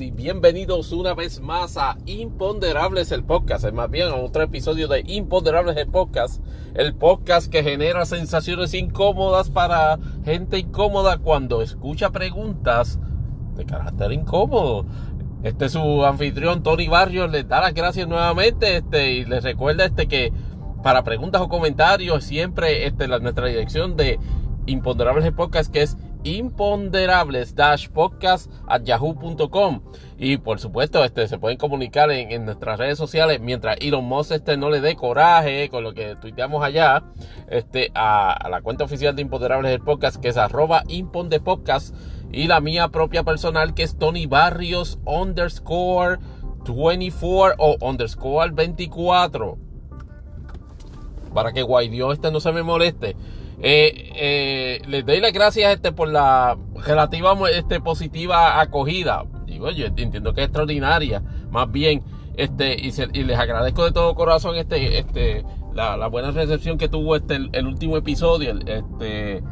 Y bienvenidos una vez más a Imponderables el podcast, es más bien a otro episodio de Imponderables el podcast, el podcast que genera sensaciones incómodas para gente incómoda cuando escucha preguntas de carácter incómodo. Este es su anfitrión Tony Barrios, les da las gracias nuevamente este, y les recuerda este que para preguntas o comentarios siempre este, la, nuestra dirección de Imponderables el podcast que es imponderables podcast at yahoo.com y por supuesto este se pueden comunicar en, nuestras redes sociales mientras Elon Musk este no le dé coraje con lo que tuiteamos allá este a, la cuenta oficial de imponderables podcast que es arroba impondepodcast y la mía propia personal que es Tony Barrios underscore 24 o underscore 24 para que Guaydio este no se me moleste eh, eh, les doy las gracias este, por la relativa este, positiva acogida. Digo, yo entiendo que es extraordinaria, más bien, este, y, les agradezco de todo corazón este, este, la, buena recepción que tuvo este, el, último episodio. Este,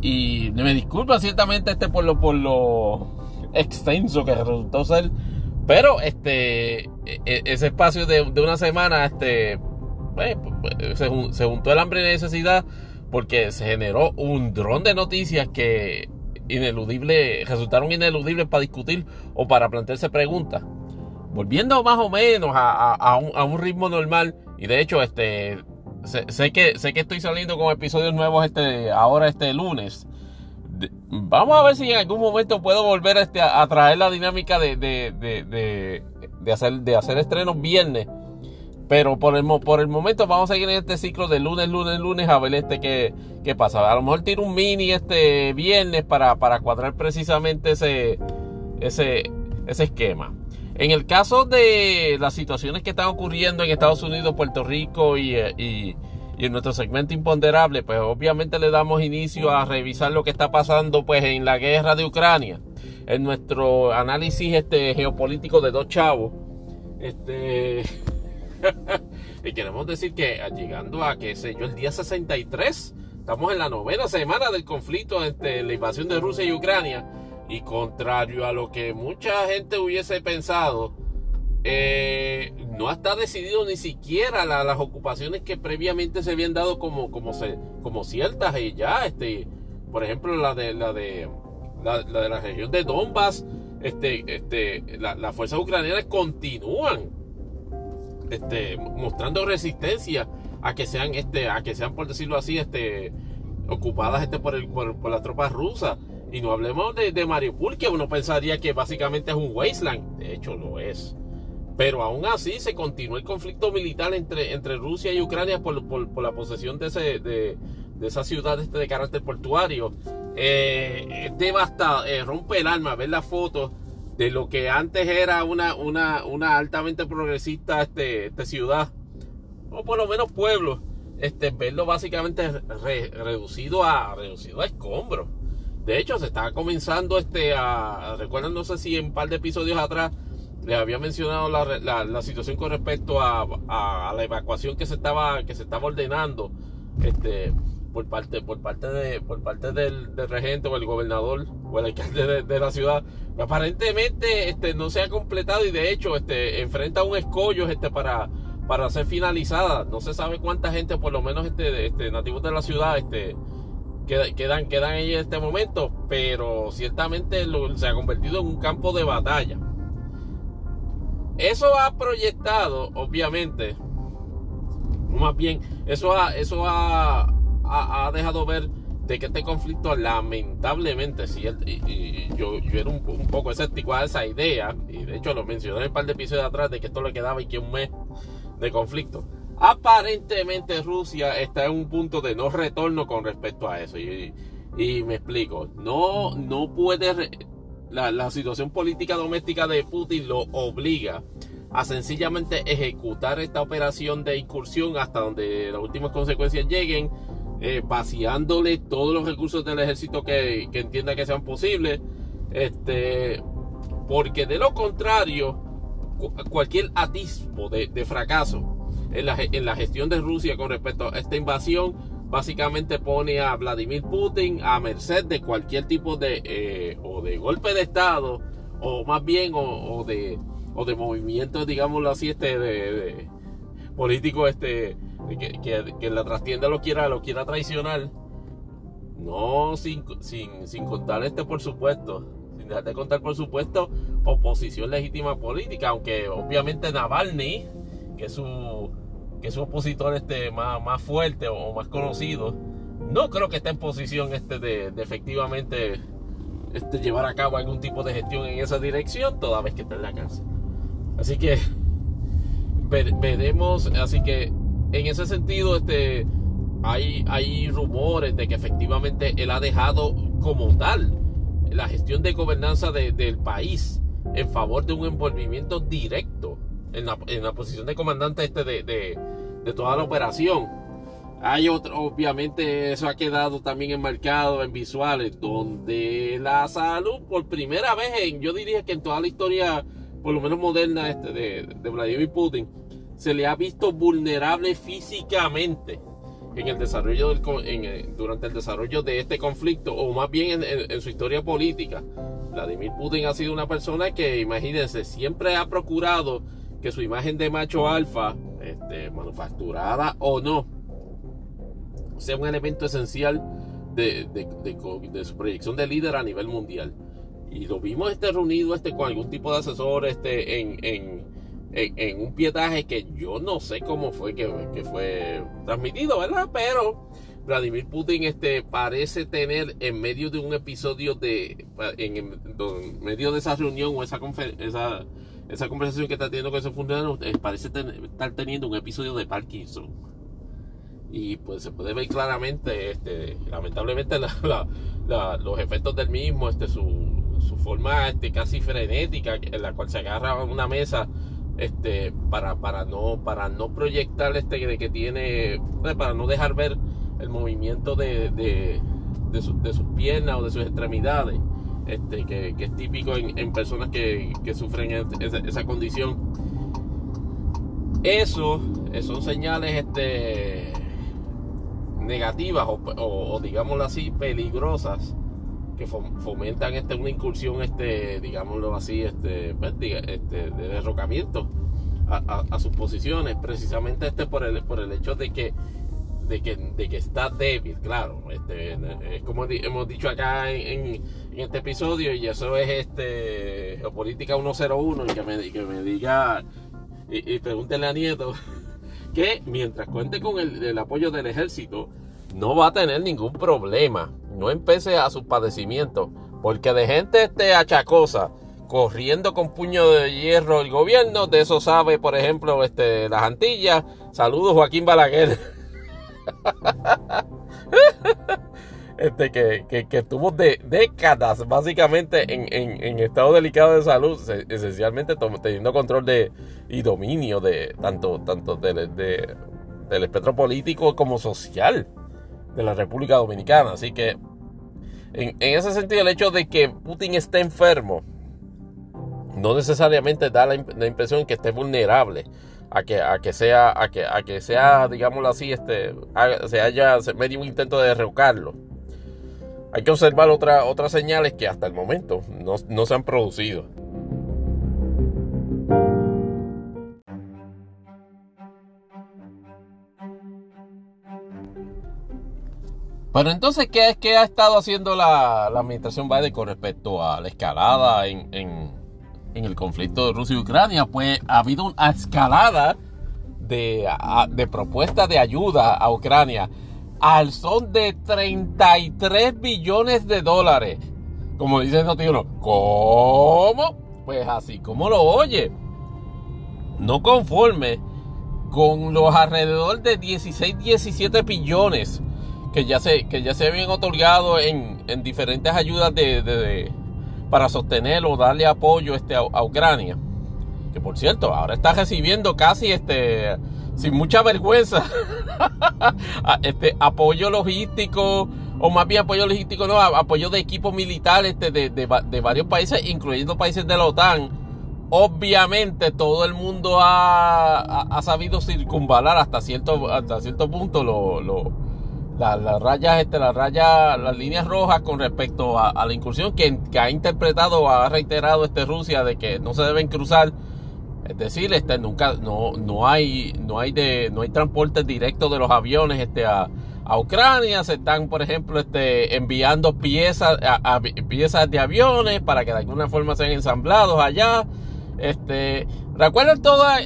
y me disculpa ciertamente este por lo, por lo extenso que resultó ser. Pero este, e, e, ese espacio de, una semana, este, pues, pues, se, se juntó el hambre y necesidad porque se generó un dron de noticias que ineludible, resultaron ineludibles para discutir o para plantearse preguntas. Volviendo más o menos a, un, ritmo normal, y de hecho, este sé, que, sé que estoy saliendo con episodios nuevos este, ahora este lunes. vamos a ver si en algún momento puedo volver a, este, a traer la dinámica de, de, hacer, de hacer estrenos viernes pero por el, por el momento vamos a seguir en este ciclo de lunes, lunes, lunes a ver este qué, qué pasa. A lo mejor tiro un mini este viernes para, para cuadrar precisamente ese, ese, ese esquema. En el caso de las situaciones que están ocurriendo en Estados Unidos, Puerto Rico y, y, y, en nuestro segmento imponderable, pues obviamente le damos inicio a revisar lo que está pasando pues en la guerra de Ucrania. En nuestro análisis este geopolítico de dos chavos. Este y queremos decir que llegando a, qué sé yo, el día 63, estamos en la novena semana del conflicto entre la invasión de Rusia y Ucrania. Y contrario a lo que mucha gente hubiese pensado, eh, no está decidido ni siquiera las ocupaciones que previamente se habían dado como, como, se, como ciertas y ya, este, por ejemplo, la de la de la, de la región de Donbass, este, este, las fuerzas ucranianas continúan este, mostrando resistencia a que sean, este, a que sean, por decirlo así, este, ocupadas este, por, el, por, las tropas rusas. Y no hablemos de, de, Mariupol, que uno pensaría que básicamente es un wasteland. De hecho, lo es. Pero aún así se continúa el conflicto militar entre, entre Rusia y Ucrania por, por, la posesión de, ese, de, de esa ciudad este de carácter portuario. Eh, devasta, eh, rompe el alma ver las fotos de lo que antes era una, una, una altamente progresista este, esta ciudad, o por lo menos pueblo, este, verlo básicamente reducido a reducido a escombros. De hecho, se estaba comenzando este a. Recuerdan, no sé si en un par de episodios atrás les había mencionado la, la, situación con respecto a, a, la evacuación que se estaba, que se estaba ordenando. Este por parte, por parte, de, por parte del, regente o el gobernador o el alcalde de, la ciudad. Aparentemente este, no se ha completado y de hecho este, enfrenta un escollo este, para, para ser finalizada. No se sabe cuánta gente, por lo menos este, este, nativos de la ciudad, este, quedan, quedan ahí en este momento, pero ciertamente se ha convertido en un campo de batalla. Eso ha proyectado, obviamente, más bien, eso ha, eso ha, ha, dejado ver de que este conflicto lamentablemente, si y, yo, yo, era un, poco escéptico a esa idea, y de hecho lo mencioné en un par de episodios atrás de que esto le quedaba y que un mes de conflicto. Aparentemente Rusia está en un punto de no retorno con respecto a eso. Y, me explico, no, no puede, la, la situación política doméstica de Putin lo obliga a sencillamente ejecutar esta operación de incursión hasta donde las últimas consecuencias lleguen eh, vaciándole todos los recursos del ejército que, entienda que sean posibles. Este, porque de lo contrario, cualquier atisbo de, fracaso en la, gestión de Rusia con respecto a esta invasión, básicamente pone a Vladimir Putin a merced de cualquier tipo de, eh, o de golpe de Estado o más bien, o, de, o de movimientos, digámoslo así, este, de, políticos, este, que, la trastienda lo quiera, lo quiera traicionar. No, sin, sin, sin contar este, por supuesto, sin dejar de contar, por supuesto, oposición legítima política, aunque obviamente Navalny, que es su, que es su opositor este, más, más fuerte o más conocido, no creo que esté en posición este de, efectivamente este, llevar a cabo algún tipo de gestión en esa dirección toda vez que esté en la cárcel. Así que veremos, así que en ese sentido este, hay, hay rumores de que efectivamente él ha dejado como tal la gestión de gobernanza del país en favor de un envolvimiento directo en la, posición de comandante este de, de toda la operación. Hay otro, obviamente eso ha quedado también enmarcado en visuales, donde la salud por primera vez, en, yo diría que en toda la historia, por lo menos moderna este, de, de Vladimir Putin, se le ha visto vulnerable físicamente en el desarrollo del, en, durante el desarrollo de este conflicto, o más bien en, su historia política. Vladimir Putin ha sido una persona que, imagínense, siempre ha procurado que su imagen de macho alfa, este, manufacturada o no, sea un elemento esencial de, su proyección de líder a nivel mundial. Y lo vimos este reunido este, con algún tipo de asesor este, en, un pietaje que yo no sé cómo fue que, fue transmitido, ¿verdad? Pero Vladimir Putin este, parece tener en medio de un episodio de, en, medio de esa reunión o esa, esa, esa conversación que está teniendo con ese funcionario, eh, parece estar teniendo un episodio de Parkinson y pues se puede ver claramente, este, lamentablemente, los efectos del mismo, este, su, forma este, casi frenética en la cual se agarra una mesa este, para, para, no, para no proyectar este, de que tiene, pues, para no dejar ver el movimiento de, de, de, sus piernas o de sus extremidades, este, que, es típico en, personas que, sufren esa, condición. Eso son señales este, negativas o, digámoslo así peligrosas fomentan este una incursión este digámoslo así este, pues, este de derrocamiento a, sus posiciones precisamente este por el por el hecho de que de que, de que está débil claro este es como hemos dicho acá en, este episodio y eso es este geopolítica 101 y que me, que me diga y, y a Nieto que mientras cuente con el, apoyo del ejército, no va a tener ningún problema. No empece a su padecimiento. Porque de gente este achacosa, corriendo con puño de hierro el gobierno, de eso sabe, por ejemplo, este, las Antillas. Saludos, Joaquín Balaguer. este, que, que, estuvo de décadas básicamente en, estado delicado de salud, esencialmente teniendo control de y dominio de tanto, tanto del espectro político como social de la República Dominicana. Así que en, ese sentido el hecho de que Putin esté enfermo no necesariamente da la, impresión que esté vulnerable a que, a que sea, a que, a que sea, digámoslo así, este, se haya medio un intento de derrocarlo. Hay que observar otras señales que hasta el momento no, se han producido. Pero entonces, ¿qué, es que ha estado haciendo la, administración Biden con respecto a la escalada en, el conflicto de Rusia y Ucrania? Pues ha habido una escalada de, de propuestas de ayuda a Ucrania al son de 33 billones de dólares. Como dice el uno, ¿cómo? Pues así como lo oye. No conforme con los alrededor de 16, 17 billones que ya se, que ya se habían otorgado en, diferentes ayudas de, para sostener o darle apoyo este, a Ucrania. Que por cierto, ahora está recibiendo casi este sin mucha vergüenza, este, apoyo logístico, o más bien apoyo logístico, no, apoyo de equipo militar este, de, varios países, incluyendo países de la OTAN. Obviamente todo el mundo ha, sabido circunvalar hasta cierto, hasta cierto punto lo, las rayas, este, las rayas, las líneas rojas con respecto a, la incursión que, ha interpretado ha reiterado este Rusia de que no se deben cruzar. Es decir, este, nunca, no, no hay, no hay de, no hay transporte directo de los aviones, este, a, a Ucrania. Se están, por ejemplo, este, enviando piezas, a, piezas de aviones para que de alguna forma sean ensamblados allá. Este, ¿Recuerdan toda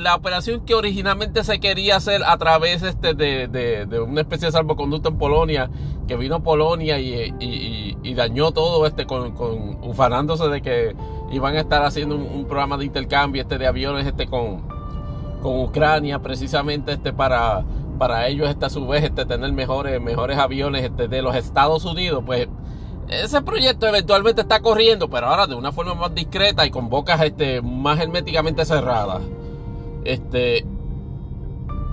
la operación que originalmente se quería hacer a través este, de, una especie de salvoconducto en Polonia? Que vino Polonia y, dañó todo este con, ufanándose de que iban a estar haciendo un, programa de intercambio este de aviones este con, con Ucrania precisamente este para, para ellos este, a su vez este, tener mejores, mejores aviones este, de los Estados Unidos. Pues ese proyecto eventualmente está corriendo, pero ahora de una forma más discreta y con bocas este, más herméticamente cerradas. Este,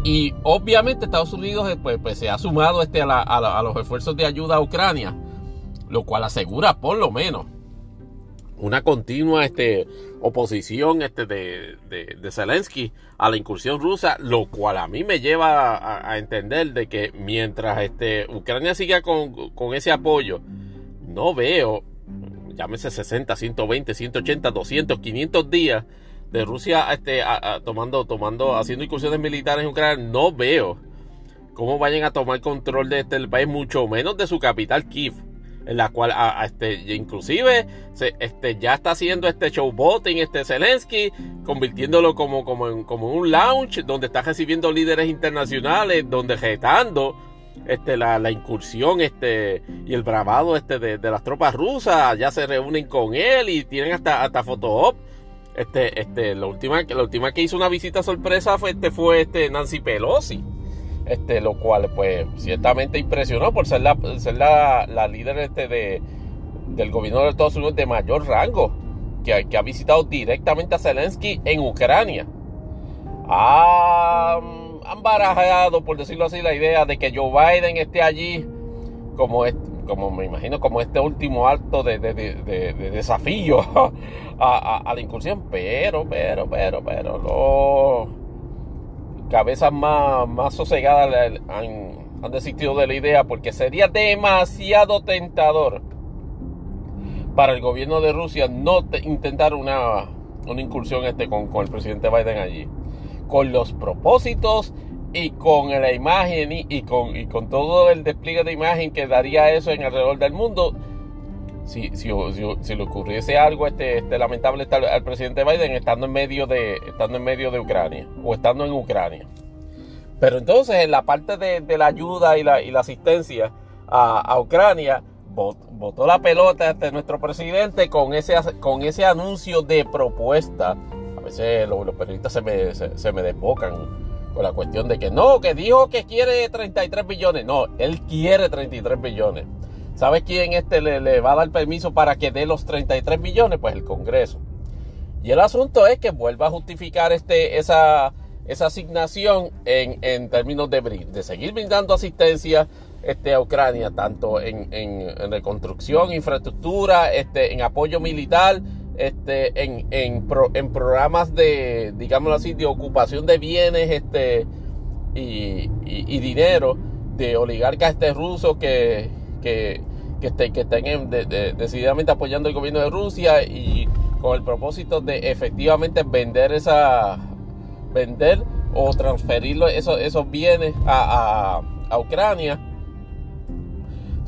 y obviamente Estados Unidos eh, pues, pues, se ha sumado este, a, los esfuerzos de ayuda a Ucrania, lo cual asegura por lo menos una continua este, oposición este, de, de, Zelensky a la incursión rusa, lo cual a mí me lleva a, entender de que mientras este, Ucrania siga con ese apoyo, no veo, llámese 60, 120, 180, 200, 500 días de Rusia este, tomando, tomando, haciendo incursiones militares en Ucrania, no veo cómo vayan a tomar control de este país, mucho menos de su capital, Kiev, en la cual este, inclusive se, este, ya está haciendo este showboating, este Zelensky, convirtiéndolo como, como, como un lounge donde está recibiendo líderes internacionales, donde retando este, la, incursión este, y el bravado este, de, las tropas rusas. Ya se reúnen con él y tienen hasta, hasta op. Este, este, la, última, la última que hizo una visita sorpresa fue, este, fue este Nancy Pelosi. Este, lo cual, pues, ciertamente impresionó por ser la, ser la, la líder este de, del gobierno de Estados Unidos de mayor rango que, que ha visitado directamente a Zelensky en Ucrania. Ah han barajado, por decirlo así, la idea de que Joe Biden esté allí como, como me imagino, como este último acto de, desafío a, la incursión. Pero, pero, pero, pero, los cabezas más, sosegadas han, desistido de la idea porque sería demasiado tentador para el gobierno de Rusia no intentar una, incursión este con el presidente Biden allí con los propósitos y con la imagen y, con, todo el despliegue de imagen que daría eso en alrededor del mundo. Si, si, si, le ocurriese algo este, este lamentable al presidente Biden estando en medio de estando en medio de Ucrania o estando en Ucrania. Pero entonces en la parte de, la ayuda y la, asistencia a, Ucrania, votó la pelota este nuestro presidente con ese, con ese anuncio de propuesta veces los, periodistas se me, se, me desbocan con la cuestión de que no, que dijo que quiere 33 billones. No, él quiere 33 billones. ¿Sabes quién este le, va a dar permiso para que dé los 33 billones? Pues el Congreso. Y el asunto es que vuelva a justificar este, esa, esa asignación en, en términos de, seguir brindando asistencia este, a Ucrania, tanto en, en, reconstrucción, infraestructura, este, en apoyo militar este, en, en, en, programas de, digámoslo así, de ocupación de bienes este, y, y, dinero de oligarcas este, rusos que, que, que, este, que estén decididamente apoyando el gobierno de Rusia y con el propósito de efectivamente vender esa vender o transferir esos, esos bienes a, a, a Ucrania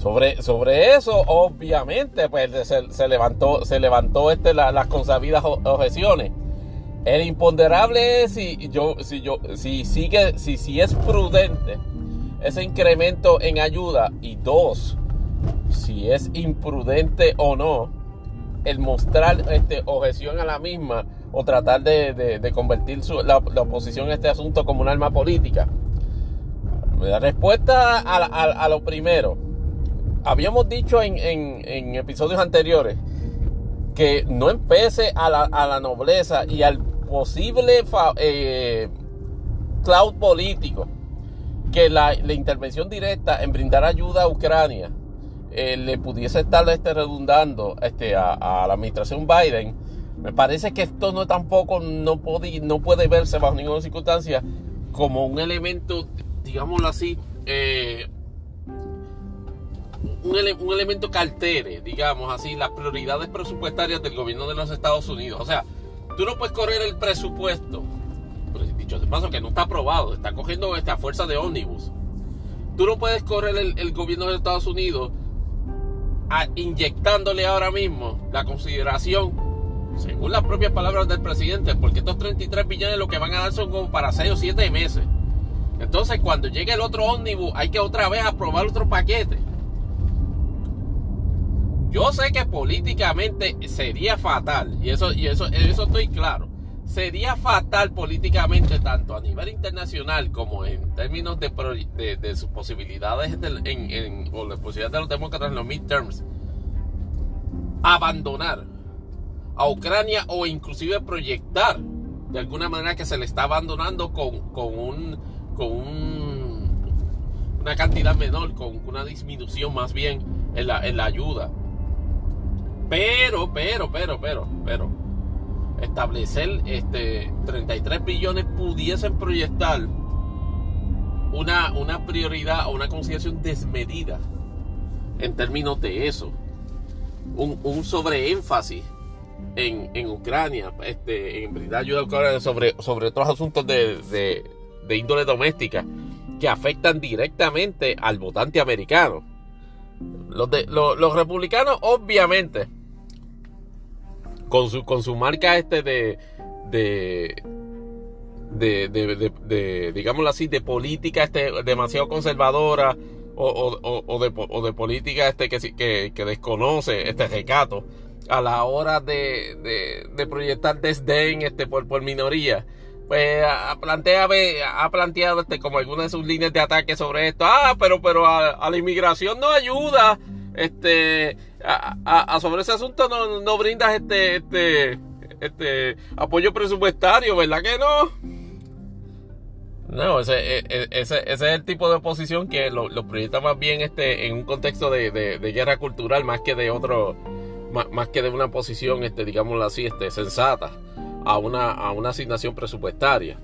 sobre, sobre eso, obviamente, pues se, levantó, se levantó este, las consabidas objeciones. El imponderable es si yo, si yo, si si, si es prudente ese incremento en ayuda. Y dos, si es imprudente o no, el mostrar este, objeción a la misma o tratar de, convertir la, oposición a este asunto como un arma política. La respuesta a lo primero habíamos dicho en, episodios anteriores que no empece a la, nobleza y al posible eh, cloud político que la, intervención directa en brindar ayuda a Ucrania eh, le pudiese estar este, redundando este, a, la administración Biden, me parece que esto no tampoco no puede, no puede verse bajo ninguna circunstancia como un elemento, digámoslo así, eh, un, elemento que altere, digamos así, las prioridades presupuestarias del gobierno de los Estados Unidos. O sea, tú no puedes correr el presupuesto, dicho de paso que no está aprobado, está cogiendo esta fuerza de ómnibus. Tú no puedes correr el, gobierno de Estados Unidos inyectándole ahora mismo la consideración, según las propias palabras del presidente, porque estos 33 billones lo que van a dar son como para 6 o 7 meses. Entonces, cuando llegue el otro ómnibus, hay que otra vez aprobar otro paquete. Yo sé que políticamente sería fatal, y eso, y eso, eso estoy claro. Sería fatal políticamente, tanto a nivel internacional como en términos de, de, sus posibilidades en, o las posibilidades de los demócratas en los midterms, abandonar a Ucrania o inclusive proyectar de alguna manera que se le está abandonando con, con un una cantidad menor, con una disminución más bien en la, en la ayuda. Pero, pero, pero, pero, pero, establecer este 33 billones pudiesen proyectar una, una prioridad o una consideración desmedida en términos de eso. Un, un sobreénfasis en, en, Ucrania, este, en brindar ayuda a Ucrania sobre, sobre otros asuntos de de índole doméstica que afectan directamente al votante americano. Los, de, los, republicanos, obviamente, con su, con su marca este de, de, de, de, digámoslo así, de política este, demasiado conservadora o, o, de, o de política este que, que, que desconoce este recato a la hora de, de, proyectar desdén este, por, por minoría pues plantea, ha planteado este, como algunas de sus líneas de ataque sobre esto. Ah, pero, pero a, la inmigración no ayuda. Este, a, sobre ese asunto no, no brindas este, este, este apoyo presupuestario, ¿verdad que no? No, ese, e, e, ese, ese, es el tipo de oposición que lo, proyecta más bien este, en un contexto de, de, guerra cultural más que de otro, más, más, que de una posición, este, digámoslo así, este, sensata a una, a una asignación presupuestaria.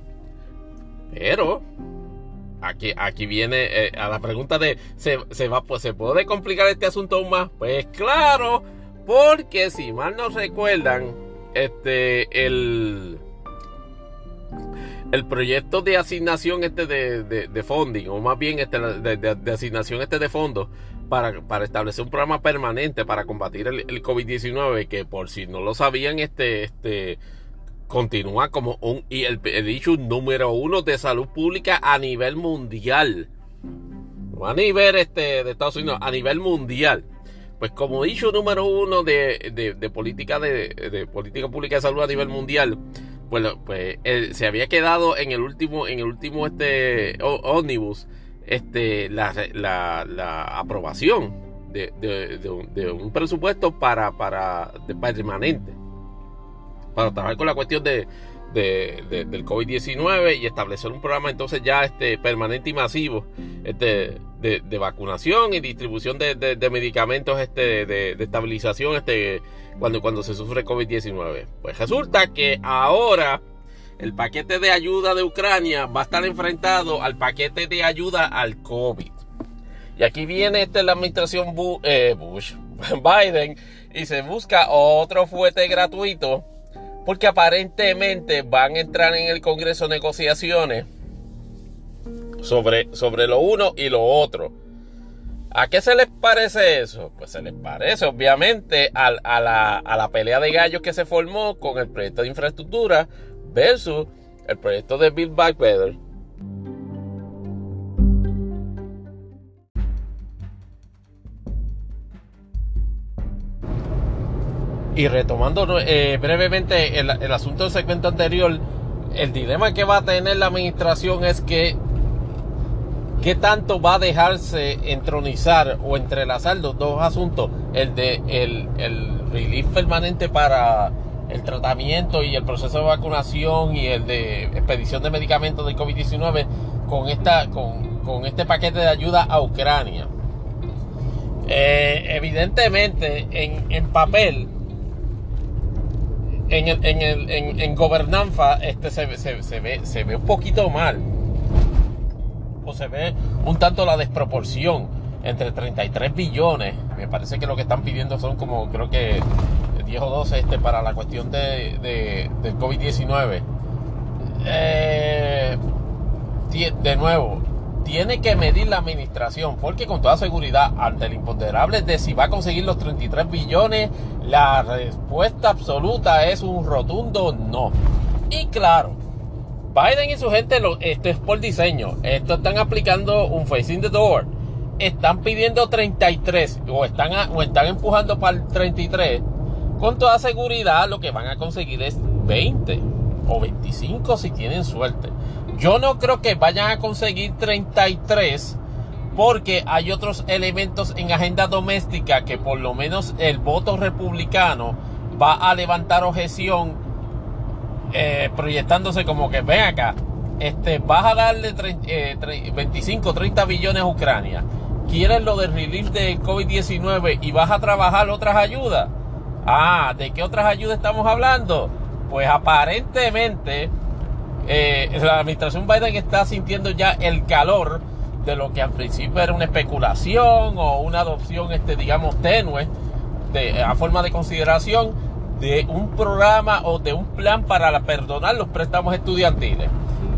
Pero aquí, aquí viene eh, a la pregunta de ¿se, va, pues, ¿se puede complicar este asunto aún más? Pues claro, porque si mal no recuerdan, este el el proyecto de asignación este de, de, funding, o más bien este de, de, asignación este de fondos para, para, establecer un programa permanente para combatir el, el COVID-19, que por si no lo sabían, este, este continúa como un y el, issue número uno de salud pública a nivel mundial. No a nivel este, de Estados Unidos, a nivel mundial. Pues como issue número uno de, de, política de, política pública de salud a nivel mundial, pues, pues se había quedado en el último, en el último este ómnibus, este, la, la, la aprobación de, de, un presupuesto para, para permanente para trabajar con la cuestión de, del COVID-19 y establecer un programa entonces ya este permanente y masivo este, de, vacunación y distribución de, medicamentos este, de, estabilización este, cuando, cuando se sufre COVID-19. Pues resulta que ahora el paquete de ayuda de Ucrania va a estar enfrentado al paquete de ayuda al COVID. Y aquí viene este, la administración eh, Bush, Biden, y se busca otro fuete gratuito porque aparentemente van a entrar en el Congreso negociaciones sobre, sobre lo uno y lo otro. ¿A qué se les parece eso? Pues se les parece obviamente a, la, a la pelea de gallos que se formó con el proyecto de infraestructura versus el proyecto de Build Back Better Y retomando eh, brevemente el, asunto del segmento anterior, el dilema que va a tener la administración es que qué tanto va a dejarse entronizar o entrelazar los dos asuntos, el de el, el relief permanente para el tratamiento y el proceso de vacunación y el de expedición de medicamentos del COVID-19 con, esta, con, este paquete de ayuda a Ucrania. Eh, evidentemente, en, en papel, en, el, en, el, en, gobernanza este se, se, ve, se ve un poquito mal. O se ve un tanto la desproporción. entre 33 billones. Me parece que lo que están pidiendo son como, creo que 10 o 12 este, para la cuestión de, del COVID-19. Eh, de nuevo, tiene que medir la administración, porque con toda seguridad, ante el imponderable de si va a conseguir los 33 billones, la respuesta absoluta es un rotundo no. Y claro, Biden y su gente, esto es por diseño, esto están aplicando un face in the door están pidiendo 33 o están, o están empujando para el 33, con toda seguridad lo que van a conseguir es 20 o 25 si tienen suerte. Yo no creo que vayan a conseguir 33 porque hay otros elementos en agenda doméstica que por lo menos el voto republicano va a levantar objeción eh, proyectándose como que ven acá, este, vas a darle 25, 30 eh, billones a Ucrania quieres lo del relief de COVID-19 y vas a trabajar otras ayudas. Ah, ¿de qué otras ayudas estamos hablando? Pues aparentemente eh, la administración Biden está sintiendo ya el calor de lo que al principio era una especulación o una adopción, este, digamos, tenue, a forma de consideración de un programa o de un plan para perdonar los préstamos estudiantiles.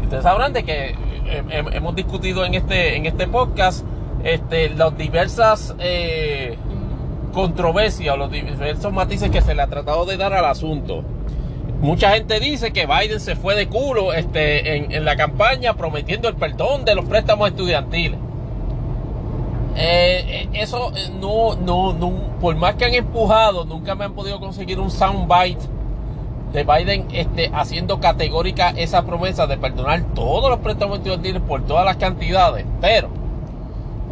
Ustedes sabrán de que eh, hemos discutido en este, en este podcast este, las diversas eh, controversias o los diversos matices que se le ha tratado de dar al asunto. Mucha gente dice que Biden se fue de culo este, en, la campaña prometiendo el perdón de los préstamos estudiantiles. Eh, eh, eso no, no, no, por más que han empujado, nunca me han podido conseguir un soundbite de Biden este, haciendo categórica esa promesa de perdonar todos los préstamos estudiantiles por todas las cantidades. Pero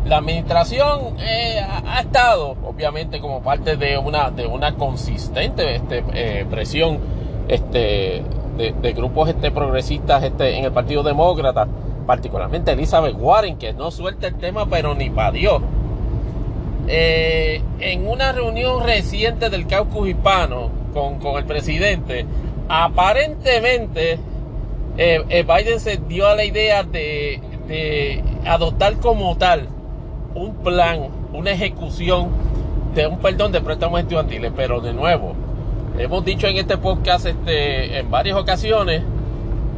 la administración eh, ha estado, obviamente, como parte de una, de una consistente este, eh, presión este, de, grupos este, progresistas este, en el Partido Demócrata, particularmente Elizabeth Warren, que no suelta el tema, pero ni para Dios. Eh, en una reunión reciente del caucus hispano con, el presidente, aparentemente Biden se dio a la idea de, de adoptar como tal un plan, una ejecución de un perdón de préstamos estudiantiles. Pero de nuevo, hemos dicho en este podcast este, en varias ocasiones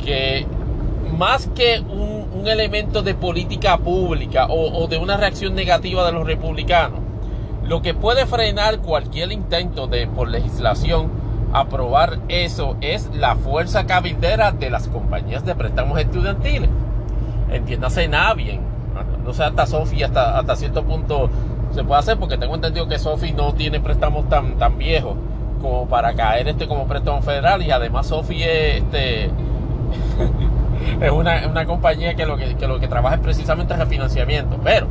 que más que un, elemento de política pública o, de una reacción negativa de los republicanos, lo que puede frenar cualquier intento de por legislación aprobar eso es la fuerza cabildera de las compañías de préstamos estudiantiles. Entiéndase bien no sé, hasta Sofi hasta, hasta cierto punto se puede hacer, porque tengo entendido que Sofi no tiene préstamos tan, tan viejos como para caer este como préstamo federal y además Sofi es, este, es una, compañía que lo que, lo que trabaja es precisamente refinanciamiento. Pero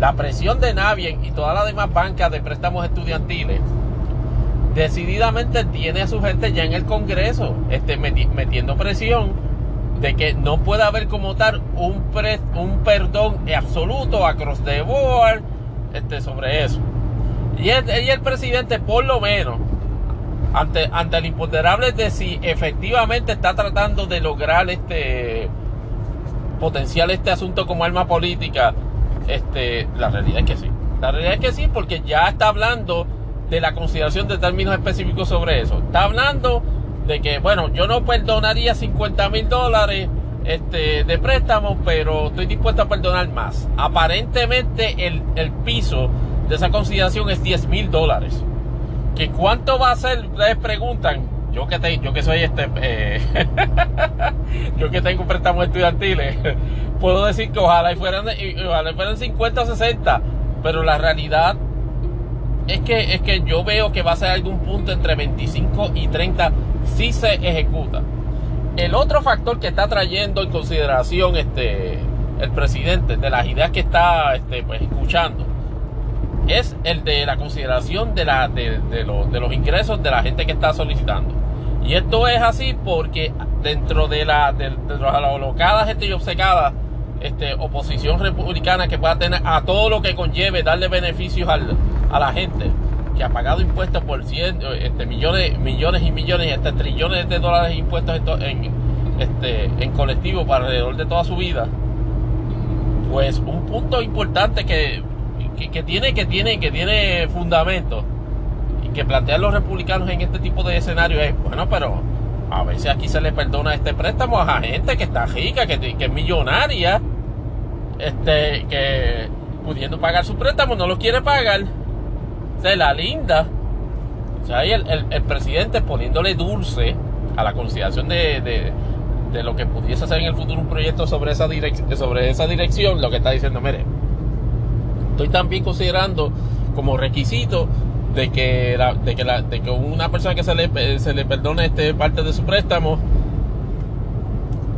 la presión de Navien y todas las demás bancas de préstamos estudiantiles decididamente tiene a su gente ya en el Congreso este, metiendo presión de que no puede haber como tal un, un perdón absoluto across the board este, sobre eso. Y el, el presidente, por lo menos, ante, ante el imponderable de si efectivamente está tratando de lograr este potencial este asunto como arma política, este, la realidad es que sí. La realidad es que sí, porque ya está hablando de la consideración de términos específicos sobre eso. Está hablando de que, bueno, yo no perdonaría 50 mil dólares este, de préstamo, pero estoy dispuesto a perdonar más. Aparentemente el, piso de esa consideración es 10 mil dólares. ¿Que cuánto va a ser? Ustedes preguntan. Yo que, te, yo que soy este, eh, yo que tengo préstamos estudiantiles, puedo decir que ojalá fueran, ojalá fueran 50 o 60, pero la realidad es que, es que yo veo que va a ser algún punto entre 25 y 30 si se ejecuta. El otro factor que está trayendo en consideración este, el presidente de las ideas que está este, pues, escuchando es el de la consideración de, la, de, los ingresos de la gente que está solicitando. Y esto es así porque dentro de la de, las alocadas gente y obcecadas este, oposición republicana que pueda tener a todo lo que conlleve darle beneficios a la gente que ha pagado impuestos por cien, este, millones, millones y millones, hasta trillones de dólares de impuestos en, este, en colectivo para alrededor de toda su vida, pues un punto importante que, que, tiene, que tiene, que tiene fundamento y que plantean los republicanos en este tipo de escenario es, bueno, pero a veces aquí se le perdona este préstamo a gente que está rica, que, que es millonaria, este, que pudiendo pagar su préstamo no lo quiere pagar. Se la linda. O sea, ahí el, presidente poniéndole dulce a la consideración de, de, lo que pudiese hacer en el futuro un proyecto sobre esa, sobre esa dirección, lo que está diciendo, mire, estoy también considerando como requisito de que, de que, una persona que se le, se le perdone este parte de su préstamo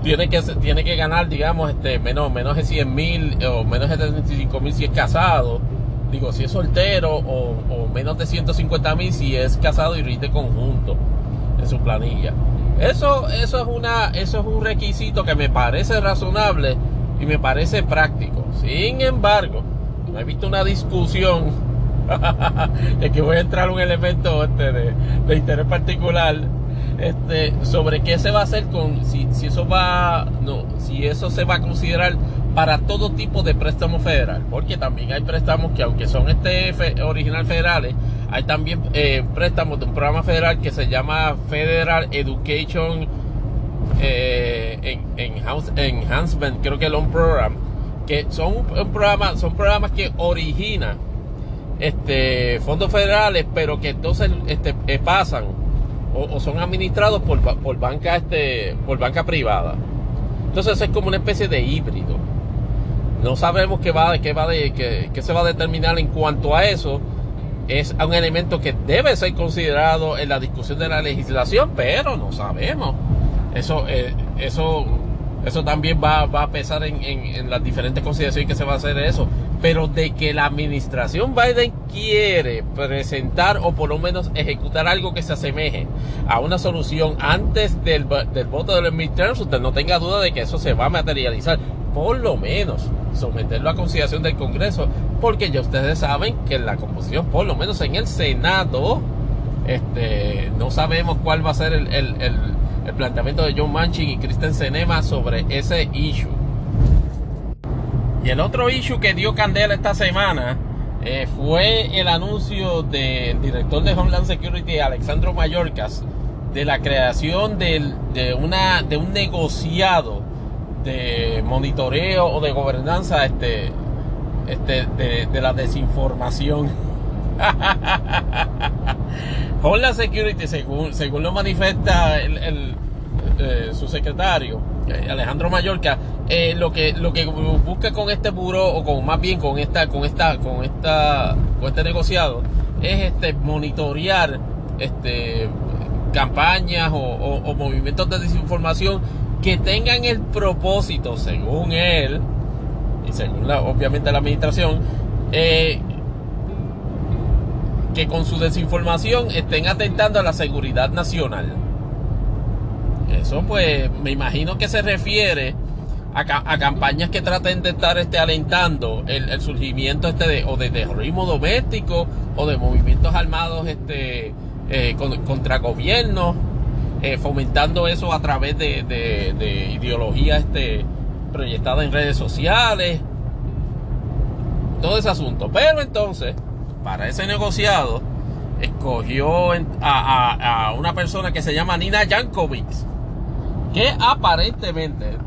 tiene que, tiene que ganar, digamos, este, menos, menos de 100 mil o menos de 75 mil si es casado. Digo, si es soltero o, menos de 150 mil si es casado y rinde conjunto en su planilla. Eso, eso, es una, eso es un requisito que me parece razonable y me parece práctico. Sin embargo, he visto una discusión de que voy a entrar un elemento este, de, de interés particular este, sobre qué se va a hacer con si, si eso va no si eso se va a considerar para todo tipo de préstamo federal porque también hay préstamos que aunque son este original federales hay también eh, préstamos de un programa federal que se llama Federal Education eh, Enhancement creo que Loan Program que son un son programas que originan este fondos federales pero que entonces este, eh, pasan o, son administrados por, por, banca este, por banca privada. Entonces es como una especie de híbrido. No sabemos qué va, qué va de, qué, se va a determinar en cuanto a eso. Es un elemento que debe ser considerado en la discusión de la legislación, pero no sabemos. Eso, eh, eso, eso también va, va a pesar en, las diferentes consideraciones que se va a hacer eso pero de que la administración Biden quiere presentar o por lo menos ejecutar algo que se asemeje a una solución antes del, voto de los midterms, usted no tenga duda de que eso se va a materializar. Por lo menos someterlo a consideración del Congreso, porque ya ustedes saben que la composición, por lo menos en el Senado, este, no sabemos cuál va a ser el planteamiento de John Manchin y Kristen Senema sobre ese issue. Y el otro issue que dio candela esta semana eh, fue el anuncio del director de Homeland Security, Alexandro Mayorkas, de la creación de, una, de un negociado de monitoreo o de gobernanza este, este, de, la desinformación. Homeland Security, según, según lo manifiesta el, eh, su secretario, eh, Alejandro Mallorca, eh, lo que lo que busca con este buro o con más bien con esta con esta con esta con este negociado es este monitorear este campañas o, movimientos de desinformación que tengan el propósito según él y según la, obviamente la administración eh, que con su desinformación estén atentando a la seguridad nacional eso pues me imagino que se refiere a, campañas que traten de estar este, alentando el, surgimiento este de, o de terrorismo doméstico o de movimientos armados este, eh, contra gobiernos, eh, fomentando eso a través de, de, ideología este, proyectada en redes sociales, todo ese asunto. Pero entonces, para ese negociado, escogió a, una persona que se llama Nina Jankovic, que aparentemente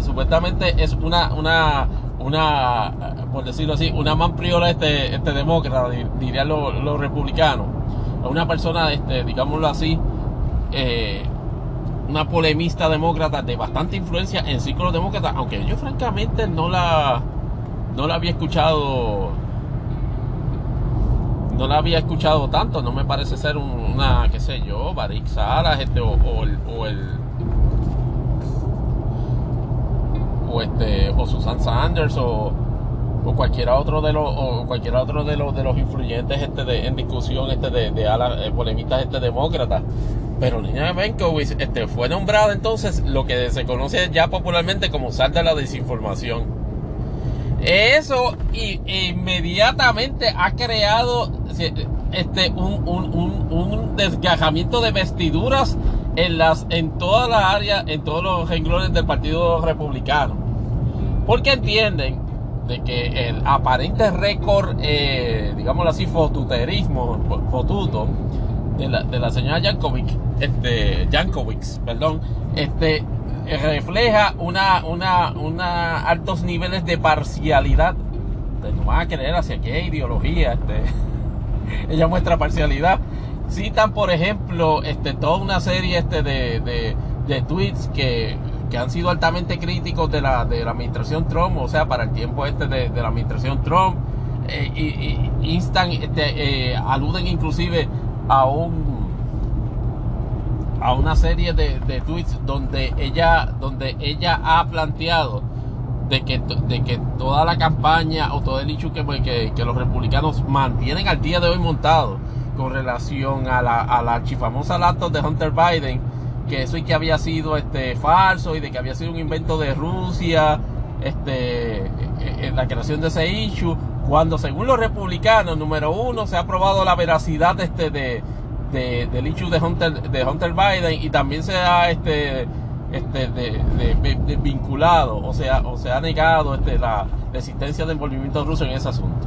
supuestamente es una, una, una, por decirlo así, una manpriola este, este demócrata, dirían los, republicanos. Una persona, este, digámoslo así, eh, una polemista demócrata de bastante influencia en círculos demócratas, aunque yo francamente no la, no la había escuchado no la había escuchado tanto, no me parece ser una, qué sé yo, Barik Salas este, o, o el o este o Susan Sanders o, o cualquiera otro de los o cualquiera otro de los de los influyentes este de, en discusión este de, de ala, eh, polemistas este demócrata. Pero Nina Benkovic este fue nombrada entonces lo que se conoce ya popularmente como sal de la desinformación eso inmediatamente ha creado este un, un, un, un desgajamiento de vestiduras en, las, en todas las áreas, en todos los renglones del Partido Republicano. Porque entienden de que el aparente récord, eh, digámoslo así, fotuterismo, fotuto, de la, de la señora Jankovic, este, perdón, este, refleja una, una, una altos niveles de parcialidad. no van a creer hacia qué ideología, este, ella muestra parcialidad. Citan, por ejemplo, este, toda una serie este, de, de, de tweets que que han sido altamente críticos de la, de la administración Trump, o sea, para el tiempo este de, la administración Trump, eh, y, instan, este, eh, aluden inclusive a un a una serie de, tweets donde ella, donde ella ha planteado de que, de que toda la campaña o todo el hecho que, que, los republicanos mantienen al día de hoy montado con relación a la, a la archifamosa laptop de Hunter Biden que eso y que había sido este falso y de que había sido un invento de Rusia, este, en eh, eh, la creación de ese issue, cuando según los republicanos, número uno, se ha probado la veracidad este de, del issue de Hunter, de Hunter Biden y también se ha este, este de, vinculado, o sea, o se ha negado este, la, la existencia del envolvimiento ruso en ese asunto.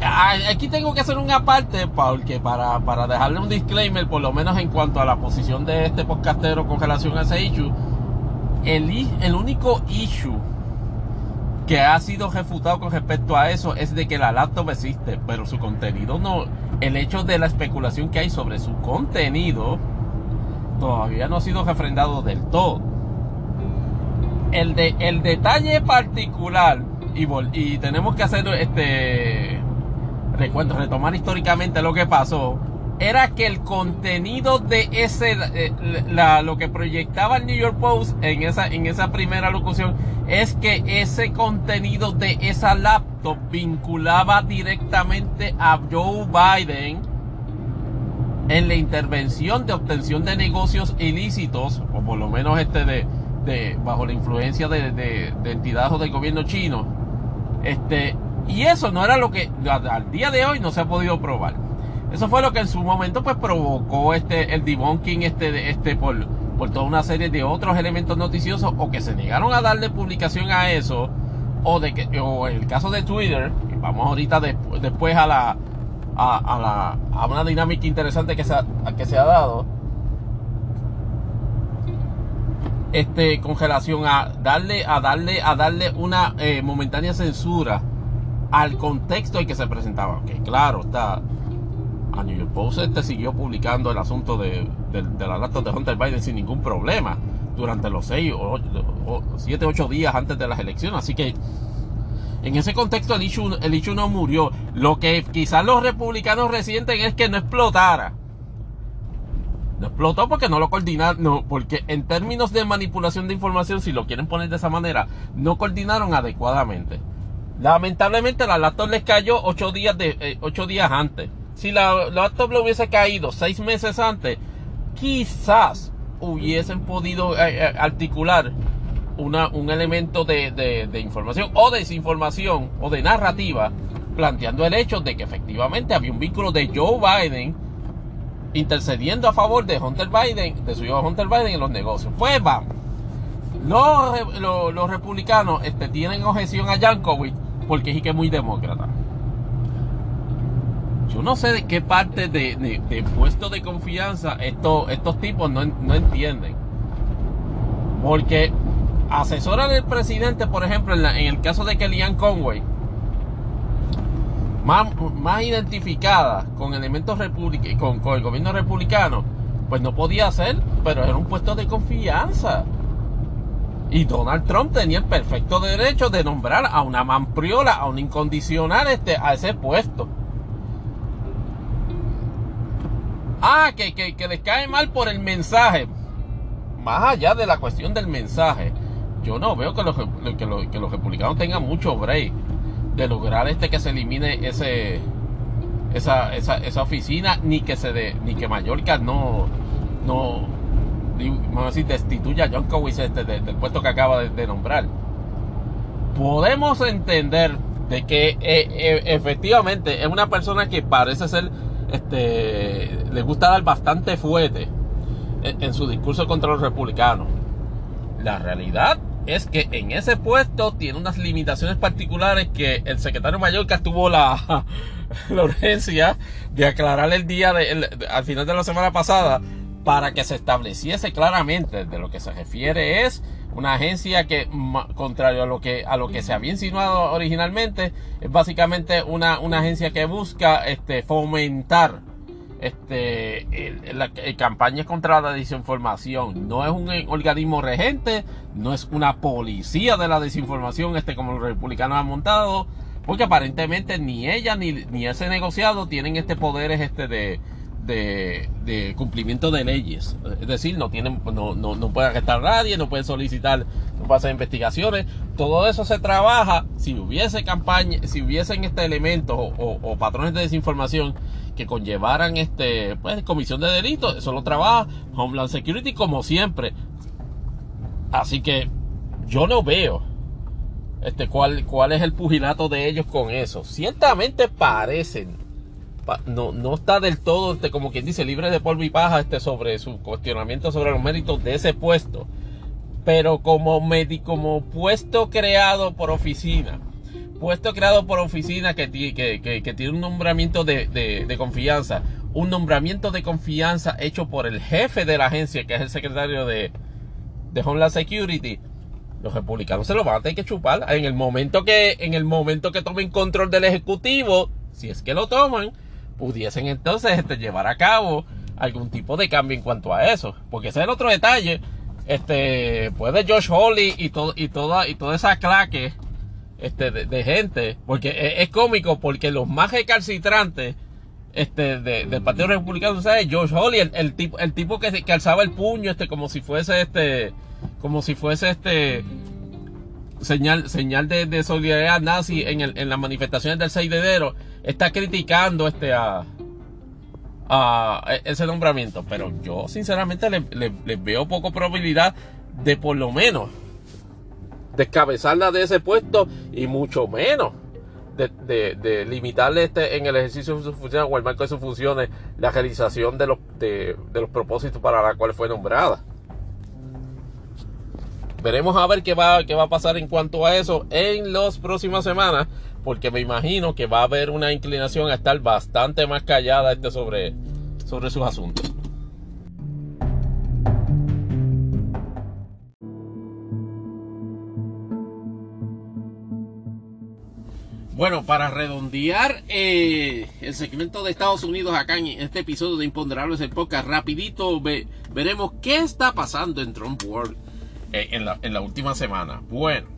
Aquí tengo que hacer una parte porque para, para dejarle un disclaimer, por lo menos en cuanto a la posición de este podcastero con relación a ese issue. El, el único issue que ha sido refutado con respecto a eso es de que la laptop existe, pero su contenido no. El hecho de la especulación que hay sobre su contenido todavía no ha sido refrendado del todo. El, el detalle particular, y, y tenemos que hacer este recuento, retomar históricamente lo que pasó, era que el contenido de ese, eh, la, lo que proyectaba el New York Post en esa, en esa primera locución, es que ese contenido de esa laptop vinculaba directamente a Joe Biden en la intervención de obtención de negocios ilícitos, o por lo menos este de, de bajo la influencia de, de, de entidades o del gobierno chino, este, y eso no era lo que al día de hoy no se ha podido probar. Eso fue lo que en su momento pues provocó este el debunking este este por por toda una serie de otros elementos noticiosos o que se negaron a darle publicación a eso o de que o el caso de Twitter, vamos ahorita después a la a, la a una dinámica interesante que se ha, que se ha dado este con relación a darle a darle a darle una eh, momentánea censura al contexto en que se presentaba. Que claro, está. A New York Post este siguió publicando el asunto de, de, la laptop de Hunter Biden sin ningún problema durante los 6 o 7, 8 días antes de las elecciones. Así que en ese contexto el issue, el issue no murió. Lo que quizás los republicanos resienten es que no explotara. No explotó porque no lo coordinaron, no, porque en términos de manipulación de información, si lo quieren poner de esa manera, no coordinaron adecuadamente. Lamentablemente la laptop les cayó ocho días, de, eh, ocho días antes. Si la, laptop le hubiese caído seis meses antes, quizás hubiesen podido eh, eh, articular una, un elemento de, de, información o desinformación o de narrativa planteando el hecho de que efectivamente había un vínculo de Joe Biden intercediendo a favor de Hunter Biden, de su hijo Hunter Biden en los negocios. Pues vamos. Los, los, republicanos este, tienen objeción a Yankovic porque es que es muy demócrata. Yo no sé de qué parte de, de, puesto de confianza estos, estos tipos no, entienden. Porque asesora del presidente, por ejemplo, en, el caso de Kellyanne Conway, más, más identificada con elementos con, con el gobierno republicano, pues no podía ser, pero era un puesto de confianza. Y Donald Trump tenía el perfecto derecho de nombrar a una mampriola, a un incondicional este, a ese puesto. Ah, que, que, les cae mal por el mensaje. Más allá de la cuestión del mensaje, yo no veo que los, que los, republicanos tengan mucho break de lograr este que se elimine ese esa, esa, esa oficina, ni que se ni que Mallorca no, no, vamos a decir, destituya a John Cowis este del puesto que acaba de, nombrar. Podemos entender de que eh, eh, efectivamente es una persona que parece ser, este, le gusta dar bastante fuete en su discurso contra los republicanos. La realidad es que en ese puesto tiene unas limitaciones particulares que el secretario que tuvo la, urgencia de aclarar el día al final de la semana pasada para que se estableciese claramente de lo que se refiere es una agencia que contrario a lo que a lo que se había insinuado originalmente es básicamente una, una agencia que busca este fomentar este, campaña contra la desinformación. No es un organismo regente, no es una policía de la desinformación, este, como los republicanos han montado, porque aparentemente ni ella ni, ni ese negociado tienen este poder este de, de, cumplimiento de leyes. Es decir, no tienen, no, no, no puede arrestar a nadie, no puede solicitar, no puede hacer investigaciones. Todo eso se trabaja si hubiese campaña, si hubiesen este elementos o, o patrones de desinformación que conllevaran este pues comisión de delitos, eso lo trabaja Homeland Security como siempre. Así que yo no veo este cuál cuál es el pugilato de ellos con eso. Ciertamente parecen no, no está del todo este, como quien dice libre de polvo y paja este sobre su cuestionamiento sobre los méritos de ese puesto. Pero como como puesto creado por oficina puesto creado por oficina que, que, tiene un nombramiento de, confianza, un nombramiento de confianza hecho por el jefe de la agencia, que es el secretario de, de Homeland Security, los republicanos se lo van a tener que chupar en el momento que, en el momento que tomen control del ejecutivo, si es que lo toman, pudiesen entonces este, llevar a cabo algún tipo de cambio en cuanto a eso. Porque ese es el otro detalle. Este, puede Josh Hawley y todo, y toda, y toda esa claque este, de, gente, porque es, cómico porque los más recalcitrantes este, del Partido Republicano, ¿sabes? George Hawley, el, tipo, el tipo que, que, alzaba el puño este, como si fuese este, como si fuese este señal, señal de, solidaridad nazi en, el, en las manifestaciones del 6 de enero, está criticando este a, a ese nombramiento. Pero yo sinceramente le, le veo poco probabilidad de por lo menos descabezarla de ese puesto y mucho menos de, limitarle este, en el ejercicio de sus funciones o el marco de sus funciones la realización de los, de, los propósitos para la cual fue nombrada. Veremos a ver qué va, qué va a pasar en cuanto a eso en las próximas semanas, porque me imagino que va a haber una inclinación a estar bastante más callada este sobre, sobre sus asuntos. Bueno, para redondear eh, el segmento de Estados Unidos acá en este episodio de Imponderables el podcast, rapidito veremos qué está pasando en Trump World eh, en, la, última semana. Bueno,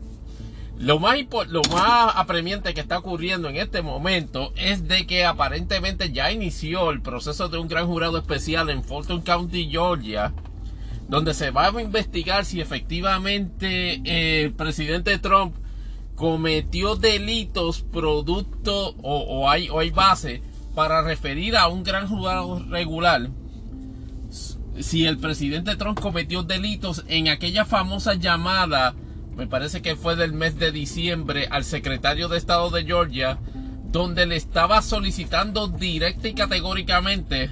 lo más, lo más apremiante que está ocurriendo en este momento es de que aparentemente ya inició el proceso de un gran jurado especial en Fulton County, Georgia, donde se va a investigar si efectivamente eh, el presidente Trump cometió delitos producto o, hay, o hay base para referir a un gran jurado regular si el presidente Trump cometió delitos en aquella famosa llamada, me parece que fue del mes de diciembre, al secretario de Estado de Georgia, donde le estaba solicitando directa y categóricamente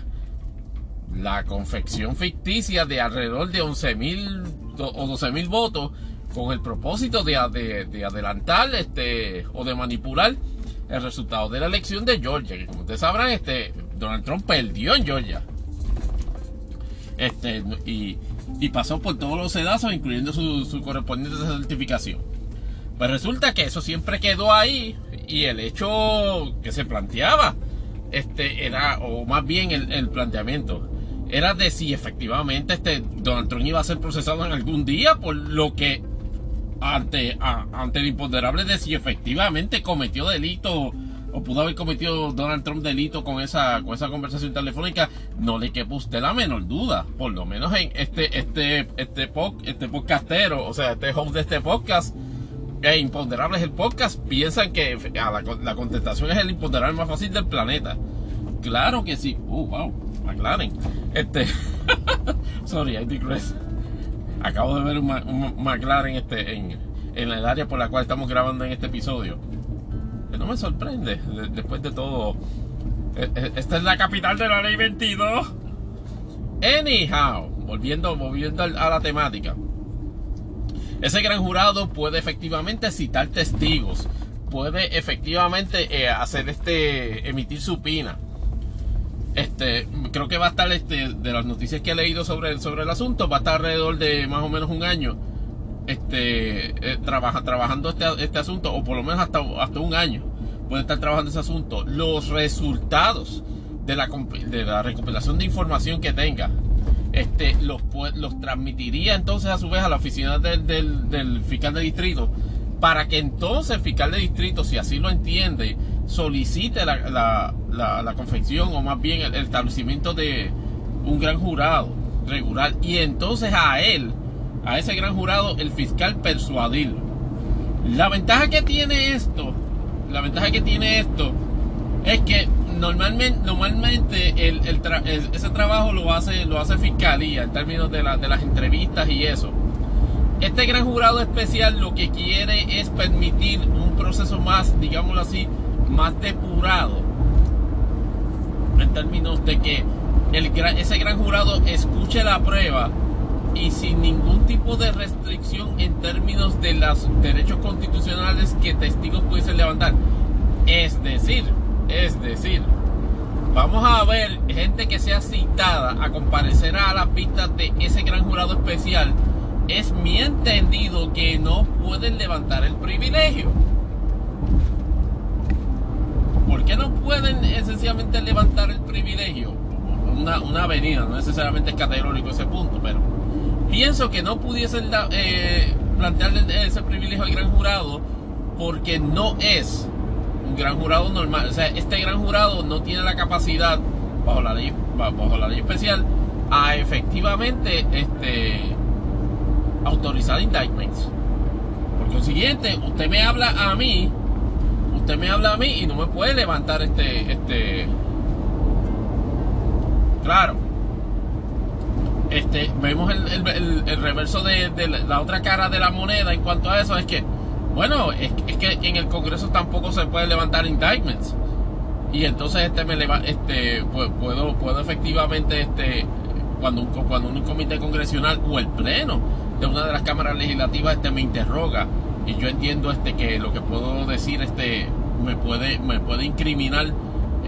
la confección ficticia de alrededor de 11 mil o 12 mil votos con el propósito de, adelantar este, o de manipular el resultado de la elección de Georgia. Que como ustedes sabrán, este, Donald Trump perdió en Georgia. Este, y, pasó por todos los sedazos, incluyendo su, correspondiente certificación. Pues resulta que eso siempre quedó ahí y el hecho que se planteaba este, era, o más bien el, el planteamiento, era de si efectivamente este Donald Trump iba a ser procesado en algún día por lo que ante, ante el imponderable de si efectivamente cometió delito o pudo haber cometido Donald Trump delito con esa, con esa conversación telefónica, no le quepa usted la menor duda. Por lo menos en este, este, este, este podcastero, o sea, este host de este podcast, e imponderable es el podcast, piensan que la, la, contestación es el imponderable más fácil del planeta. Claro que sí. Uh, wow, aclaren. Este, sorry, I digress. Acabo de ver un, McLaren este, en, en el área por la cual estamos grabando en este episodio. Que no me sorprende, después de todo. E, e, esta es la capital de la ley 22. Anyhow, volviendo, volviendo a la temática. Ese gran jurado puede efectivamente citar testigos, puede efectivamente eh, hacer este, emitir su pina. Este, creo que va a estar este, de las noticias que he leído sobre, sobre el asunto, va a estar alrededor de más o menos un año este, eh, trabaja, trabajando este, este, asunto, o por lo menos hasta, hasta un año puede estar trabajando ese asunto. Los resultados de la, de la recopilación de información que tenga, este, los, los transmitiría entonces a su vez a la oficina del, del, fiscal de distrito para que entonces el fiscal de distrito, si así lo entiende, solicite la, la, confección o más bien el, establecimiento de un gran jurado regular y entonces a él, a ese gran jurado, el fiscal persuadirlo. La ventaja que tiene esto, la ventaja que tiene esto es que normalmente, normalmente el, ese trabajo lo hace, lo hace fiscalía en términos de, de las entrevistas y eso. Este gran jurado especial lo que quiere es permitir un proceso más, digámoslo así, más depurado. En términos de que el, ese gran jurado escuche la prueba y sin ningún tipo de restricción en términos de los derechos constitucionales que testigos pudiesen levantar. Es decir, es decir, vamos a ver gente que sea citada a comparecer a las vistas de ese gran jurado especial. Es mi entendido que no pueden levantar el privilegio. ¿Por qué no pueden esencialmente levantar el privilegio? Una, una avenida, no necesariamente es categórico ese punto, pero pienso que no pudiesen eh, plantearle ese privilegio al gran jurado porque no es un gran jurado normal. O sea, este gran jurado no tiene la capacidad, bajo la ley, bajo la ley especial, a efectivamente este, autorizar indictments. Por consiguiente, usted me habla a mí, usted me habla a mí y no me puede levantar este, este, claro. Este, vemos el, reverso de, la otra cara de la moneda en cuanto a eso, es que bueno, es, que en el Congreso tampoco se puede levantar indictments. Y entonces este me este puedo puedo efectivamente este cuando un, cuando un comité congresional o el pleno de una de las cámaras legislativas este me interroga y yo entiendo este que lo que puedo decir este me puede me puede incriminar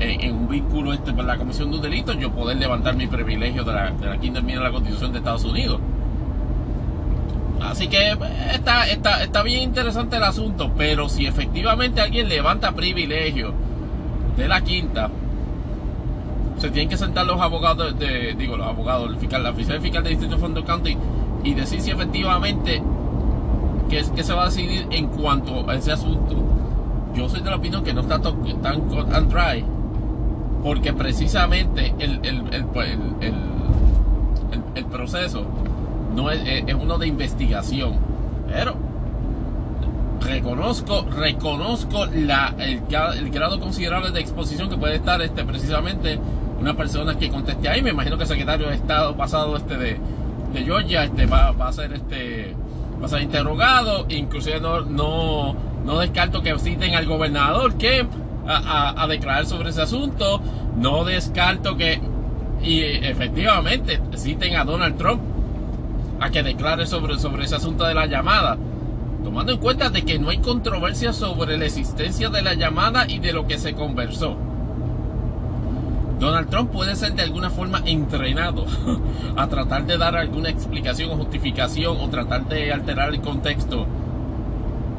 en, un vínculo este por la comisión de un delito yo poder levantar mi privilegio de la, quinta enmienda de la Constitución de Estados Unidos Así que está, está, está bien interesante el asunto, pero si efectivamente alguien levanta privilegio de la quinta, se tienen que sentar los abogados, de, digo, los abogados, el fiscal, la oficina fiscal del Distrito Fondo County y decir si efectivamente que, que, se va a decidir en cuanto a ese asunto. Yo soy de la opinión que no está tan cut and dry, porque precisamente el, el, el, el proceso no es, uno de investigación. Pero reconozco, reconozco la, el, grado considerable de exposición que puede estar este, precisamente una persona que conteste ahí. Me imagino que el secretario de Estado pasado este de, de Georgia este, va, a ser este va a ser interrogado. Inclusive no, no, no descarto que citen al gobernador Kemp a, declarar sobre ese asunto. No descarto que y efectivamente citen a Donald Trump a que declare sobre, sobre ese asunto de la llamada, tomando en cuenta de que no hay controversia sobre la existencia de la llamada y de lo que se conversó. Donald Trump puede ser de alguna forma entrenado a tratar de dar alguna explicación o justificación o tratar de alterar el contexto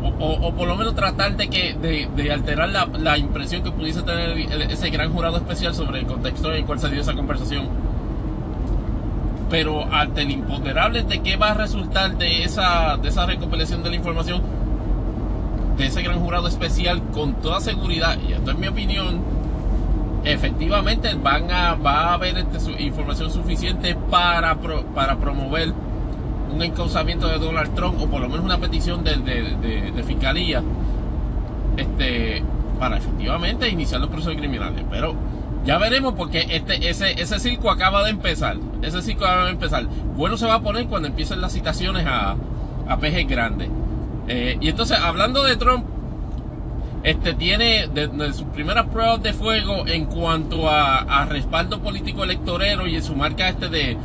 o, por lo menos tratar de que de, alterar la, la, impresión que pudiese tener ese gran jurado especial sobre el contexto en el cual se dio esa conversación. Pero ante el imponderable de qué va a resultar de esa, de esa recopilación de la información de ese gran jurado especial, con toda seguridad, y esto es mi opinión, efectivamente van a, va a haber este, información suficiente para, para promover un encauzamiento de Donald Trump o por lo menos una petición de, fiscalía este, para efectivamente iniciar los procesos criminales. Pero ya veremos porque este, ese, ese circo acaba de empezar. Ese circo acaba de empezar. Bueno se va a poner cuando empiecen las citaciones a, a pejes grandes. Eh, y entonces, hablando de Trump, este tiene de, sus primeras pruebas de fuego en cuanto a, respaldo político electorero y en su marca este de,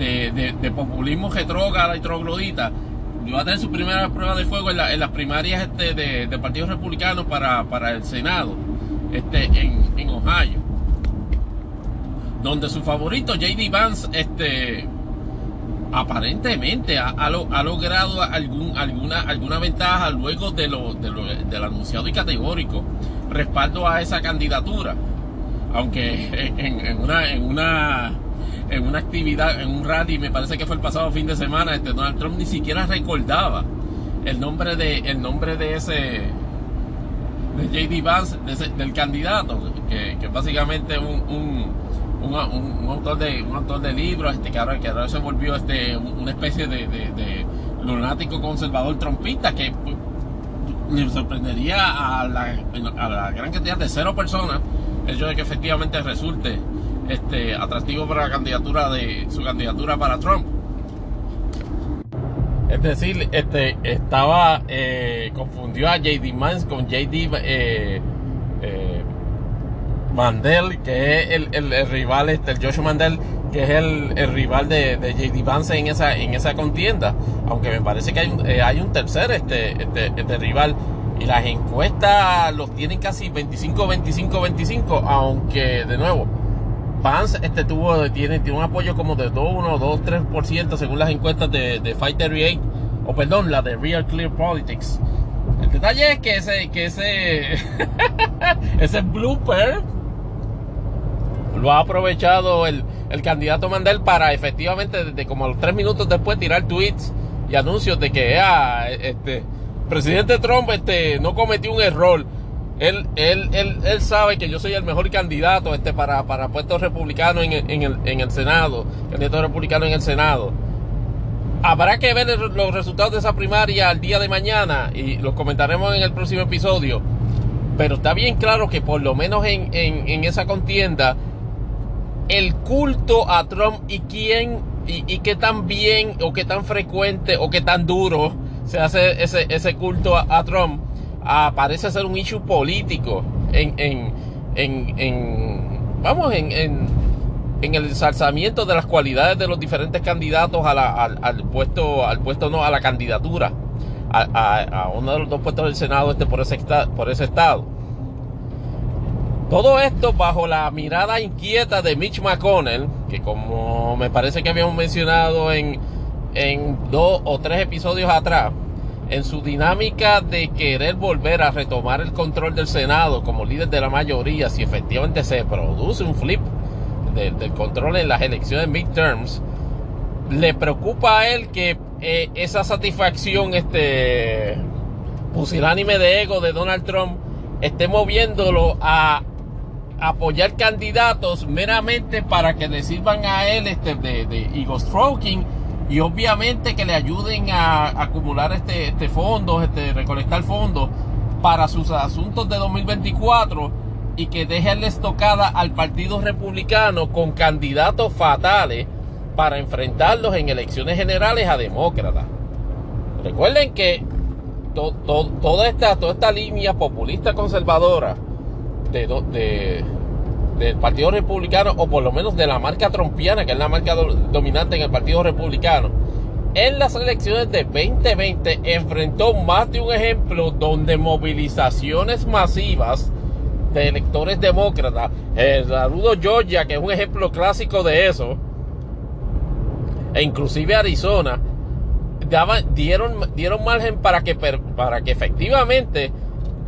de, populismo retrógrada y troglodita, va a tener su primera prueba de fuego en, las primarias este, de, Partido Republicano para, el Senado este, en, Ohio. Donde su favorito, JD Vance, este, aparentemente ha, logrado algún, alguna, alguna ventaja luego de lo, del anunciado y categórico respaldo a esa candidatura. Aunque en, una, en una en una actividad, en un rally, me parece que fue el pasado fin de semana, este Donald Trump ni siquiera recordaba el nombre de, el nombre de ese de JD Vance, del candidato, que, que básicamente un, un, un, autor de un autor de libros, este, que ahora, que ahora se volvió este, una especie de, lunático conservador trompista que pues, sorprendería a la, a la gran cantidad de cero personas el hecho de que efectivamente resulte este, atractivo para la candidatura de su candidatura para Trump. Es decir, este, estaba, eh, confundió a JD Mans con JD eh, eh, Mandel, que es el, rival, este, el Joshua Mandel, que es el, rival de, JD Vance en esa, en esa contienda. Aunque me parece que hay un, hay un tercer este, este, este rival. Y las encuestas los tienen casi 25, 25, 25. Aunque, de nuevo, Vance este tuvo, tiene, tiene un apoyo como de 2, 1, 2, 3% según las encuestas de, de 538, o perdón, la de Real Clear Politics. El detalle es que ese, que ese, ese blooper lo ha aprovechado el, el candidato Mandel para efectivamente, desde como los 3 minutos después, tirar tweets y anuncios de que ah, este, presidente Trump este, no cometió un error él, él, él, él, sabe que yo soy el mejor candidato este, para, para puesto republicano en el, en, el, en el Senado, candidato republicano en el Senado. Habrá que ver los resultados de esa primaria al día de mañana y los comentaremos en el próximo episodio. Pero está bien claro que por lo menos en, en, esa contienda, el culto a Trump y quién y, qué tan bien o qué tan frecuente o qué tan duro se hace ese, ese culto a Trump parece ser un issue político en, en, en, vamos, en, en, el ensalzamiento de las cualidades de los diferentes candidatos a al, puesto, al puesto no, a la candidatura, a, uno de los dos puestos del Senado este por ese, por ese estado. Todo esto bajo la mirada inquieta de Mitch McConnell, que como me parece que habíamos mencionado en, en dos o tres episodios atrás, en su dinámica de querer volver a retomar el control del Senado como líder de la mayoría, si efectivamente se produce un flip del control en las elecciones midterms, le preocupa a él que eh, esa satisfacción este pusilánime de ego de Donald Trump esté moviéndolo a apoyar candidatos meramente para que le sirvan a él este de, de ego stroking y obviamente que le ayuden a, acumular este, este fondos, este, recolectar fondos para sus asuntos de 2024 y que dejen la estocada al Partido Republicano con candidatos fatales para enfrentarlos en elecciones generales a demócratas. Recuerden que toda, esta, toda esta línea populista conservadora de, de, del Partido Republicano, o por lo menos de la marca trompiana, que es la marca dominante en el Partido Republicano, en las elecciones de 2020 enfrentó más de un ejemplo donde movilizaciones masivas de electores demócratas, el saludo Georgia, que es un ejemplo clásico de eso, e inclusive Arizona, dieron, dieron margen para que, para que efectivamente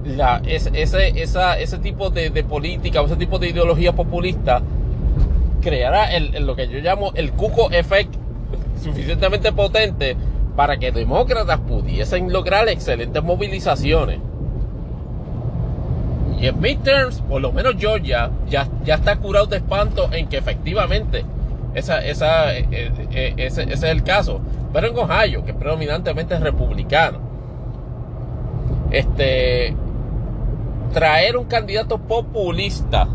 la, ese, ese tipo de, política o ese tipo de ideología populista creará el, lo que yo llamo el cuco effect suficientemente potente para que demócratas pudiesen lograr excelentes movilizaciones. Y en midterms, por lo menos Georgia ya, ya está curado de espanto en que efectivamente esa, esa, eh, eh, ese, ese es el caso. Pero en Ohio, que predominantemente es republicano, este, traer un candidato populista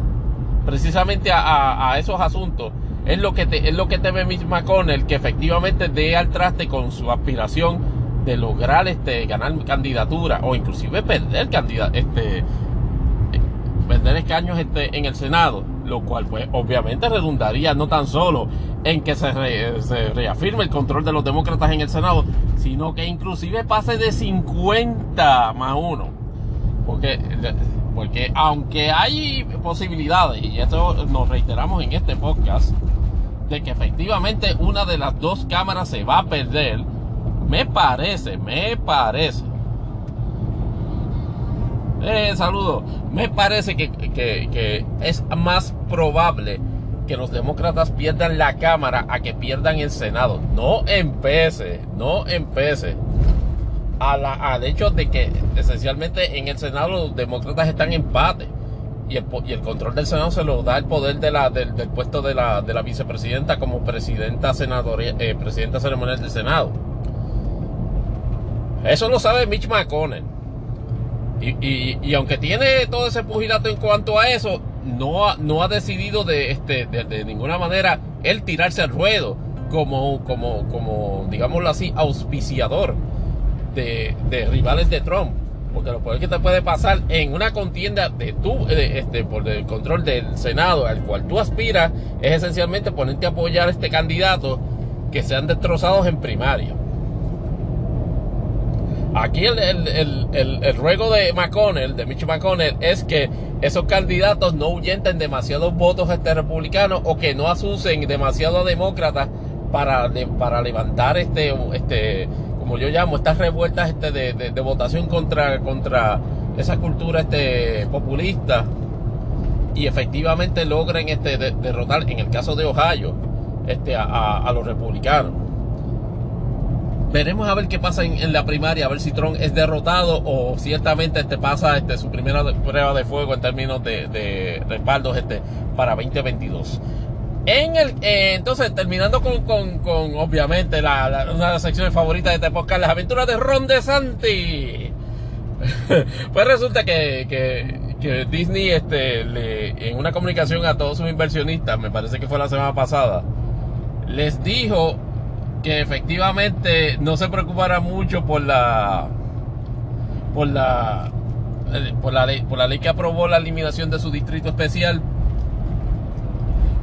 precisamente a, esos asuntos es lo que te, es lo que teme Mitch McConnell que efectivamente dé al traste con su aspiración de lograr este ganar candidatura o inclusive perder candidato este perder escaños este, en el Senado lo cual pues obviamente redundaría no tan solo en que se, reafirme el control de los demócratas en el Senado, sino que inclusive pase de 50 más 1. Porque, porque aunque hay posibilidades, y esto nos reiteramos en este podcast, de que efectivamente una de las dos cámaras se va a perder, me parece, me parece eh, saludo. Me parece que, es más probable que los demócratas pierdan la Cámara a que pierdan el Senado. No empece, no empece. A la, al hecho de que esencialmente en el Senado los demócratas están en empate. Y el, y el, control del Senado se lo da el poder de la, del, puesto de la, de la, vicepresidenta como presidenta, senador, eh, presidenta ceremonial del Senado. Eso lo sabe Mitch McConnell. Y, aunque tiene todo ese pugilato en cuanto a eso, no ha, no ha decidido de, este, de, ninguna manera él tirarse al ruedo como, como, como digámoslo así, auspiciador de, rivales de Trump. Porque lo peor que te puede pasar en una contienda de tú, este, por el control del Senado al cual tú aspiras, es esencialmente ponerte a apoyar a este candidato que sean destrozados en primaria. Aquí el, ruego de McConnell, de Mitch McConnell, es que esos candidatos no huyenten demasiados votos este republicanos o que no asusen demasiado a demócratas para, para levantar este, este, como yo llamo, estas revueltas este de, votación contra, contra esa cultura este, populista y efectivamente logren este, derrotar, en el caso de Ohio, a los republicanos. Veremos a ver qué pasa en, la primaria, a ver si Trump es derrotado o ciertamente pasa su primera prueba de fuego en términos de, respaldos para 2022. En el, eh, entonces, terminando con, obviamente, la, una de las secciones favoritas de este podcast, las aventuras de Ron DeSantis. pues resulta que, Disney, este, en una comunicación a todos sus inversionistas, me parece que fue la semana pasada, les dijo que efectivamente no se preocupara mucho por la por la eh, por la ley por la ley que aprobó la eliminación de su distrito especial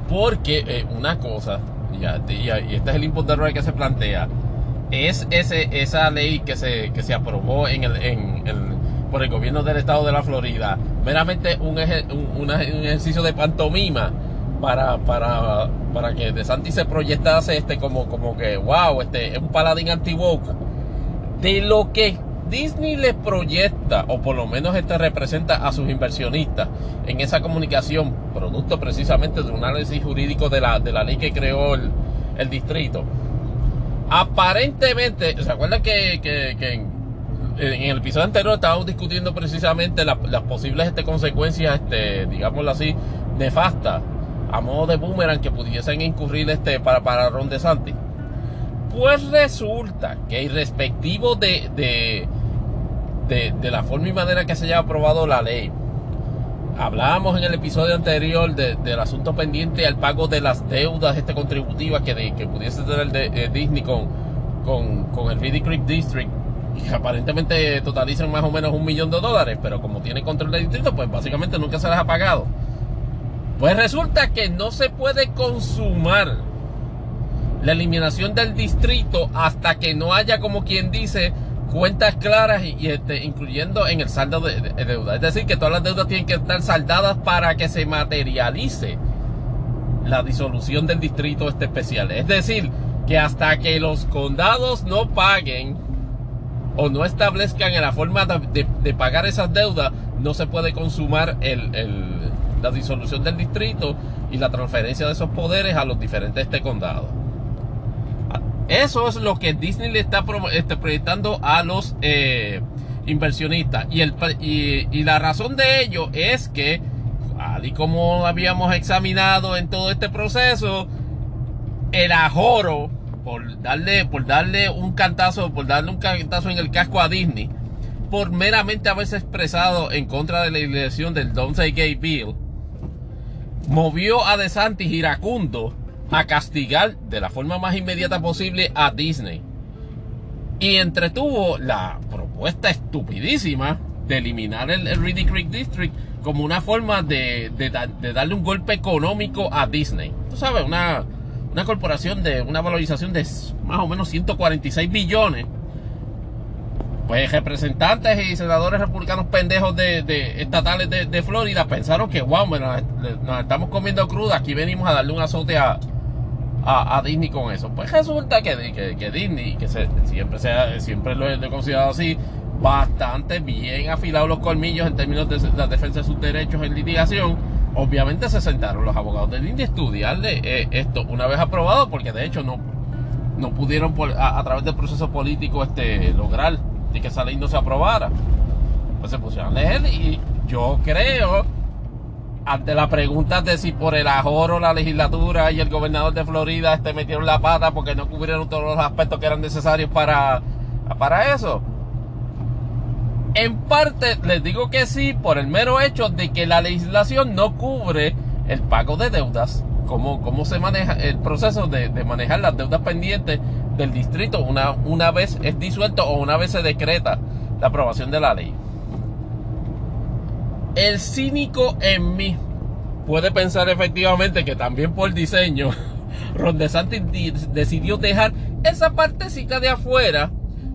porque eh, una cosa y, este es el error que se plantea es ese esa ley que se que se aprobó por el gobierno del estado de la Florida meramente un, ejercicio de pantomima para, para, para que se proyectase este como, como que, wow, este es un paladín anti De lo que Disney le proyecta, o por lo menos este representa a sus inversionistas en esa comunicación, producto precisamente de un análisis jurídico de la, de la ley que creó el, distrito. Aparentemente, ¿se acuerdan que, en, el episodio anterior estábamos discutiendo precisamente las posibles este, consecuencias, este, digámoslo así, nefastas a modo de boomerang que pudiesen incurrir este para, para Ron DeSantis. Pues resulta que irrespectivo de, de, de, la forma y manera que se haya aprobado la ley, hablábamos en el episodio anterior del asunto pendiente al pago de las deudas este, contributivas que, que pudiese tener de, eh, Disney con, con, con el Reedy Creek District que aparentemente totalizan más o menos un millón de dólares, pero como tiene control del distrito, pues básicamente nunca se les ha pagado. Pues resulta que no se puede consumar la eliminación del distrito hasta que no haya, como quien dice, cuentas claras y, este, incluyendo en el saldo de, deuda. Es decir, que todas las deudas tienen que estar saldadas para que se materialice la disolución del distrito este especial. Es decir, que hasta que los condados no paguen o no establezcan la forma de, pagar esas deudas, no se puede consumar el la disolución del distrito y la transferencia de esos poderes a los diferentes este condados. Eso es lo que Disney le está este, proyectando a los eh, inversionistas. Y, el, y, la razón de ello es que, y como habíamos examinado en todo este proceso, el ajoro, por darle, por darle un cantazo, por darle un cantazo en el casco a Disney, por meramente haberse expresado en contra de la elección del Don't Say Gay Bill, movió a DeSantis iracundo a castigar de la forma más inmediata posible a Disney. Y entretuvo la propuesta estupidísima de eliminar el, Reedy Creek District como una forma de, darle un golpe económico a Disney. Tú sabes, una, una corporación de una valorización de más o menos 146 billones. Pues representantes y senadores republicanos pendejos de, estatales de, Florida pensaron que, wow, nos estamos comiendo cruda, aquí venimos a darle un azote a, a, Disney con eso. Pues resulta que, que, Disney, que siempre, sea, siempre lo he considerado así, bastante bien afilados los colmillos en términos de la defensa de sus derechos en litigación. Obviamente se sentaron los abogados de Disney a estudiar eh, esto una vez aprobado, porque de hecho no, no pudieron a, través del proceso político este, lograr de que esa ley no se aprobara. Pues se pusieron a leer y yo creo ante la pregunta de si por el ajoro la legislatura y el gobernador de Florida este, metieron la pata porque no cubrieron todos los aspectos que eran necesarios para, para eso. En parte les digo que sí por el mero hecho de que la legislación no cubre el pago de deudas, cómo, cómo se maneja el proceso de, de, manejar las deudas pendientes del distrito una, una vez es disuelto o una vez se decreta la aprobación de la ley. El cínico en mí puede pensar efectivamente que también por diseño Ron DeSantis decidió dejar esa partecita de afuera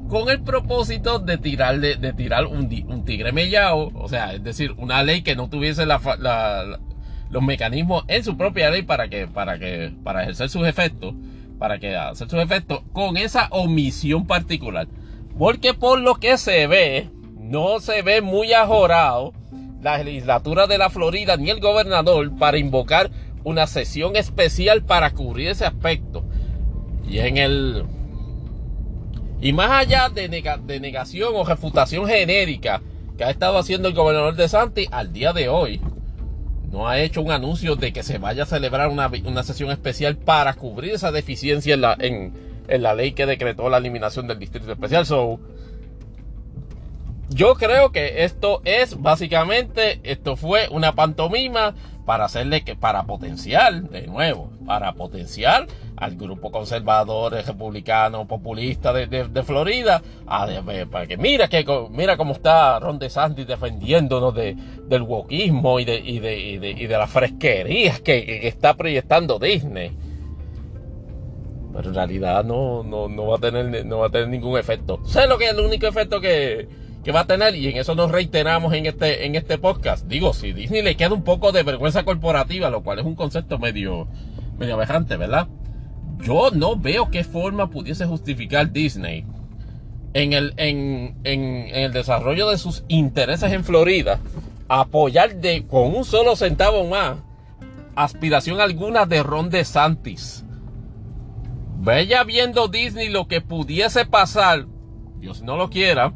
con el propósito de tirar, de, tirar un, tigre mellao, o sea, es decir, una ley que no tuviese los mecanismos en su propia ley para que, para que, para ejercer sus efectos, para que hacer sus efectos con esa omisión particular. Porque por lo que se ve, no se ve muy ajorado la legislatura de la Florida ni el gobernador para invocar una sesión especial para cubrir ese aspecto. Y en el. Y más allá de, negación o refutación genérica que ha estado haciendo el gobernador de Santi al día de hoy, no ha hecho un anuncio de que se vaya a celebrar una, sesión especial para cubrir esa deficiencia en la, en, en la ley que decretó la eliminación del distrito especial. So, yo creo que esto es básicamente, esto fue una pantomima para hacerle que, para potenciar, de nuevo, para potenciar al grupo conservador, republicano, populista de, Florida, para que mira que mira cómo está Ron DeSantis defendiéndonos de, del wokismo y de, y de, y de, y de las fresquerías que, que, está proyectando Disney. Pero en realidad no, no, no, va a tener, no va a tener ningún efecto. Sé lo que es el único efecto que, que va a tener y en eso nos reiteramos en este, en este podcast. Digo, si Disney le queda un poco de vergüenza corporativa, lo cual es un concepto medio, medio abejante, ¿verdad? Yo no veo qué forma pudiese justificar Disney en el, en, en, el desarrollo de sus intereses en Florida apoyar de, con un solo centavo más aspiración alguna de Ron DeSantis. Vaya viendo Disney lo que pudiese pasar, Dios no lo quiera,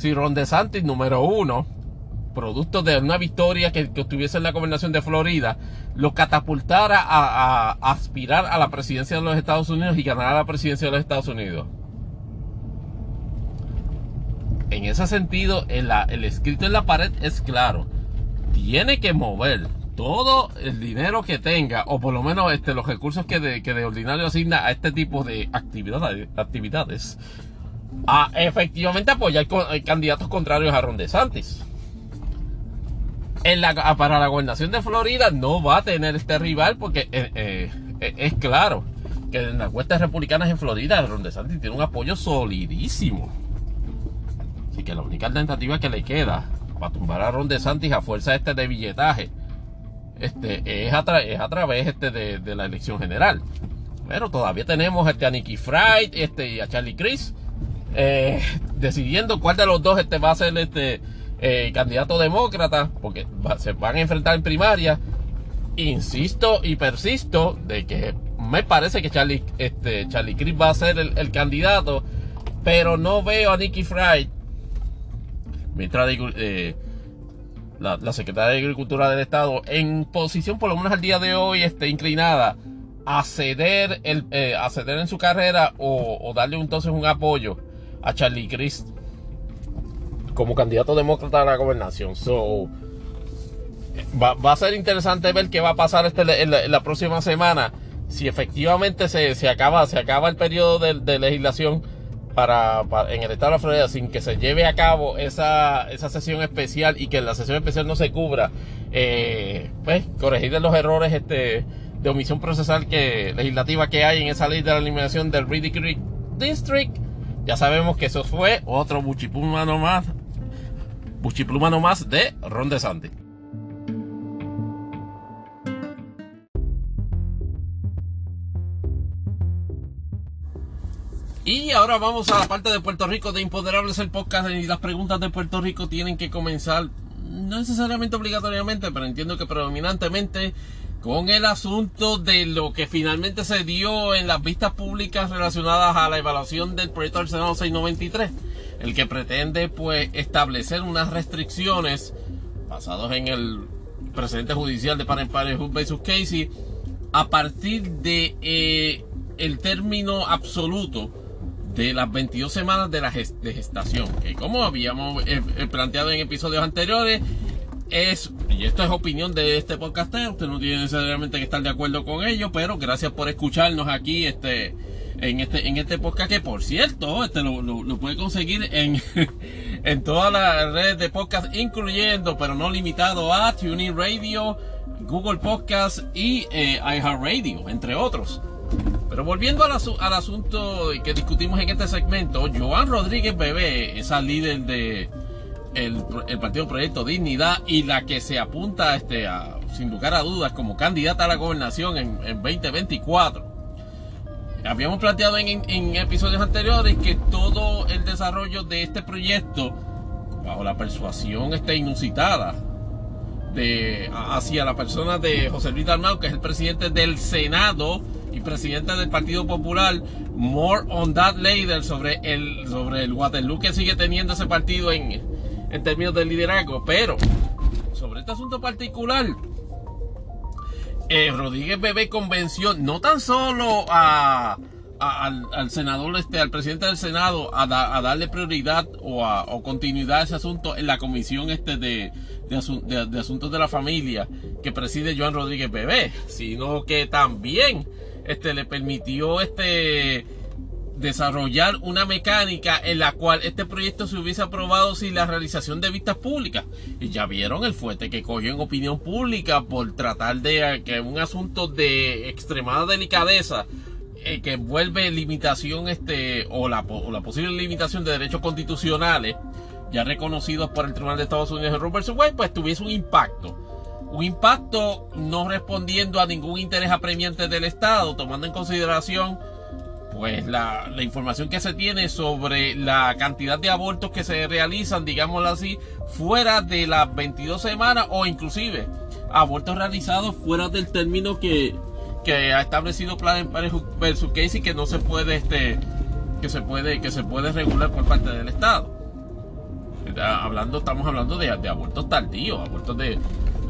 si Ron DeSantis, número uno, producto de una victoria que, obtuviese en la gobernación de Florida, lo catapultara a, aspirar a la presidencia de los Estados Unidos y ganar la presidencia de los Estados Unidos. En ese sentido, el escrito en la pared es claro. Tiene que mover todo el dinero que tenga, o por lo menos este, los recursos que de, de ordinario asigna a este tipo de actividades a efectivamente apoyar eh, candidatos contrarios a Ron DeSantis. En la, para la gobernación de Florida no va a tener este rival porque eh, eh, es claro que en las cuestas republicanas en Florida Ron DeSantis tiene un apoyo solidísimo. Así que la única tentativa que le queda para tumbar a Ron DeSantis a fuerza este de billetaje este, es, a, es a través este de, la elección general. Pero todavía tenemos este, a Nicky Fried este, y a Charlie Chris eh, decidiendo cuál de los dos este va a ser este eh, candidato demócrata, porque se van a enfrentar en primaria. Insisto y persisto de que me parece que Charlie, este, Charlie Chris va a ser el, candidato, pero no veo a Nicky Fried, eh, la, secretaria de Agricultura del Estado, en posición, por lo menos al día de hoy, este, inclinada a ceder, el, a ceder en su carrera o, o darle entonces un apoyo a Charlie Crist como candidato demócrata a la gobernación. So, va, a ser interesante ver qué va a pasar este, en, la, próxima semana. Si efectivamente se, acaba, se acaba el periodo de, legislación para, en el estado de Florida sin que se lleve a cabo esa, esa sesión especial y que la sesión especial no se cubra, eh, pues corregir los errores este, de omisión procesal que, legislativa que hay en esa ley de la eliminación del Reedy Creek District. Ya sabemos que eso fue otro buchiplumano más, buchiplumano más de Ron DeSantis. Y ahora vamos a la parte de Puerto Rico de Impoderables el podcast y las preguntas de Puerto Rico tienen que comenzar no necesariamente obligatoriamente, pero entiendo que predominantemente con el asunto de lo que finalmente se dio en las vistas públicas relacionadas a la evaluación del proyecto del Senado 693, el que pretende pues establecer unas restricciones basadas en el presidente judicial de Parempare vs Casey a partir de eh, el término absoluto de las 22 semanas de la gestación, que como habíamos eh, eh, planteado en episodios anteriores, es, y esto es opinión de este podcaster, usted no tiene necesariamente que estar de acuerdo con ello, pero gracias por escucharnos aquí este, en, este, en este podcast, que por cierto, este lo, puede conseguir en, en todas las redes de podcast, incluyendo, pero no limitado a TuneIn Radio, Google Podcast y eh, iHeartRadio, entre otros. Pero volviendo al, asunto que discutimos en este segmento, Joan Rodríguez Bebé, esa líder de el, Partido Proyecto Dignidad y la que se apunta este, sin lugar a dudas como candidata a la gobernación en, 2024. Habíamos planteado en, episodios anteriores que todo el desarrollo de este proyecto, bajo la persuasión este, inusitada de, hacia la persona de José Luis Dalmau, que es el presidente del Senado, y presidente del Partido Popular, more on that later, sobre el, sobre el Waterloo que sigue teniendo ese partido en, en términos de liderazgo. Pero, sobre este asunto particular, eh, Rodríguez Bebé convenció no tan solo a, al, senador, este, al presidente del Senado, a, darle prioridad o, a, continuidad a ese asunto en la comisión este de, asuntos de la familia que preside Joan Rodríguez Bebé, sino que también este, le permitió este, desarrollar una mecánica en la cual este proyecto se hubiese aprobado sin la realización de vistas públicas. Y ya vieron el fuerte que cogió en opinión pública por tratar de que un asunto de extremada delicadeza eh, que envuelve limitación este o la, o la posible limitación de derechos constitucionales ya reconocidos por el Tribunal de Estados Unidos en Robert Wade, pues tuviese un impacto un impacto no respondiendo a ningún interés apremiante del Estado, tomando en consideración pues la, información que se tiene sobre la cantidad de abortos que se realizan, digámoslo así, fuera de las 22 semanas o inclusive abortos realizados fuera del término que, que ha establecido Plan versus Casey que no se puede este que se puede que se puede regular por parte del Estado. Hablando, estamos hablando de, de abortos tardíos, abortos de,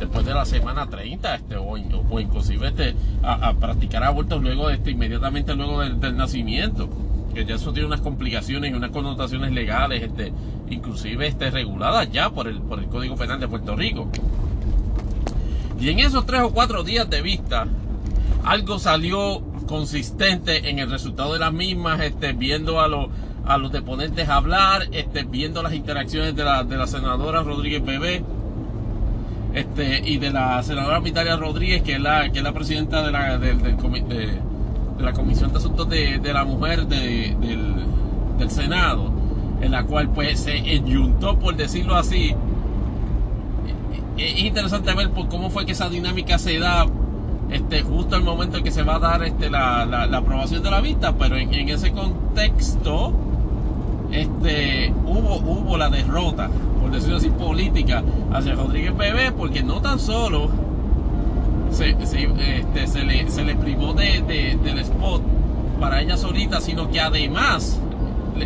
después de la semana 30 este, o, inclusive este, a, practicar abortos luego este, inmediatamente luego del, nacimiento que ya eso tiene unas complicaciones y unas connotaciones legales este, inclusive este, reguladas ya por el, por el Código Penal de Puerto Rico. Y en esos tres o cuatro días de vista algo salió consistente en el resultado de las mismas este, viendo a los a los deponentes hablar, este, viendo las interacciones de la, de la senadora Rodríguez Bebé, este, y de la senadora Vitalia Rodríguez, que es la, que es la presidenta de la, de, la Comisión de Asuntos de, la Mujer del, del, Senado, en la cual pues se enyuntó, por decirlo así. Es interesante ver por cómo fue que esa dinámica se da este, justo el momento en que se va a dar este, la, la, aprobación de la vista, pero en ese contexto este, hubo, hubo la derrota, por decirlo así, política hacia Rodríguez Bebé, porque no tan solo se, este, se, le, se le privó de, del spot para ella solita, sino que además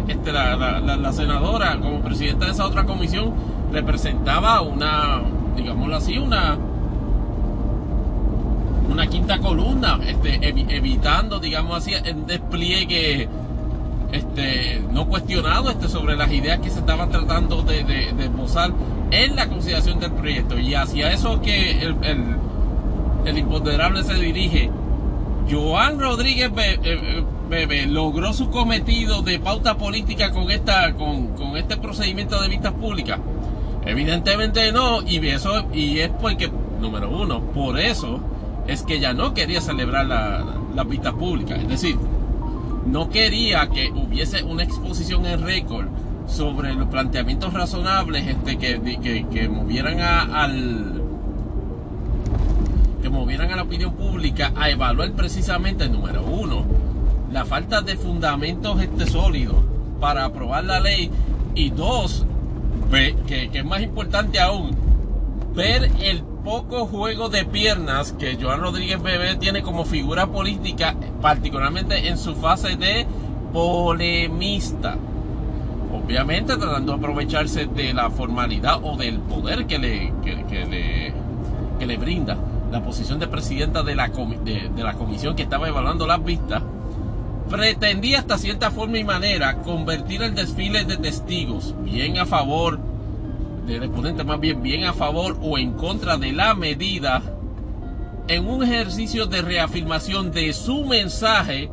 este, la, la, senadora, como presidenta de esa otra comisión, representaba una, digámoslo así, una una quinta columna, este, evitando, digamos así, el despliegue este, no cuestionado este, sobre las ideas que se estaban tratando de, de, en la consideración del proyecto. Y hacia eso que el, el, imponderable se dirige. Joan Rodríguez Bebe logró su cometido de pauta política con este procedimiento de vistas públicas? Evidentemente no, y eso y es porque número uno, por eso es que ella no quería celebrar las la vistas públicas, es decir, no quería que hubiese una exposición en récord sobre los planteamientos razonables este, que, que, movieran a, al que movieran a la opinión pública a evaluar precisamente número uno la falta de fundamentos este sólidos para aprobar la ley y dos que, que es más importante aún ver el poco juego de piernas que Joan Rodríguez Bebé tiene como figura política, particularmente en su fase de polemista. Obviamente tratando de aprovecharse de la formalidad o del poder que le, que, le, brinda la posición de presidenta de la, de la comisión que estaba evaluando las vistas, pretendía hasta cierta forma y manera convertir el desfile de testigos, bien a favor del exponente más bien bien a favor o en contra de la medida en un ejercicio de reafirmación de su mensaje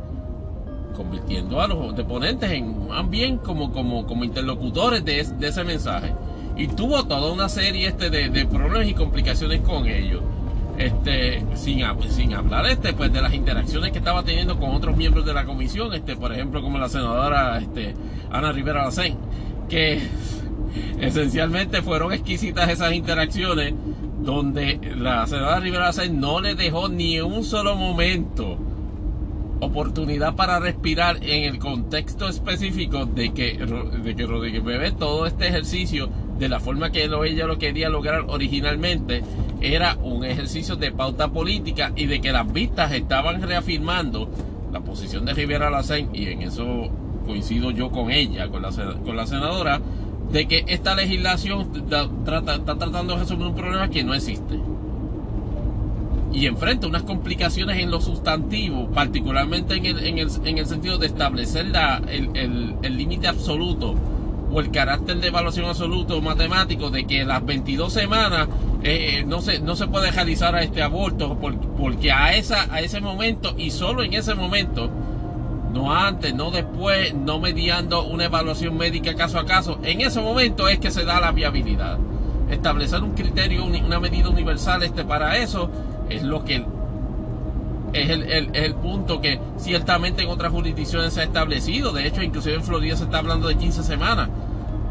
convirtiendo a los deponentes en más bien como, como, como interlocutores de, ese mensaje. Y tuvo toda una serie este de, problemas y complicaciones con ellos este sin, sin hablar este pues de las interacciones que estaba teniendo con otros miembros de la comisión este por ejemplo como la senadora este Ana Rivera Lacén que Esencialmente fueron exquisitas esas interacciones donde la senadora Rivera no le dejó ni un solo momento oportunidad para respirar en el contexto específico de que, de que Rodríguez Bebé todo este ejercicio de la forma que ella lo quería lograr originalmente era un ejercicio de pauta política y de que las vistas estaban reafirmando la posición de Rivera Lacén y en eso coincido yo con ella, con la, con la senadora, de que esta legislación está, tratando de resolver un problema que no existe. Y enfrenta unas complicaciones en lo sustantivo, particularmente en el, en el, en el sentido de establecer la, el límite absoluto o el carácter de evaluación absoluto matemático de que las 22 semanas eh, no, se, no se puede realizar a este aborto porque a, esa, a ese momento y solo en ese momento no antes, no después, no mediando una evaluación médica caso a caso. En ese momento es que se da la viabilidad. Establecer un criterio, una medida universal este para eso es lo que es el, el, punto que ciertamente en otras jurisdicciones se ha establecido. De hecho, inclusive en Florida se está hablando de 15 semanas.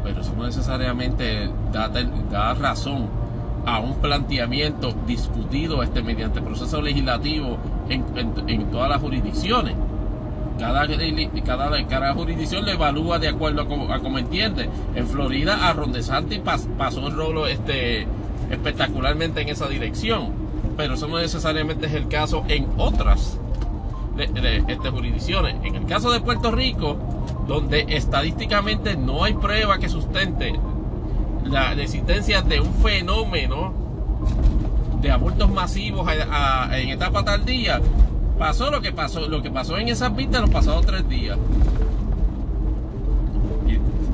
Pero eso no necesariamente da, da razón a un planteamiento discutido este mediante proceso legislativo en, en todas las jurisdicciones. Cada, cada, jurisdicción le evalúa de acuerdo a como, entiende. En Florida, a Rondesanti pasó el rolo este, espectacularmente en esa dirección. Pero eso no necesariamente es el caso en otras este, jurisdicciones. En el caso de Puerto Rico, donde estadísticamente no hay prueba que sustente la, existencia de un fenómeno de abortos masivos en etapa tardía, pasó lo que pasó, lo que pasó en esas vistas los pasados tres días.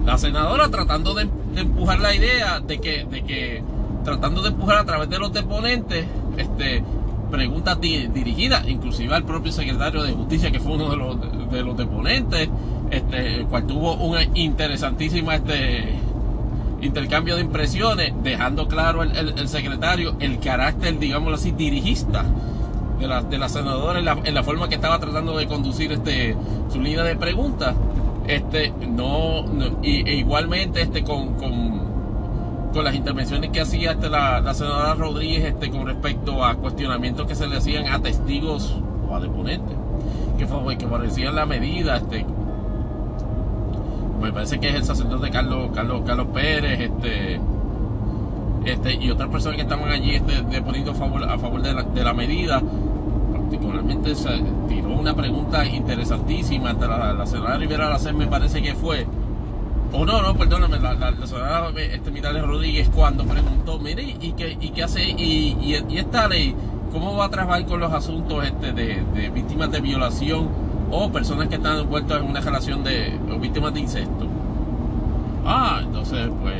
la senadora tratando de, empujar la idea de que, de que, tratando de empujar a través de los deponentes, este, preguntas dirigidas, inclusive al propio secretario de Justicia, que fue uno de los, de, los deponentes, este, el cual tuvo una interesantísima este, intercambio de impresiones, dejando claro el, el secretario el carácter, digámoslo así, dirigista de la, de la senadora en la, forma que estaba tratando de conducir este su línea de preguntas. Este no, y, e igualmente este con, con, con, las intervenciones que hacía este, la, senadora Rodríguez este con respecto a cuestionamientos que se le hacían a testigos o a deponentes que fue que parecían la medida este me parece que es el sacerdote Carlos Carlos Carlos Pérez este este, y otras personas que estaban allí este, deponiendo a favor, a favor de, la, de la medida, particularmente se tiró una pregunta interesantísima ante la, la senadora Rivera Lacer, me parece que fue, o no, no, perdóname, la, la, senadora este, Mirales Rodríguez cuando preguntó, mire, ¿y qué, y qué hace? Y, y, esta ley, ¿cómo va a trabajar con los asuntos este, de, víctimas de violación o personas que están envueltas en una relación de víctimas de incesto? Ah, entonces, pues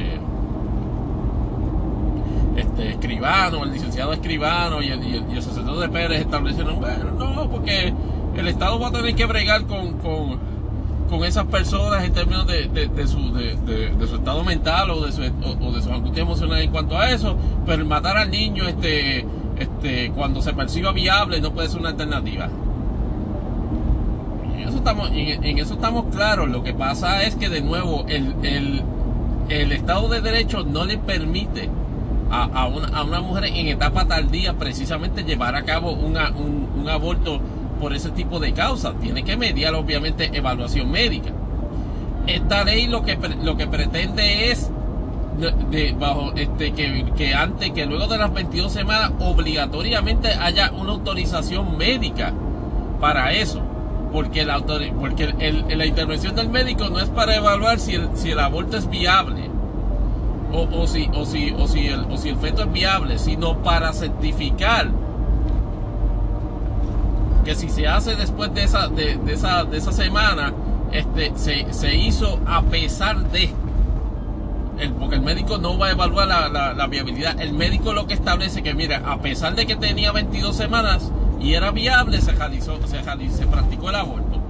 este, Escribano, el licenciado Escribano y el, y el, sacerdote Pérez establecieron, bueno, no, porque el Estado va a tener que bregar con, con, con esas personas en términos de, de, su, de, su estado mental o de su, o, de su angustia emocional en cuanto a eso, pero matar al niño este, este, cuando se perciba viable no puede ser una alternativa. En eso estamos, en, eso estamos claros. Lo que pasa es que de nuevo el, el, el Estado de Derecho no le permite a, a, una, a, una, mujer en etapa tardía precisamente llevar a cabo una, un, un aborto por ese tipo de causas. Tiene que mediar, obviamente, evaluación médica. Esta ley lo que, lo que pretende es de, bajo este que, que, antes que luego de las 22 semanas obligatoriamente haya una autorización médica para eso porque la porque el, la intervención del médico no es para evaluar si el, si el aborto es viable o, o, si o si o si el o si el feto es viable sino para certificar que si se hace después de esa, de, esa, de esa semana, este, se, se, hizo a pesar de. El, porque el médico no va a evaluar la, la, viabilidad. El médico lo que establece que, mira, a pesar de que tenía 22 semanas y era viable, se, realizó, se, se practicó el aborto.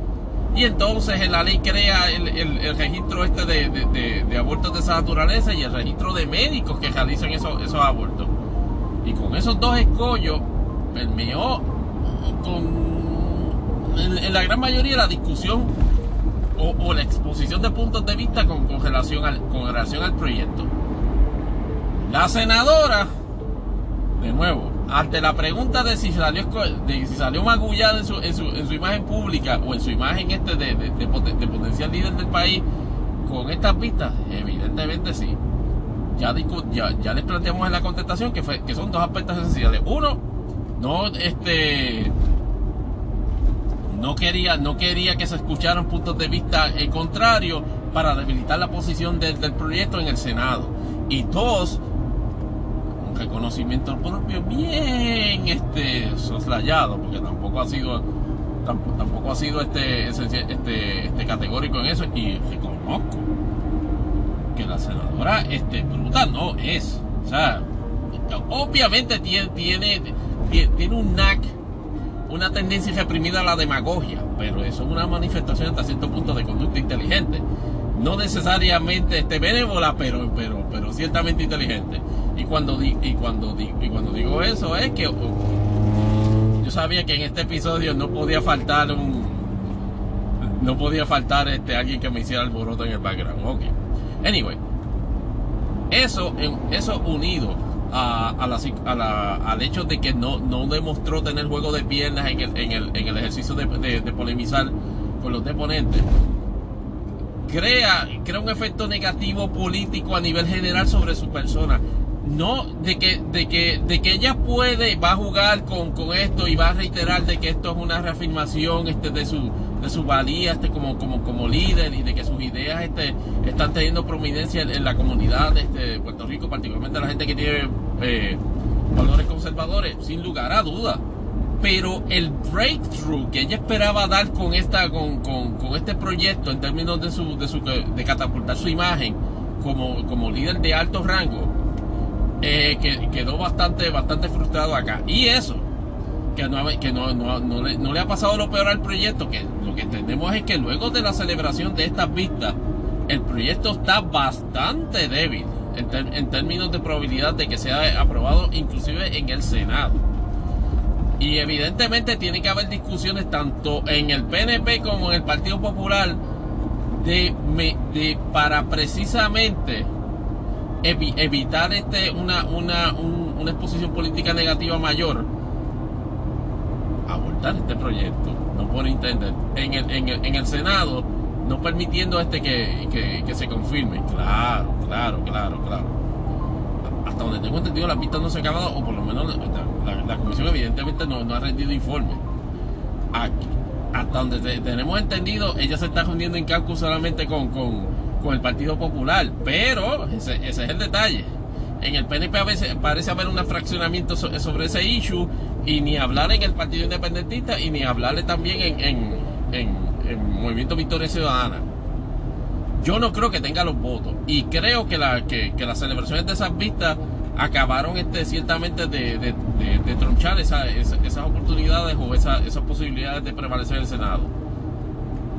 Y entonces en la ley crea el, el, registro este de, de, de, abortos de esa naturaleza y el registro de médicos que realizan esos, esos abortos. Y con esos dos escollos, permeó con en, la gran mayoría la discusión o, la exposición de puntos de vista con, relación, al, con relación al proyecto. La senadora, de nuevo, ante la pregunta de si salió, de si salió magullada en su, en, su, en su imagen pública o en su imagen este de, de, potencial líder del país, con estas vistas, evidentemente sí. Ya, ya, ya les planteamos en la contestación que, fue, que son dos aspectos esenciales. Uno, no este no quería, no quería que se escucharan puntos de vista eh, contrarios para debilitar la posición del, proyecto en el Senado. Y dos, un reconocimiento propio bien este, soslayado, porque tampoco ha sido tampoco, ha sido este, este, este categórico en eso y reconozco que la senadora este, bruta no es. O sea, obviamente tiene, tiene, tiene un knack una tendencia reprimida a la demagogia, pero eso es una manifestación hasta cierto punto de conducta inteligente. No necesariamente este, benévola, pero, pero, pero ciertamente inteligente. Y cuando, y, cuando, y cuando digo eso es que uh, yo sabía que en este episodio no podía faltar un... No podía faltar este, alguien que me hiciera alboroto en el background. Ok. Anyway. Eso, eso unido a, la, al hecho de que no, no demostró tener juego de piernas en el, en el, en el ejercicio de, de, polemizar con los deponentes, crea, crea un efecto negativo político a nivel general sobre su persona. No, de que, de que, de que ella puede, va a jugar con, con esto y va a reiterar de que esto es una reafirmación este, de su, de su valía este, como, como, como líder y de que sus ideas este, están teniendo prominencia en, la comunidad este, de Puerto Rico, particularmente la gente que tiene eh, valores conservadores, sin lugar a duda. Pero el breakthrough que ella esperaba dar con esta, con, con, con este proyecto en términos de su, de su, de catapultar su imagen como, como líder de alto rango, eh, que, quedó bastante, bastante frustrado acá. Y eso, que no, que no, no, no, le, ha pasado lo peor al proyecto, que lo que entendemos es que luego de la celebración de estas vistas, el proyecto está bastante débil en términos de probabilidad de que sea aprobado inclusive en el Senado. Y evidentemente tiene que haber discusiones tanto en el PNP como en el Partido Popular de, de para precisamente evitar este una, una, una exposición política negativa mayor abortar este proyecto, no por entender, en el, en el, en el Senado, no permitiendo este que, que, se confirme. Claro, claro, claro, claro. Hasta donde tengo entendido, las vistas no se han acabado, o por lo menos la, comisión evidentemente no, ha rendido informe. Hasta donde tenemos entendido, ella se está reuniendo en Cancún solamente con, con, el Partido Popular, pero ese, es el detalle en el PNP a veces parece haber un fraccionamiento sobre ese issue y ni hablar en el Partido Independentista y ni hablarle también en, en, Movimiento Victoria Ciudadana. Yo no creo que tenga los votos y creo que, la, que, las celebraciones de esas vistas acabaron este, ciertamente de, de, tronchar esas oportunidades o esas posibilidades de prevalecer en el Senado.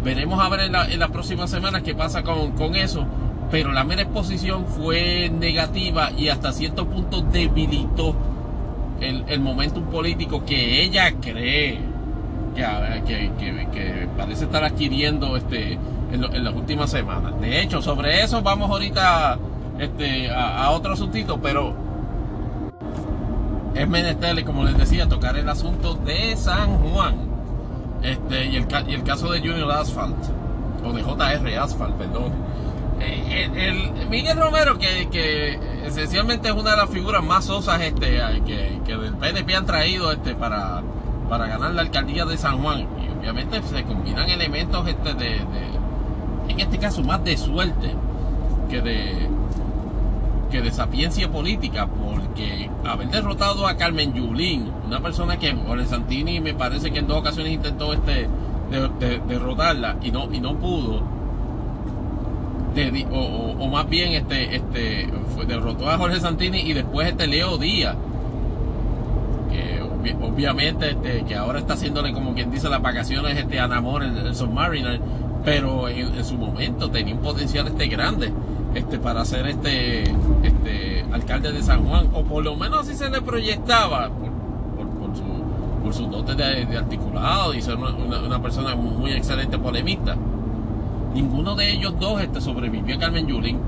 Veremos a ver en, la, en las próximas semanas qué pasa con, con eso, pero la mera exposición fue negativa y hasta cierto punto debilitó el, el momentum político que ella cree que, que, parece estar adquiriendo este, en, las últimas semanas. De hecho, sobre eso vamos ahorita este, a, otro asuntito, pero es menester, como les decía, tocar el asunto de San Juan este, y, el, caso de Junior Asphalt, o de JR Asphalt, perdón. Eh, el, Miguel Romero, que, esencialmente es una de las figuras más osas este, que, que del PNP han traído para ganar la alcaldía de San Juan. Y obviamente se combinan elementos de, en este caso más de suerte que de que de sapiencia política, porque haber derrotado a Carmen Yulín, una persona que Jorge Santini me parece que en dos ocasiones intentó este derrotarla y no y no pudo, o, más bien este este derrotó a Jorge Santini y después este Leo Díaz obviamente este, que ahora está haciéndole como quien dice las vacaciones este Anamor el, el Submariner pero en, su momento tenía un potencial este grande este para ser este este alcalde de San Juan o por lo menos así se le proyectaba por, su por su dote de, articulado y ser una, persona muy, excelente polemista. Ninguno de ellos dos este sobrevivió a Carmen Yulín.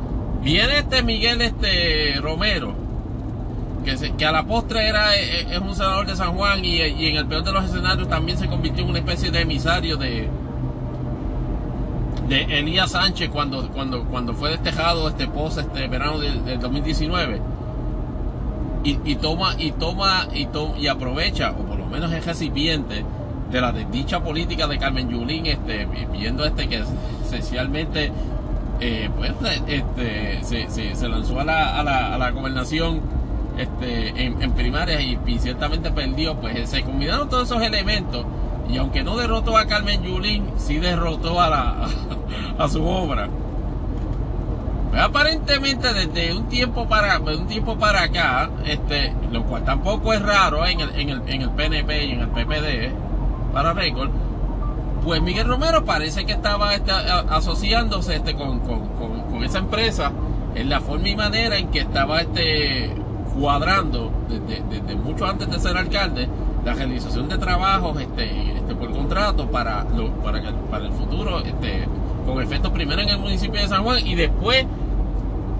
Viene este Miguel este Romero que, a la postre era eh, eh, es, un senador de San Juan y, en el peor de los escenarios también se convirtió en una especie de emisario de de Elías Sánchez cuando cuando cuando fue destejado este post este verano del, 2019 y, toma y toma y y aprovecha o por lo menos es recipiente de la desdicha política de Carmen Yulín este viendo este que esencialmente eh, pues este se, se, lanzó a la, a la, a la gobernación este, en, primaria y, ciertamente perdió, pues se combinaron todos esos elementos y aunque no derrotó a Carmen Yulín, sí derrotó a, la, a su obra. Pues aparentemente desde un tiempo para un tiempo para acá, este, lo cual tampoco es raro en el, en el, en el PNP y en el PPD para récord, pues Miguel Romero parece que estaba este, asociándose este, con, con, con, con, esa empresa en la forma y manera en que estaba este cuadrando desde, mucho antes de ser alcalde la realización de trabajos este, este por contrato para, para, para el futuro, este, con efecto primero en el municipio de San Juan y después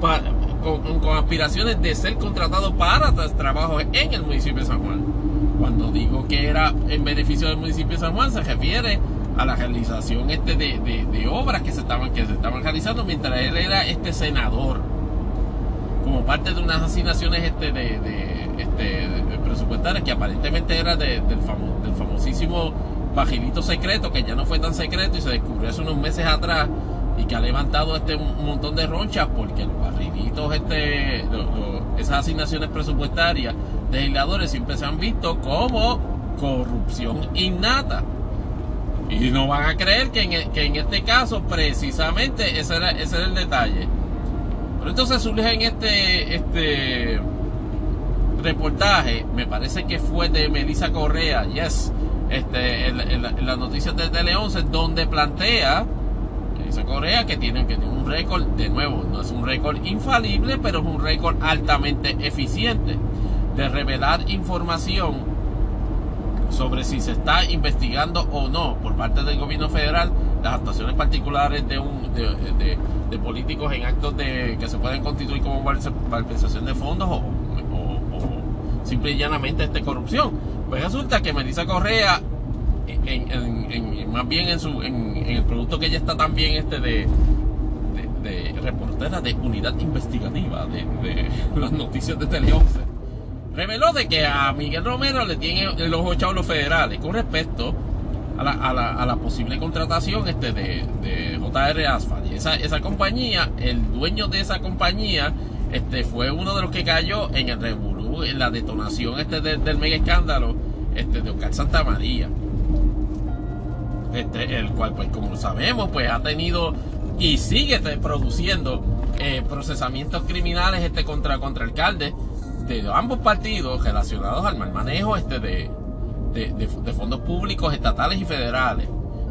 con, aspiraciones de ser contratado para trabajos en el municipio de San Juan. Cuando digo que era en beneficio del municipio de San Juan, se refiere a la realización este de, de obras que se estaban que se estaban realizando mientras él era este senador como parte de unas asignaciones este de, este, presupuestarias que aparentemente era del, del famosísimo bajilito secreto que ya no fue tan secreto y se descubrió hace unos meses atrás y que ha levantado este un montón de ronchas porque los barrilitos este esas asignaciones presupuestarias de legisladores siempre se han visto como corrupción innata. Y no van a creer que en, que en este caso precisamente ese era, ese era el detalle pero entonces surge en este, este reportaje, me parece que fue de Melissa Correa, yes, este, en, las noticias de Tele 11, donde plantea Melissa Correa que tiene, que tiene un récord, de nuevo, no es un récord infalible, pero es un récord altamente eficiente de revelar información sobre si se está investigando o no por parte del gobierno federal las actuaciones particulares de, un, de, de, políticos en actos de que se pueden constituir como malversación de fondos o, o, simple y llanamente este, corrupción. Pues resulta que Melissa Correa, en, en, más bien en, su, en, el producto que ella está también este de, de, reportera de unidad investigativa de, las noticias de Tele 11, reveló de que a Miguel Romero le tienen los ocho los federales con respecto a la, posible contratación este de, de JR Asphalt. Esa, compañía, el dueño de esa compañía, este fue uno de los que cayó en el revolú, en la detonación este del mega escándalo este, de Oscar Santa María. Este, el cual, pues como sabemos, pues ha tenido y sigue produciendo eh, procesamientos criminales este, contra, contra alcaldes de ambos partidos relacionados al mal manejo este de, de, fondos públicos estatales y federales,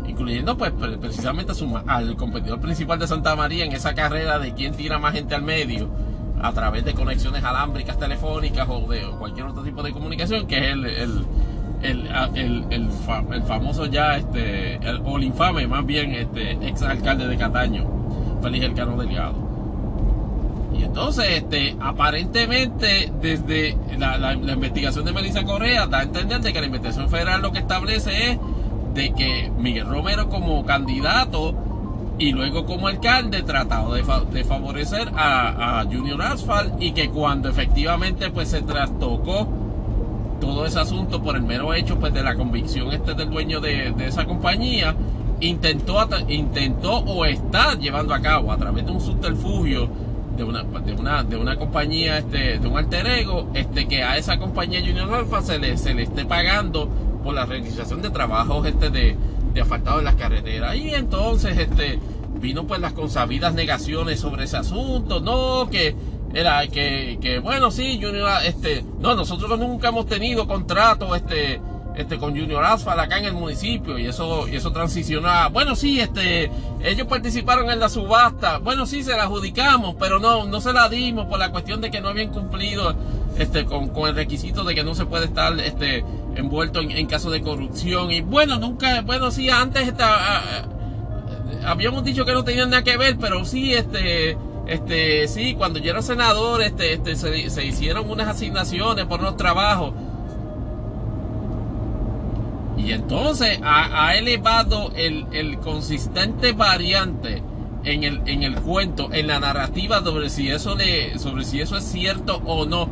incluyendo pues precisamente al competidor principal de Santa María en esa carrera de quién tira más gente al medio a través de conexiones alámbricas telefónicas o de cualquier otro tipo de comunicación, que es el, el, el, el, el famoso ya, este, o el infame más bien, este, ex alcalde de Cataño, Félix Elcano Delgado. Y entonces, este, aparentemente, desde la, investigación de Melissa Correa, da a entender de que la investigación federal lo que establece es de que Miguel Romero como candidato y luego como alcalde tratado de, favorecer a, Junior Asphalt y que cuando efectivamente pues se trastocó todo ese asunto por el mero hecho pues de la convicción este del dueño de, de esa compañía intentó intentó o está llevando a cabo a través de un subterfugio de una, de una, de una compañía, este, de un alter ego, este, que a esa compañía Junior Alpha se le, se le esté pagando por la realización de trabajos este, de, de asfaltado en las carreteras. Y entonces este, vino pues las consabidas negaciones sobre ese asunto, no, que era que, que bueno, sí, Junior, este, no, nosotros nunca hemos tenido contrato, este, este, con Junior Asphalt acá en el municipio y eso, y eso transicionaba. Bueno, sí, este, ellos participaron en la subasta. Bueno, sí, se la adjudicamos, pero no, no se la dimos por la cuestión de que no habían cumplido este, con, con el requisito de que no se puede estar este, envuelto en, caso de corrupción. Y bueno, nunca, bueno, sí, antes esta, habíamos dicho que no tenían nada que ver, pero sí, este, este, sí, cuando yo era senador, este, este, se, se hicieron unas asignaciones por unos trabajos y entonces ha, elevado el, consistente variante en el, en el cuento, en la narrativa sobre si eso sobre si eso es cierto o no.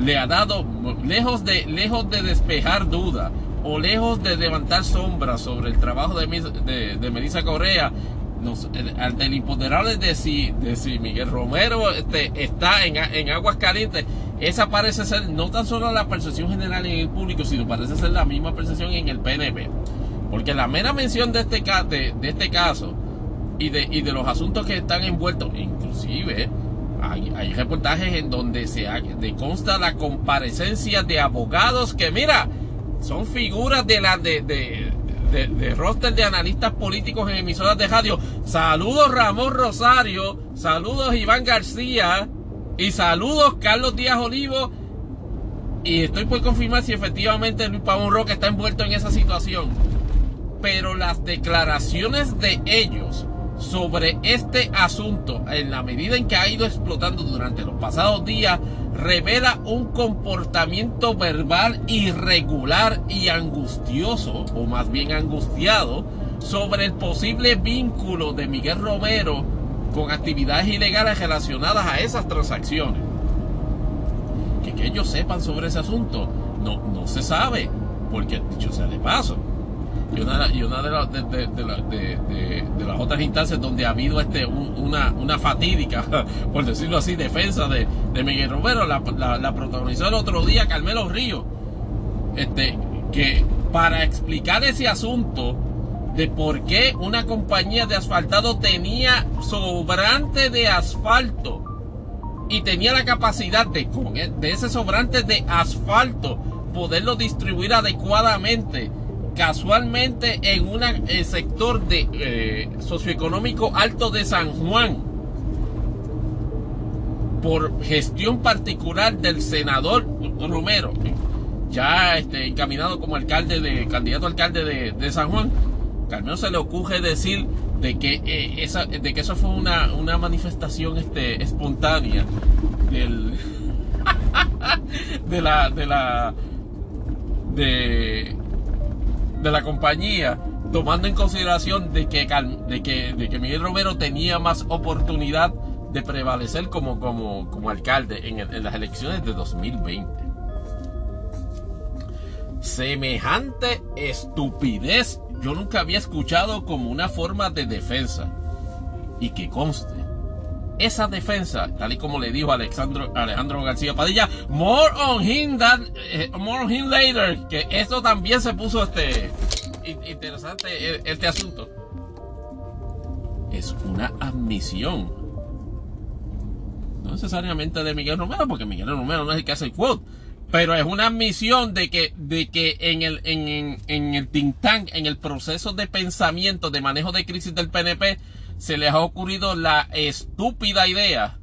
Le ha dado, lejos de, lejos de despejar dudas o lejos de levantar sombras sobre el trabajo de, de, Melissa Correa, el, el, imponderable de si, de si Miguel Romero este, está en, en aguas calientes esa parece ser no tan solo la percepción general en el público, sino parece ser la misma percepción en el PNP. Porque la mera mención de este, de, de este caso y de, y de los asuntos que están envueltos, inclusive hay, hay reportajes en donde se de consta la comparecencia de abogados que, mira, son figuras de la de, de, de, roster de analistas políticos en emisoras de radio. Saludos Ramón Rosario, saludos Iván García, y saludos, Carlos Díaz Olivo. Y estoy por confirmar si efectivamente Luis Pavón Roque está envuelto en esa situación. Pero las declaraciones de ellos sobre este asunto, en la medida en que ha ido explotando durante los pasados días, revela un comportamiento verbal irregular y angustioso, o más bien angustiado, sobre el posible vínculo de Miguel Romero con actividades ilegales relacionadas a esas transacciones. Que, ellos sepan sobre ese asunto, no, no se sabe, porque dicho sea de paso. Y una, de, de, las otras instancias donde ha habido este, una, una fatídica, por decirlo así, defensa de, Miguel Romero, la, la, protagonizó el otro día Carmelo Río, este, que para explicar ese asunto, de por qué una compañía de asfaltado tenía sobrante de asfalto y tenía la capacidad de, e, de ese sobrante de asfalto poderlo distribuir adecuadamente casualmente en un eh, sector de eh, socioeconómico alto de San Juan. Por gestión particular del senador Romero ya este, encaminado como alcalde de candidato alcalde de, de San Juan que se le ocurre decir de que, eh, esa, de que eso fue una, una manifestación este, espontánea del, de la de la de, de la compañía tomando en consideración de que, de que, de que Miguel Romero tenía más oportunidad de prevalecer como, como, como alcalde en, en las elecciones de 2020 semejante estupidez yo nunca había escuchado como una forma de defensa. Y que conste, esa defensa, tal y como le dijo Alexandro, Alejandro García Padilla, more on him eh, more on him later, que esto también se puso este interesante e, este asunto. Es una admisión. no necesariamente de Miguel Romero, porque Miguel Romero no es el que hace el quote, pero es una admisión de que, de que en el, en, en el think tank, en el proceso de pensamiento, de manejo de crisis del PNP, se les ha ocurrido la estúpida idea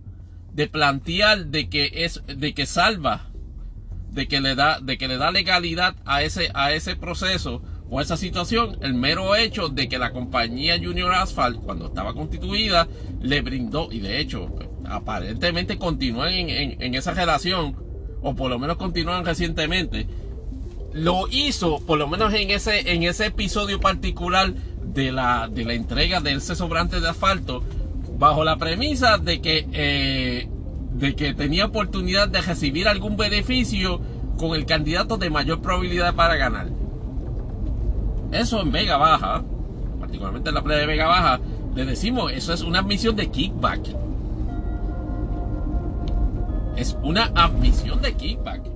de plantear de que es, de que salva, de que le da, de que le da legalidad a ese, a ese proceso o esa situación el mero hecho de que la compañía Junior Asphalt, cuando estaba constituida, le brindó, y de hecho, aparentemente continúan en, esa relación, o por lo menos continúan recientemente, lo hizo, por lo menos en ese, en ese episodio particular de la, de la entrega del ese sobrante de asfalto, bajo la premisa de que, eh, de que tenía oportunidad de recibir algún beneficio con el candidato de mayor probabilidad para ganar. Eso en Vega Baja, particularmente en la playa de Vega Baja, le decimos, eso es una admisión de kickback. Es una admisión de kickback.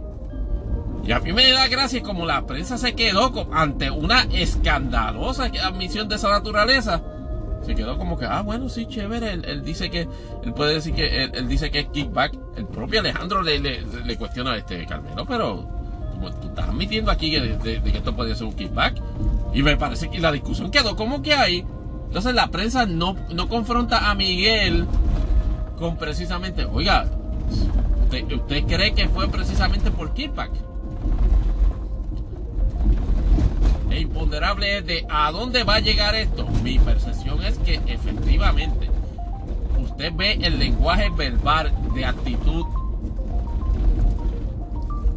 Y a mí me da gracia como la prensa se quedó ante una escandalosa admisión de esa naturaleza. Se quedó como que, ah, bueno, sí, chévere. Él, dice que, él puede decir que, él, dice que es kickback. El propio Alejandro le, le, cuestiona a este Carmelo, pero tú estás admitiendo aquí de, que esto podría ser un kickback. Y me parece que la discusión quedó como que hay. Entonces la prensa no, no confronta a Miguel con precisamente, oiga, ¿usted, cree que fue precisamente por kickback? E imponderable es de a dónde va a llegar esto. Mi percepción es que efectivamente usted ve el lenguaje verbal de actitud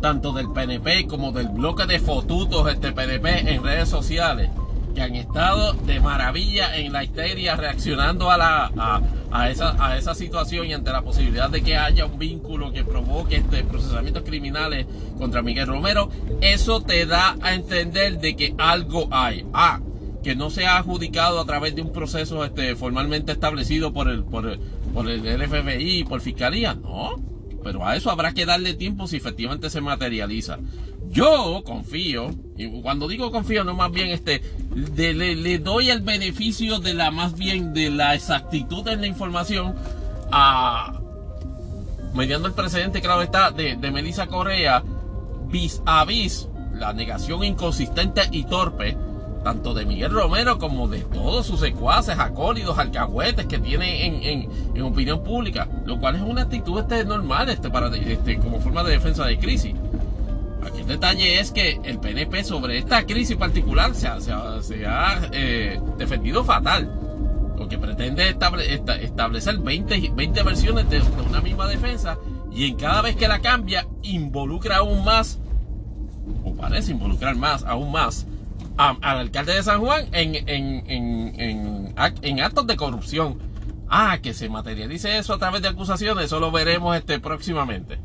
tanto del PNP como del bloque de fotutos este PNP en redes sociales que han estado de maravilla en la histeria reaccionando a, la, a, esa, a esa situación y ante la posibilidad de que haya un vínculo que provoque este procesamientos criminales contra Miguel Romero, eso te da a entender de que algo hay. Ah, que no se ha adjudicado a través de un proceso este, formalmente establecido por el, por, por el FBI y por fiscalía. No, pero a eso habrá que darle tiempo si efectivamente se materializa. Yo confío, y cuando digo confío, no más bien este, le, doy el beneficio de la más bien de la exactitud en la información a mediando el precedente, claro está, de, de Melissa Correa, vis a vis la negación inconsistente y torpe tanto de Miguel Romero como de todos sus secuaces, acólidos, alcahuetes que tiene en, en, opinión pública, lo cual es una actitud este, normal este, para, este, como forma de defensa de crisis. Aquí el detalle es que el PNP sobre esta crisis particular se ha, eh, defendido fatal, porque pretende establecer 20, 20 versiones de, de una misma defensa y en cada vez que la cambia involucra aún más, o parece involucrar más, aún más, al alcalde de San Juan en, en, en, en, actos de corrupción. Ah, que se materialice eso a través de acusaciones, eso lo veremos este próximamente.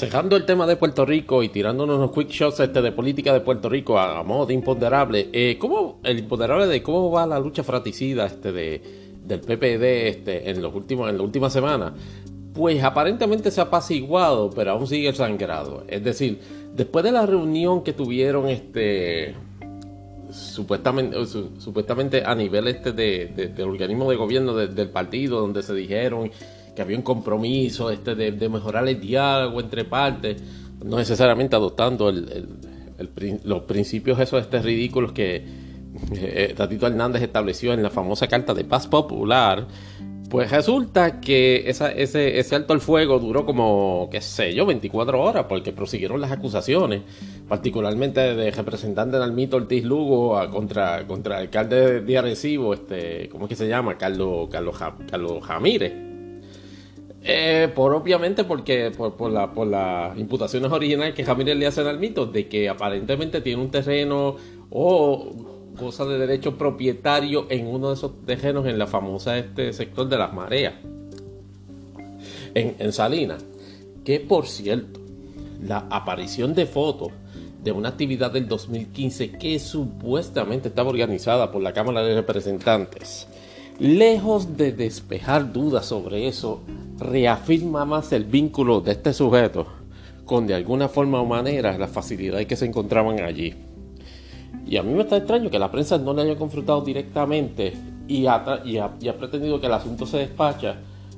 Cerrando el tema de Puerto Rico y tirándonos unos quick shots este de política de Puerto Rico a, modo de imponderable, eh, ¿cómo, el imponderable de cómo va la lucha fratricida este de del PPD este, en, los últimos, en la última semana, pues aparentemente se ha apaciguado, pero aún sigue sangrado. Es decir, después de la reunión que tuvieron este supuestamente, supuestamente a nivel este de, del organismo de gobierno del partido, donde se dijeron había un compromiso este de, mejorar el diálogo entre partes, no necesariamente adoptando los principios esos este ridículos que eh, Tatito Hernández estableció en la famosa Carta de Paz Popular, pues resulta que ese, alto al fuego duró como, qué sé yo, 24 horas, porque prosiguieron las acusaciones, particularmente de representante de Almito Ortiz Lugo contra, contra el alcalde de Arecibo, este, ¿cómo es que se llama? Carlos, Carlos, Carlos Jamírez. Eh, por obviamente porque por, por, la, por las imputaciones originales que Jamírez le hace al mito de que aparentemente tiene un terreno o cosa de derecho propietario en uno de esos terrenos en la famosa este sector de las mareas, en, en Salinas. Que por cierto, la aparición de fotos de una actividad del 2015 que supuestamente estaba organizada por la Cámara de Representantes, lejos de despejar dudas sobre eso, reafirma más el vínculo de este sujeto con de alguna forma o manera las facilidades que se encontraban allí. Y a mí me está extraño que la prensa no le haya confrontado directamente y ha, y ha, pretendido que el asunto se despacha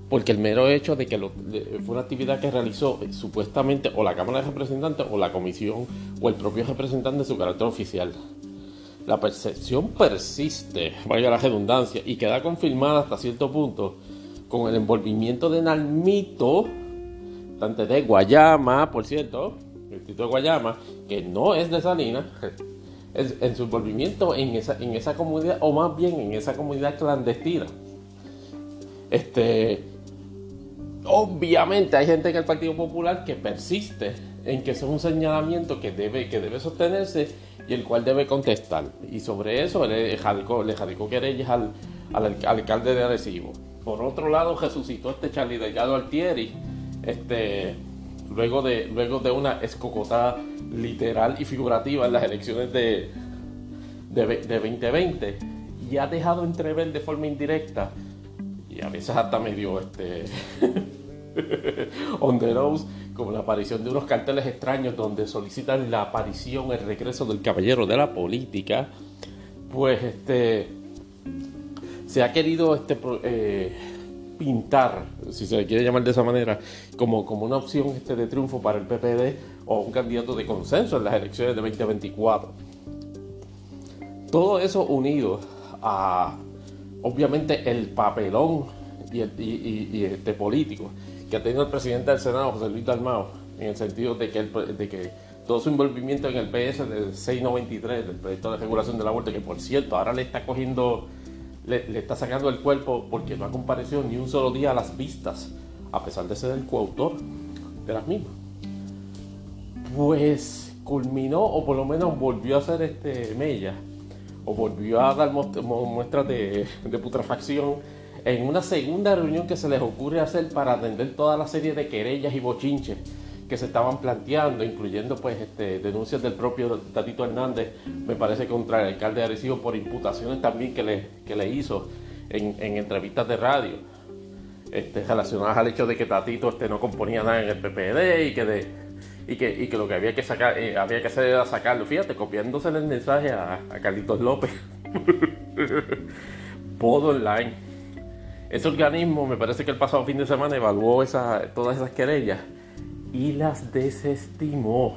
porque el mero hecho de que fue una actividad que realizó eh, supuestamente o la Cámara de Representantes o la Comisión o el propio representante de su carácter oficial. La percepción persiste, vaya la redundancia, y queda confirmada hasta cierto punto con el envolvimiento de Nalmito, tanto de Guayama, por cierto, el distrito de Guayama, que no es de Salinas, en su envolvimiento en esa, en esa comunidad, o más bien en esa comunidad clandestina. Este, obviamente hay gente en el Partido Popular que persiste en que eso es un señalamiento que debe, que debe sostenerse y el cual debe contestar. Y sobre eso le jadicó, le querellas al, al, alcalde de Arecibo. Por otro lado, resucitó este Charlie Delgado Altieri, este, luego, de, luego de una escocotada literal y figurativa en las elecciones de, de, 2020 y ha dejado entrever de forma indirecta y a veces hasta medio este on the nose, como la aparición de unos carteles extraños donde solicitan la aparición, el regreso del caballero de la política, pues este se ha querido este eh, pintar, si se le quiere llamar de esa manera, como, como una opción este de triunfo para el PPD o un candidato de consenso en las elecciones de 2024. Todo eso unido a, obviamente, el papelón y, y, este político que ha tenido el presidente del Senado, José Luis Dalmao, en el sentido de que, de que todo su envolvimiento en el PS del 693, del proyecto de regulación de la muerte, que por cierto ahora le está cogiendo le, está sacando el cuerpo porque no ha comparecido ni un solo día a las vistas, a pesar de ser el coautor de las mismas. Pues culminó, o por lo menos volvió a hacer este Mella, o volvió a dar muestras de, de putrefacción en una segunda reunión que se les ocurre hacer para atender toda la serie de querellas y bochinches que se estaban planteando, incluyendo pues este, denuncias del propio Tatito Hernández, me parece contra el alcalde de Arecibo por imputaciones también que le, que le hizo en, entrevistas de radio, este, relacionadas al hecho de que Tatito este, no componía nada en el PPD y que de, y que, y que lo que había que sacar eh, había que hacer era sacarlo. Fíjate, copiándose el mensaje a, a Carlitos López. Podo online. Ese organismo, me parece que el pasado fin de semana evaluó esa, todas esas querellas y las desestimó.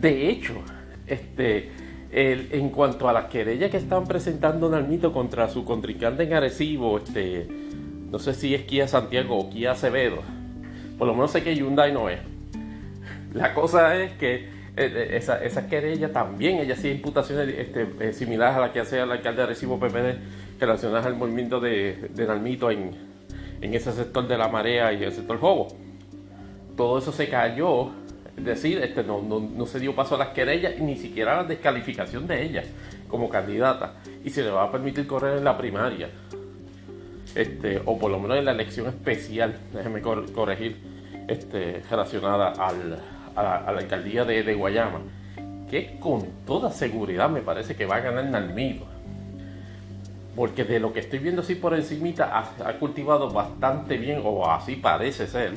De hecho, este, en cuanto a las querellas que estaban presentando Nalmito contra su contrincante en Arecibo, este, no sé si es Kia Santiago o Kia Acevedo, por lo menos sé que Hyundai no es. La cosa es que eh, eh, esa, esa, querella también, ella hacía imputaciones este, eh, similares a las que hacía el alcalde de Arecibo PPD relacionadas al movimiento de, de Nalmito en, en ese sector de la marea y el sector Jobo todo eso se cayó, es decir, este, no, no, se dio paso a las querellas ni siquiera a la descalificación de ella como candidata y se le va a permitir correr en la primaria. Este, o por lo menos en la elección especial, déjeme corregir, este, relacionada al, a, la, alcaldía de, Guayama, que con toda seguridad me parece que va a ganar Nalmido. Porque de lo que estoy viendo así por encimita ha, ha cultivado bastante bien, o así parece ser,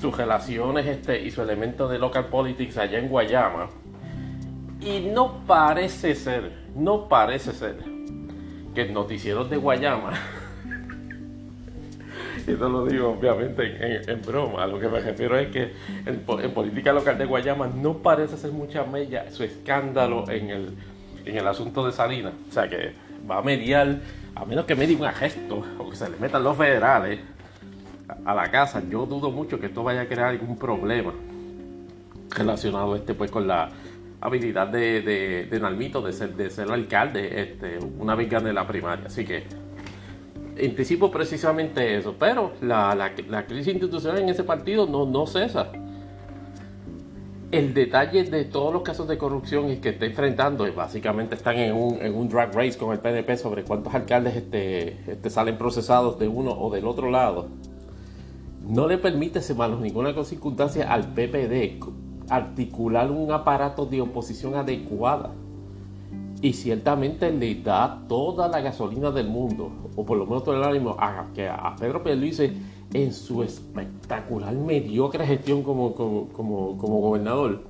sus relaciones este, y su elemento de local politics allá en Guayama. Y no parece ser, no parece ser que el noticiero de Guayama, y esto lo digo obviamente en, broma, lo que me refiero es que en, política local de Guayama no parece ser mucha mella su escándalo en el, en el asunto de Salinas. O sea que va a mediar, a menos que medie un gesto o que se le metan los federales a la casa, yo dudo mucho que esto vaya a crear algún problema relacionado este pues con la habilidad de, de, Nalmito de ser, de ser alcalde este, una vez gane la primaria. Así que anticipo precisamente eso. Pero la, la, crisis institucional en ese partido no, no cesa. El detalle de todos los casos de corrupción que está enfrentando, y básicamente están en un, en un drag race con el PNP sobre cuántos alcaldes este, este, salen procesados de uno o del otro lado no le permite, bajo ninguna circunstancia al PPD articular un aparato de oposición adecuada. Y ciertamente le da toda la gasolina del mundo, o por lo menos todo el ánimo, a que a Pedro Pierluisi en su espectacular mediocre gestión como, como, gobernador,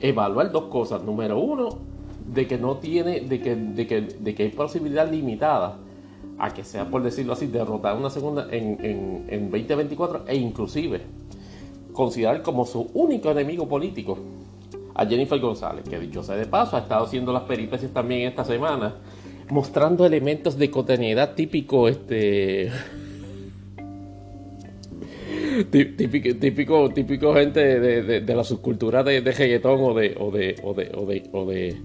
evaluar dos cosas. Número uno, de que no tiene, de que, de que, de que hay posibilidad limitada a que sea, por decirlo así, derrotar una segunda en, en, en 2024 e inclusive considerar como su único enemigo político a Jennifer González, que dicho sea de paso, ha estado haciendo las peripecias también esta semana, mostrando elementos de cotidianidad típico, este... típico, típico, típico gente de, la subcultura de, de o de, o de, o de, o de, o de,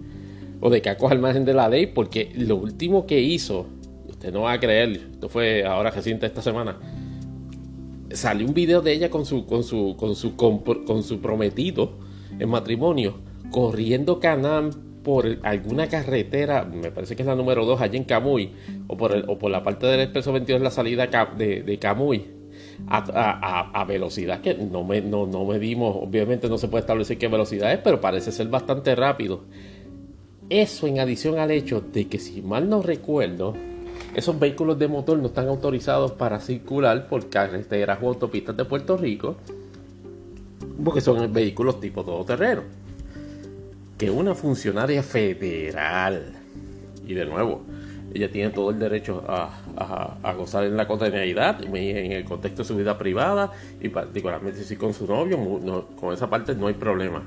o de cacos al margen de la ley, porque lo último que hizo, usted no va a creer, esto fue ahora reciente esta semana, salió un video de ella con su, con su, con su, con su prometido en matrimonio, corriendo Canam por alguna carretera, me parece que es la número 2 allí en Camuy, o por, o por la parte del expreso 22 la salida de, de Camuy, a, velocidad que no, me, no, no medimos, obviamente no se puede establecer qué velocidad es, pero parece ser bastante rápido. Eso en adición al hecho de que si mal no recuerdo, esos vehículos de motor no están autorizados para circular por carreteras o autopistas de Puerto Rico, porque son vehículos tipo todoterreno. Que una funcionaria federal, y de nuevo, ella tiene todo el derecho a, gozar en la cotidianidad, en el contexto de su vida privada, y particularmente si con su novio, con esa parte no hay problema.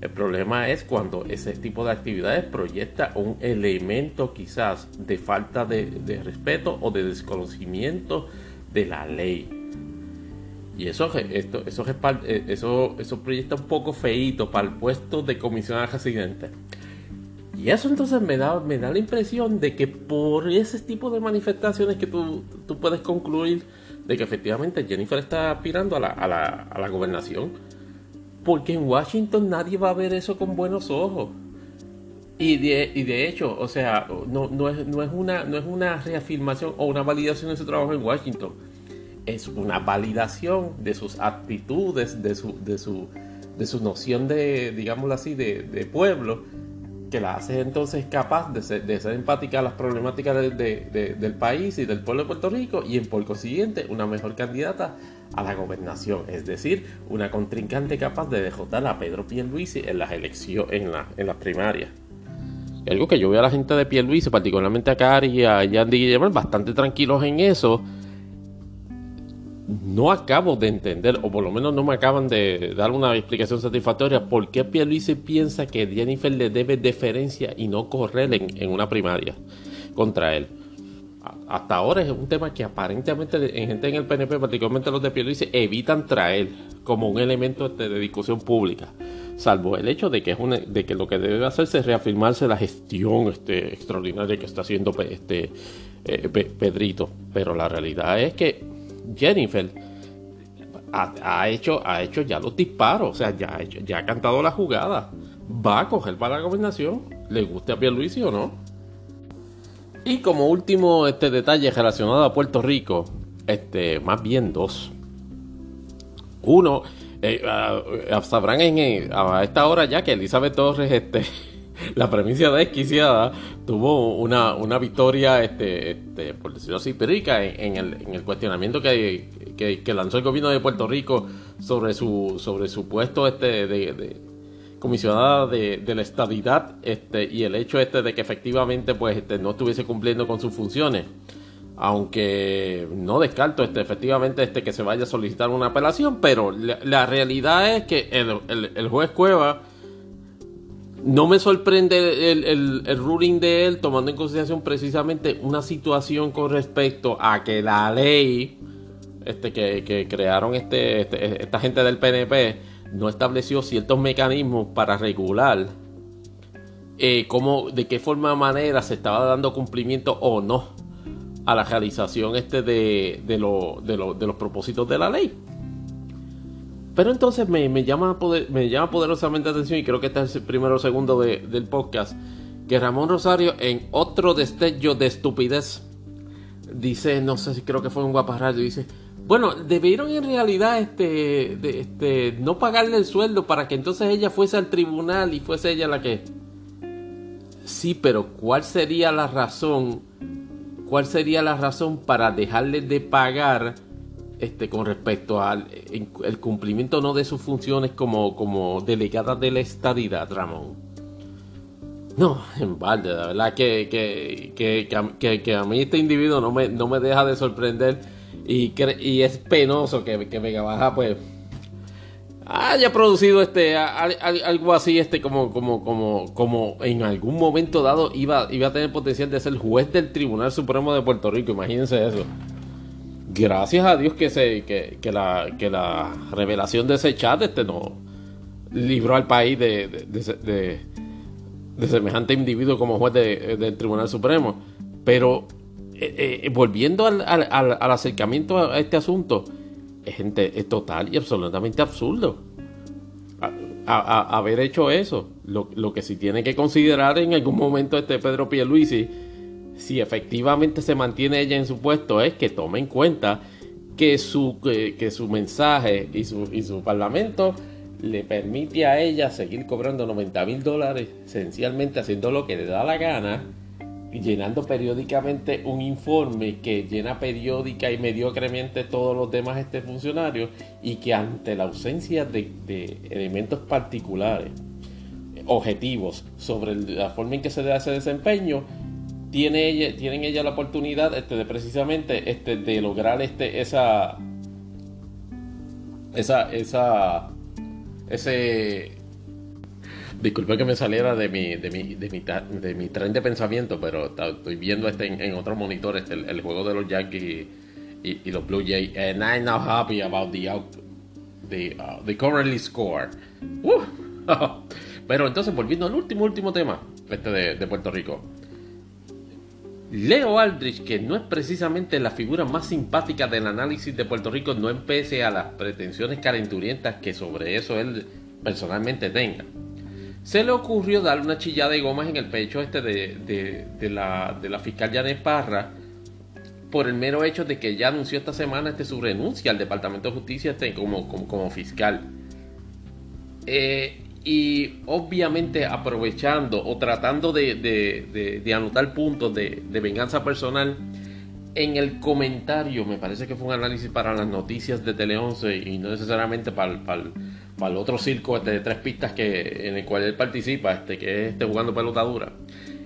El problema es cuando ese tipo de actividades proyecta un elemento quizás de falta de, respeto o de desconocimiento de la ley y eso, esto, eh, eso, eso proyecta un poco feito para el puesto de comisionado residente. Y eso entonces me da, me da la impresión de que por ese tipo de manifestaciones que tú, tú puedes concluir de que efectivamente Jennifer está aspirando a la, a, la, a la gobernación. Porque en Washington nadie va a ver eso con buenos ojos. Y de, y de hecho, o sea, no, no, es, no, es una, no es una reafirmación o una validación de su trabajo en Washington es una validación de sus actitudes, de su, de su, de su noción de, digámoslo así, de, pueblo, que la hace entonces capaz de ser, de empática a las problemáticas del país y del pueblo de Puerto Rico y en por consiguiente una mejor candidata a la gobernación, es decir, una contrincante capaz de derrotar a Pedro Pierluisi en las elecciones, en, la, en las primarias. algo que yo veo a la gente de Pierluisi, particularmente a Cari y a Yandy Guillermo, bastante tranquilos en eso, no acabo de entender, o por lo menos no me acaban de dar una explicación satisfactoria, por qué Pierluisi piensa que Jennifer le debe deferencia y no correr en, una primaria contra él. Hasta ahora es un tema que aparentemente en gente en el PNP, particularmente los de Pierluisi, evitan traer como un elemento de, discusión pública, salvo el hecho de que, es de que lo que debe hacerse es reafirmarse la gestión este, extraordinaria que está haciendo este, eh, Pedrito. Pero la realidad es que Jennifer ha, hecho, ha hecho ya los disparos, o sea, ya, ya ha cantado la jugada. Va a coger para la gobernación, le guste a Pierluisi o no. Y como último este detalle relacionado a Puerto Rico, este, más bien dos. Uno, eh, sabrán en, a esta hora ya que Elizabeth Torres este, la premisa desquiciada tuvo una, una victoria, este, este, por decirlo así, perica en, el, en el cuestionamiento que, que, lanzó el gobierno de Puerto Rico sobre su, sobre su puesto este de, comisionada de, de, la estabilidad este, y el hecho este de que efectivamente pues este, no estuviese cumpliendo con sus funciones. Aunque no descarto este, efectivamente este, que se vaya a solicitar una apelación, pero la, realidad es que el, el juez Cueva no me sorprende el, ruling de él tomando en consideración precisamente una situación con respecto a que la ley este, que, crearon este, este, esta gente del PNP no estableció ciertos mecanismos para regular eh, cómo, de qué forma manera se estaba dando cumplimiento o no a la realización este de, de, de los propósitos de la ley. Pero entonces me, llama me llama poderosamente la atención, y creo que este es el primero o segundo del podcast, que Ramón Rosario, en otro destello de estupidez, dice, no sé si creo que fue un guaparrayo, dice, bueno, debieron en realidad este, este, no pagarle el sueldo para que entonces ella fuese al tribunal y fuese ella la que... Sí, pero ¿cuál sería la razón? ¿Cuál sería la razón para dejarle de pagar este, con respecto al el cumplimiento no de sus funciones como, como delegada de la estadidad, Ramón. No, en balde, la verdad que, que, a mí este individuo no me, no me deja de sorprender y, y es penoso que, que Vega Baja pues haya producido este algo así este como como como como en algún momento dado iba iba a tener potencial de ser juez del Tribunal Supremo de Puerto Rico imagínense eso gracias a Dios que se que, que la que la revelación de ese chat este no libró al país de, de, de, semejante individuo como juez del Tribunal Supremo pero eh, eh, volviendo al, al, al acercamiento a este asunto gente, es total y absolutamente absurdo haber hecho eso. Lo, que sí tiene que considerar en algún momento este Pedro Pierluisi, si efectivamente se mantiene ella en su puesto, es que tome en cuenta que su, que, su mensaje y su, y su parlamento le permite a ella seguir cobrando 90 mil dólares, esencialmente haciendo lo que le da la gana llenando periódicamente un informe que llena periódica y mediocremente todos los demás este funcionarios y que ante la ausencia de, elementos particulares, objetivos sobre la forma en que se da ese desempeño, tienen ella la oportunidad este, de precisamente este, de lograr este, esa, esa, esa, ese Disculpe que me saliera de mi, de mi, de mi, de mi tren de pensamiento, pero estoy viendo este en, otro monitor, este, el, juego de los Yankees y, los Blue Jays. And I'm not happy about the, the, uh, the currently score. pero entonces, volviendo al último, último tema este de Puerto Rico. Leo Aldrich, que no es precisamente la figura más simpática del análisis de Puerto Rico, no empece a las pretensiones calenturientas que sobre eso él personalmente tenga se le ocurrió darle una chillada de gomas en el pecho este de, la, de la fiscal Janet Parra por el mero hecho de que ya anunció esta semana este, su renuncia al Departamento de Justicia este, como, como, fiscal. Eh, y obviamente aprovechando o tratando de, anotar puntos de, venganza personal, en el comentario, me parece que fue un análisis para las noticias de Tele 11 y no necesariamente para, para, para el otro circo este, de tres pistas que, en el cual él participa, este, que es este, jugando pelota dura,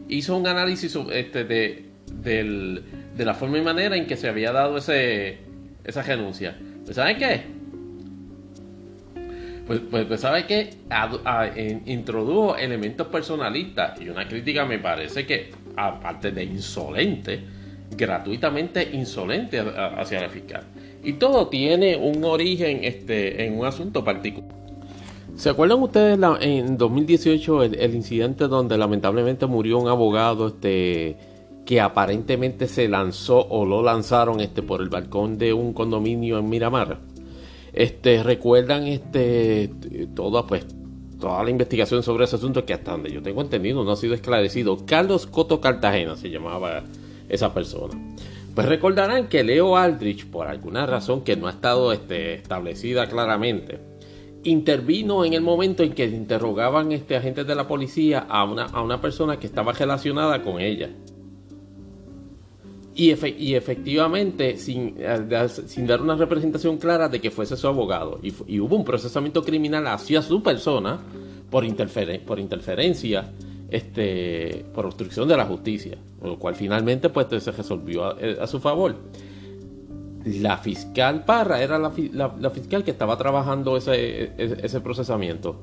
hizo un análisis este, de, de la forma y manera en que se había dado ese, esa renuncia. ¿Saben qué? Pues, pues, pues ¿sabe qué? introdujo elementos personalistas y una crítica me parece que, aparte de insolente, gratuitamente insolente hacia la fiscal. Y todo tiene un origen este, en un asunto particular. ¿Se acuerdan ustedes en 2018 el, incidente donde lamentablemente murió un abogado este, que aparentemente se lanzó o lo lanzaron este, por el balcón de un condominio en Miramar? Este, ¿Recuerdan este, toda, pues, toda la investigación sobre ese asunto que hasta donde yo tengo entendido no ha sido esclarecido? Carlos Coto Cartagena se llamaba esa persona. Pues recordarán que Leo Aldrich, por alguna razón que no ha estado este, establecida claramente, intervino en el momento en que interrogaban este, agentes de la policía a una, a una persona que estaba relacionada con ella. Y, efectivamente, sin, sin, dar una representación clara de que fuese su abogado. Y, hubo un procesamiento criminal hacia su persona por, por interferencia, este, por obstrucción de la justicia. Lo cual finalmente pues, se resolvió a, su favor la fiscal Parra era la, fiscal que estaba trabajando ese, ese, procesamiento.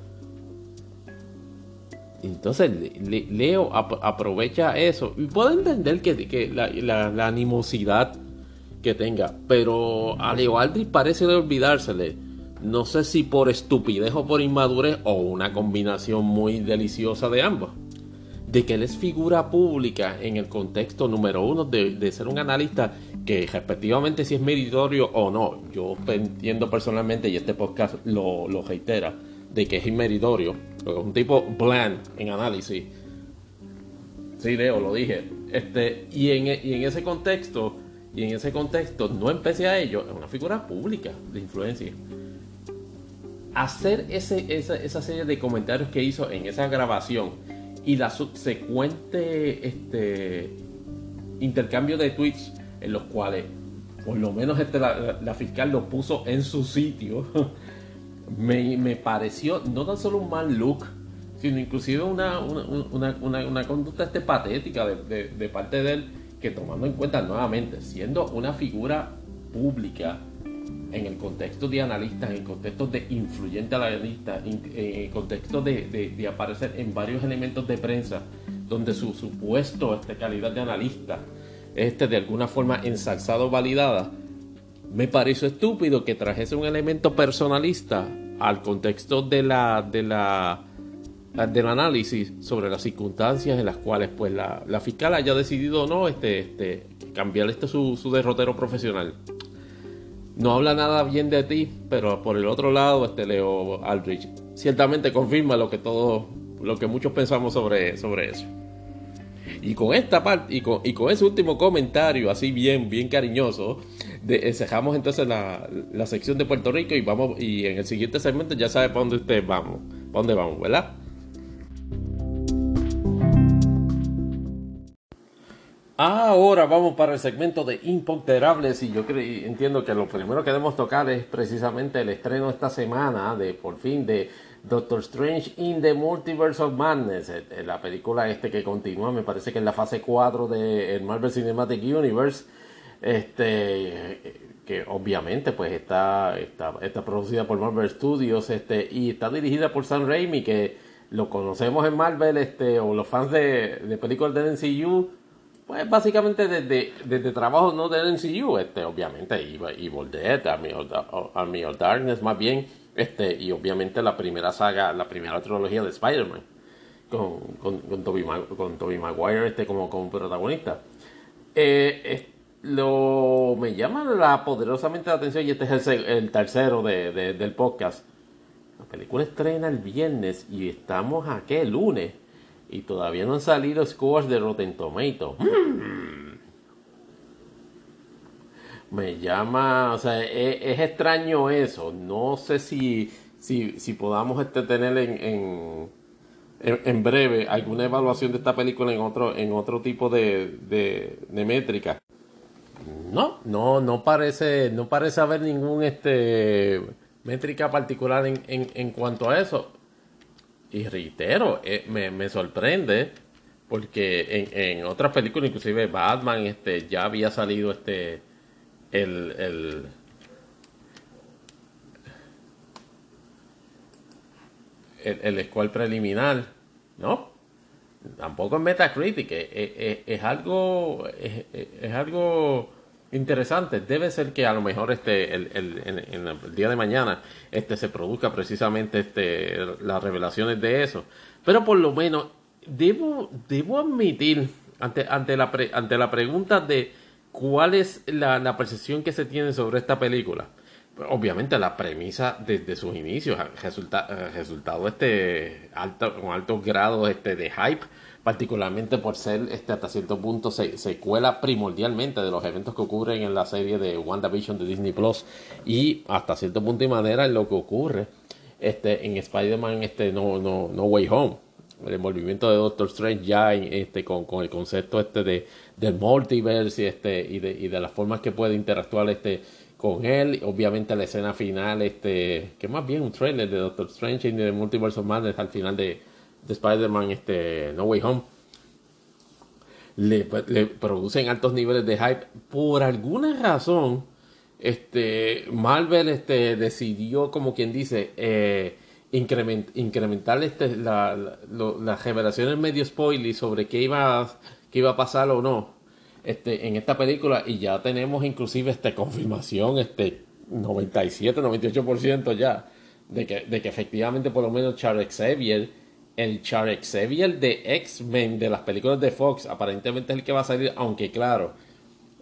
Entonces Leo aprovecha eso. Y puedo entender que, la, animosidad que tenga, pero a Leo Aldrich parece de olvidársele. No sé si por estupidez o por inmadurez o una combinación muy deliciosa de ambos. De que él es figura pública en el contexto número uno de, ser un analista que respectivamente si es meritorio o no, yo entiendo personalmente y este podcast lo, lo reitera, de que es inmeritorio, es un tipo bland en análisis. Sí, Leo, lo dije. Este, y, en, y en ese contexto, y en ese contexto, no empecé a ello, es una figura pública de influencia. Hacer ese, esa, esa serie de comentarios que hizo en esa grabación y la subsecuente este, intercambio de tweets en los cuales por lo menos este, la, fiscal lo puso en su sitio, me, pareció no tan solo un mal look, sino inclusive una, una, conducta este patética de, de, parte de él, que tomando en cuenta nuevamente, siendo una figura pública, en el contexto de analistas, en el contexto de influyente analista, en el contexto de, de, aparecer en varios elementos de prensa, donde su supuesto este, calidad de analista este de alguna forma ensalzado validada, me pareció estúpido que trajese un elemento personalista al contexto de la, de la, del análisis sobre las circunstancias en las cuales pues la, fiscal haya decidido no este, este, cambiar este su, su derrotero profesional. No habla nada bien de ti, pero por el otro lado, este Leo Aldrich ciertamente confirma lo que todos, lo que muchos pensamos sobre, sobre eso. Y con esta parte, y con, y con ese último comentario, así bien, bien cariñoso, de, cerramos entonces la, la, sección de Puerto Rico y vamos, y en el siguiente segmento ya sabe para dónde ustedes vamos, para dónde vamos, ¿verdad? Ahora vamos para el segmento de Imponderables y yo entiendo que lo primero que debemos tocar es precisamente el estreno esta semana de por fin de Doctor Strange in the Multiverse of Madness, eh, eh, la película este que continúa, me parece que en la fase 4 del Marvel Cinematic Universe, este que obviamente pues está, está, está, producida por Marvel Studios este y está dirigida por Sam Raimi que lo conocemos en Marvel este o los fans de, de películas de MCU pues básicamente desde, desde trabajos no de MCU este obviamente Evil Dead Army Army of Darkness más bien este, y obviamente la primera saga, la primera trilogía de Spider-Man, con, con, con, Tobey, Maguire este, como, como protagonista. Eh, lo me llama la poderosamente la atención y este es el, tercero de, del podcast. La película estrena el viernes y estamos aquí el lunes y todavía no han salido scores de Rotten Tomatoes. Hmm me llama, o sea, e, es, extraño eso. No sé si, si, si podamos este, tener en, en, breve alguna evaluación de esta película en otro, en otro tipo de, de, métrica. No, no, no parece, no parece haber ningún este métrica particular en, en, en cuanto a eso. Y reitero, eh, me, me sorprende porque en, en otras películas, inclusive Batman, este, ya había salido este el, el, el, el preliminar, ¿no? Tampoco en Metacritic, es, es, algo es, algo interesante. Debe ser que a lo mejor este el, el, en, el día de mañana este se produzca precisamente este las revelaciones de eso. Pero por lo menos debo debo admitir ante ante la ante la pregunta de ¿Cuál es la, percepción que se tiene sobre esta película? Obviamente la premisa desde sus inicios, resulta, resultado este alto, con altos grados este, de hype, particularmente por ser este, hasta cierto punto se, secuela primordialmente de los eventos que ocurren en la serie de WandaVision de Disney Plus y hasta cierto punto y manera en lo que ocurre este, en Spider-Man este, no, no, no Way Home el envolvimiento de Doctor Strange ya este, con, con el concepto este de, del multiverse y, este, y, de, y de las formas que puede interactuar este, con él. Obviamente la escena final, este, que más bien un trailer de Doctor Strange y de Multiverse of Madness al final de, de Spider-Man este, No Way Home. Le, le, producen altos niveles de hype. Por alguna razón, este, Marvel este, decidió, como quien dice, eh, incrementar este, la, las revelaciones medio spoiler sobre qué iba, qué iba a pasar o no este, en esta película y ya tenemos inclusive este, confirmación, este 97, 98% ya, de que, de que efectivamente por lo menos Charles Xavier, el Charles Xavier de X-Men de las películas de Fox, aparentemente es el que va a salir, aunque claro,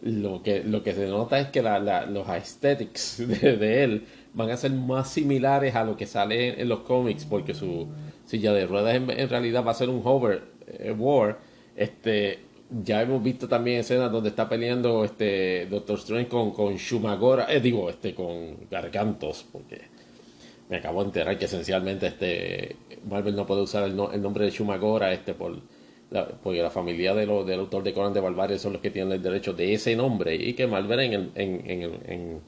lo que, lo que se nota es que la, los aesthetics de él van a ser más similares a lo que sale en, los cómics, porque su silla de ruedas en, realidad va a ser un hover eh, war. Este, ya hemos visto también escenas donde está peleando este Doctor Strange con, con Shumagora, eh, digo, este, con Gargantos, porque me acabo de enterar que esencialmente este Marvel no puede usar el, nombre de Shumagora este por porque la familia de lo, del autor de Conan de Barbarie son los que tienen el derecho de ese nombre y que Marvel en, el, en, en,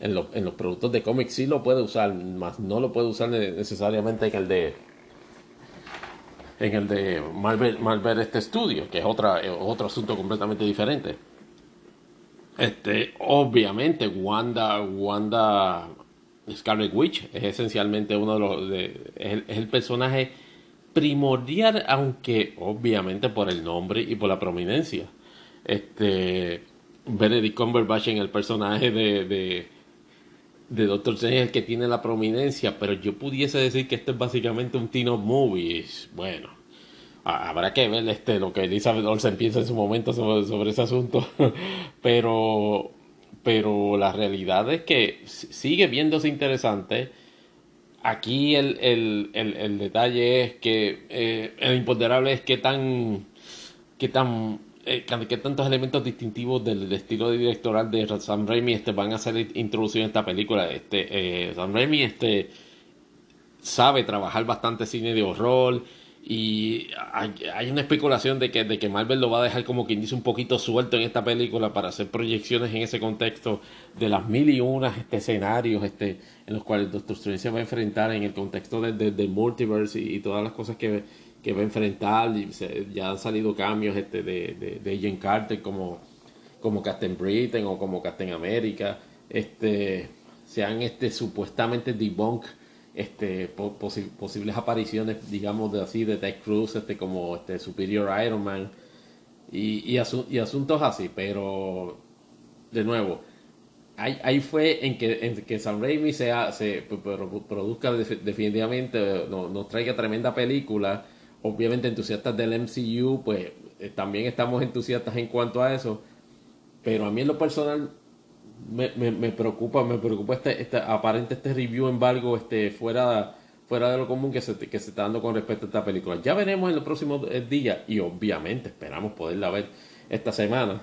en, los productos de cómics sí lo puede usar, más no lo puede usar necesariamente en el de en el de Marvel, Marvel este estudio, que es otra, otro asunto completamente diferente. Este, obviamente, Wanda, Wanda Scarlet Witch es esencialmente uno de los, de, es, el, personaje primordial, aunque obviamente por el nombre y por la prominencia. Este, Benedict Cumberbatch en el personaje de, de, de Doctor Strange es el que tiene la prominencia, pero yo pudiese decir que esto es básicamente un teen of movies. Bueno, habrá que ver este, lo que Elizabeth Olsen piensa en su momento sobre, sobre ese asunto, pero, pero la realidad es que sigue viéndose interesante. Aquí el, el, el, detalle es que eh, el imponderable es que tan, que tan eh, tantos elementos distintivos del, estilo directoral de Sam Raimi este, van a ser introducidos en esta película. Este, eh, Sam Raimi este, sabe trabajar bastante cine de horror y hay, una especulación de que, de que Marvel lo va a dejar como quien dice un poquito suelto en esta película para hacer proyecciones en ese contexto de las mil y unas este, escenarios este, en los cuales Doctor Strange se va a enfrentar en el contexto del multiverse y, todas las cosas que, que va a enfrentar. Ya han salido cambios este, de, de, de Agent Carter como, como Captain Britain o como Captain America. Este, se han este, supuestamente debunked este posibles apariciones digamos de así de Ted Cruz este como este Superior Iron Man y, y, asuntos así pero de nuevo ahí, ahí fue en que, en que Sam Raimi sea, se produzca definitivamente nos, traiga tremenda película. Obviamente entusiastas del MCU pues eh, también estamos entusiastas en cuanto a eso pero a mí en lo personal me, me, preocupa, me preocupa este, este, aparente este review embargo este, fuera, fuera de lo común que se, que se está dando con respecto a esta película. Ya veremos en los próximos días y obviamente esperamos poderla ver esta semana.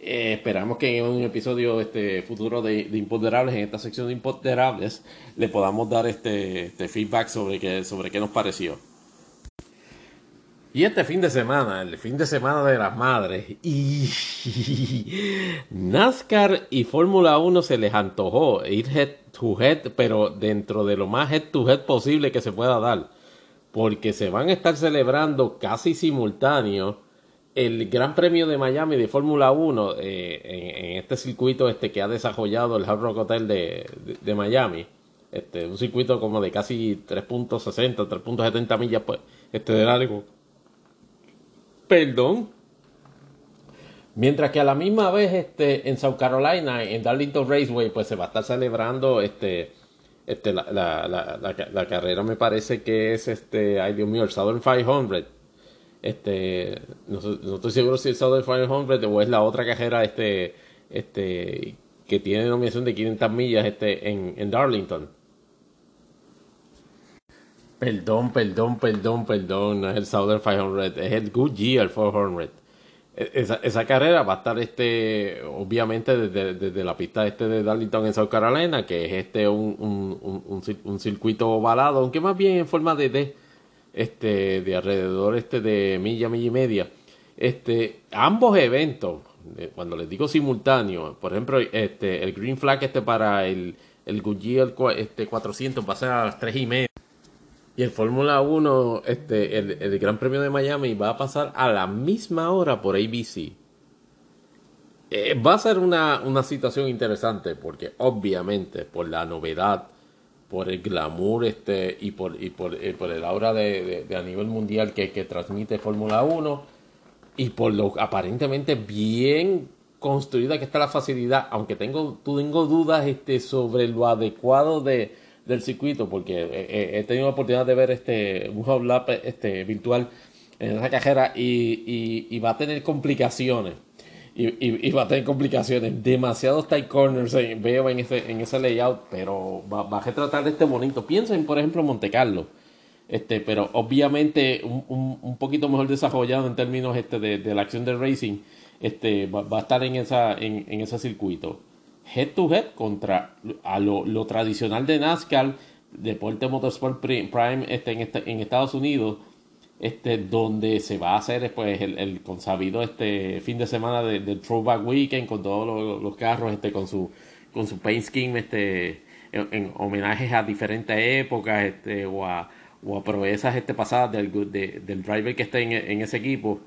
Eh, esperamos que en un episodio este futuro de, de, Imponderables, en esta sección de Imponderables, le podamos dar este, este feedback sobre qué, sobre qué nos pareció. Y este fin de semana, el fin de semana de las madres, y NASCAR y Fórmula 1 se les antojó ir head to head, pero dentro de lo más head to head posible que se pueda dar, porque se van a estar celebrando casi simultáneo el Gran Premio de Miami de Fórmula 1 eh, en, este circuito este que ha desarrollado el Hard Rock Hotel de, de, Miami. Este, un circuito como de casi 3.60, 3.70 millas pues, este de largo perdón. Mientras que a la misma vez este, en South Carolina, en Darlington Raceway, pues se va a estar celebrando este, este, la, la, la, la, carrera me parece que es este, ay Dios mío, el Southern 500. Este, no, estoy seguro si es Southern 500 o es la otra carrera este, este, que tiene denominación de 500 millas este, en, en Darlington. Perdón, perdón, perdón, perdón, no es el Southern 500, es el Goodyear 400. E, esa, esa carrera va a estar este, obviamente desde, desde, la pista este de Darlington en South Carolina, que es este un, un, un, un circuito ovalado, aunque más bien en forma de D, este, de alrededor este de milla, milla y media. Este, ambos eventos, cuando les digo simultáneo, por ejemplo, este, el Green Flag este para el, el Goodyear este, 400 va a ser a las 3 y media. Y el Fórmula 1, este, el, Gran Premio de Miami va a pasar a la misma hora por ABC. Eh, va a ser una, una, situación interesante porque obviamente por la novedad, por el glamour este, y, por, y por, eh, por el aura de, a nivel mundial que, que transmite Fórmula 1 y por lo aparentemente bien construida que está la facilidad, aunque tengo, tengo dudas este, sobre lo adecuado de del circuito porque eh, eh, he, tenido la oportunidad de ver este un lap este virtual en esa cajera y, y, va a tener complicaciones. Y, y, va a tener complicaciones. Demasiados tight corners eh, veo en ese en ese layout pero va, va, a retratar de este bonito. Piensen por ejemplo Monte Carlo. Este pero obviamente un, un, poquito mejor desarrollado en términos este de, de la acción del racing este va, va, a estar en esa en, en ese circuito head to head contra a lo, tradicional de NASCAR, Deporte Motorsport Prime este, en, este, en Estados Unidos, este, donde se va a hacer pues, el, el consabido este fin de semana del Throwback Weekend con todos los, carros este, con su con su paint scheme este, en, homenajes a diferentes épocas este, o, a, o a proezas este, pasadas del, del driver que está en, en ese equipo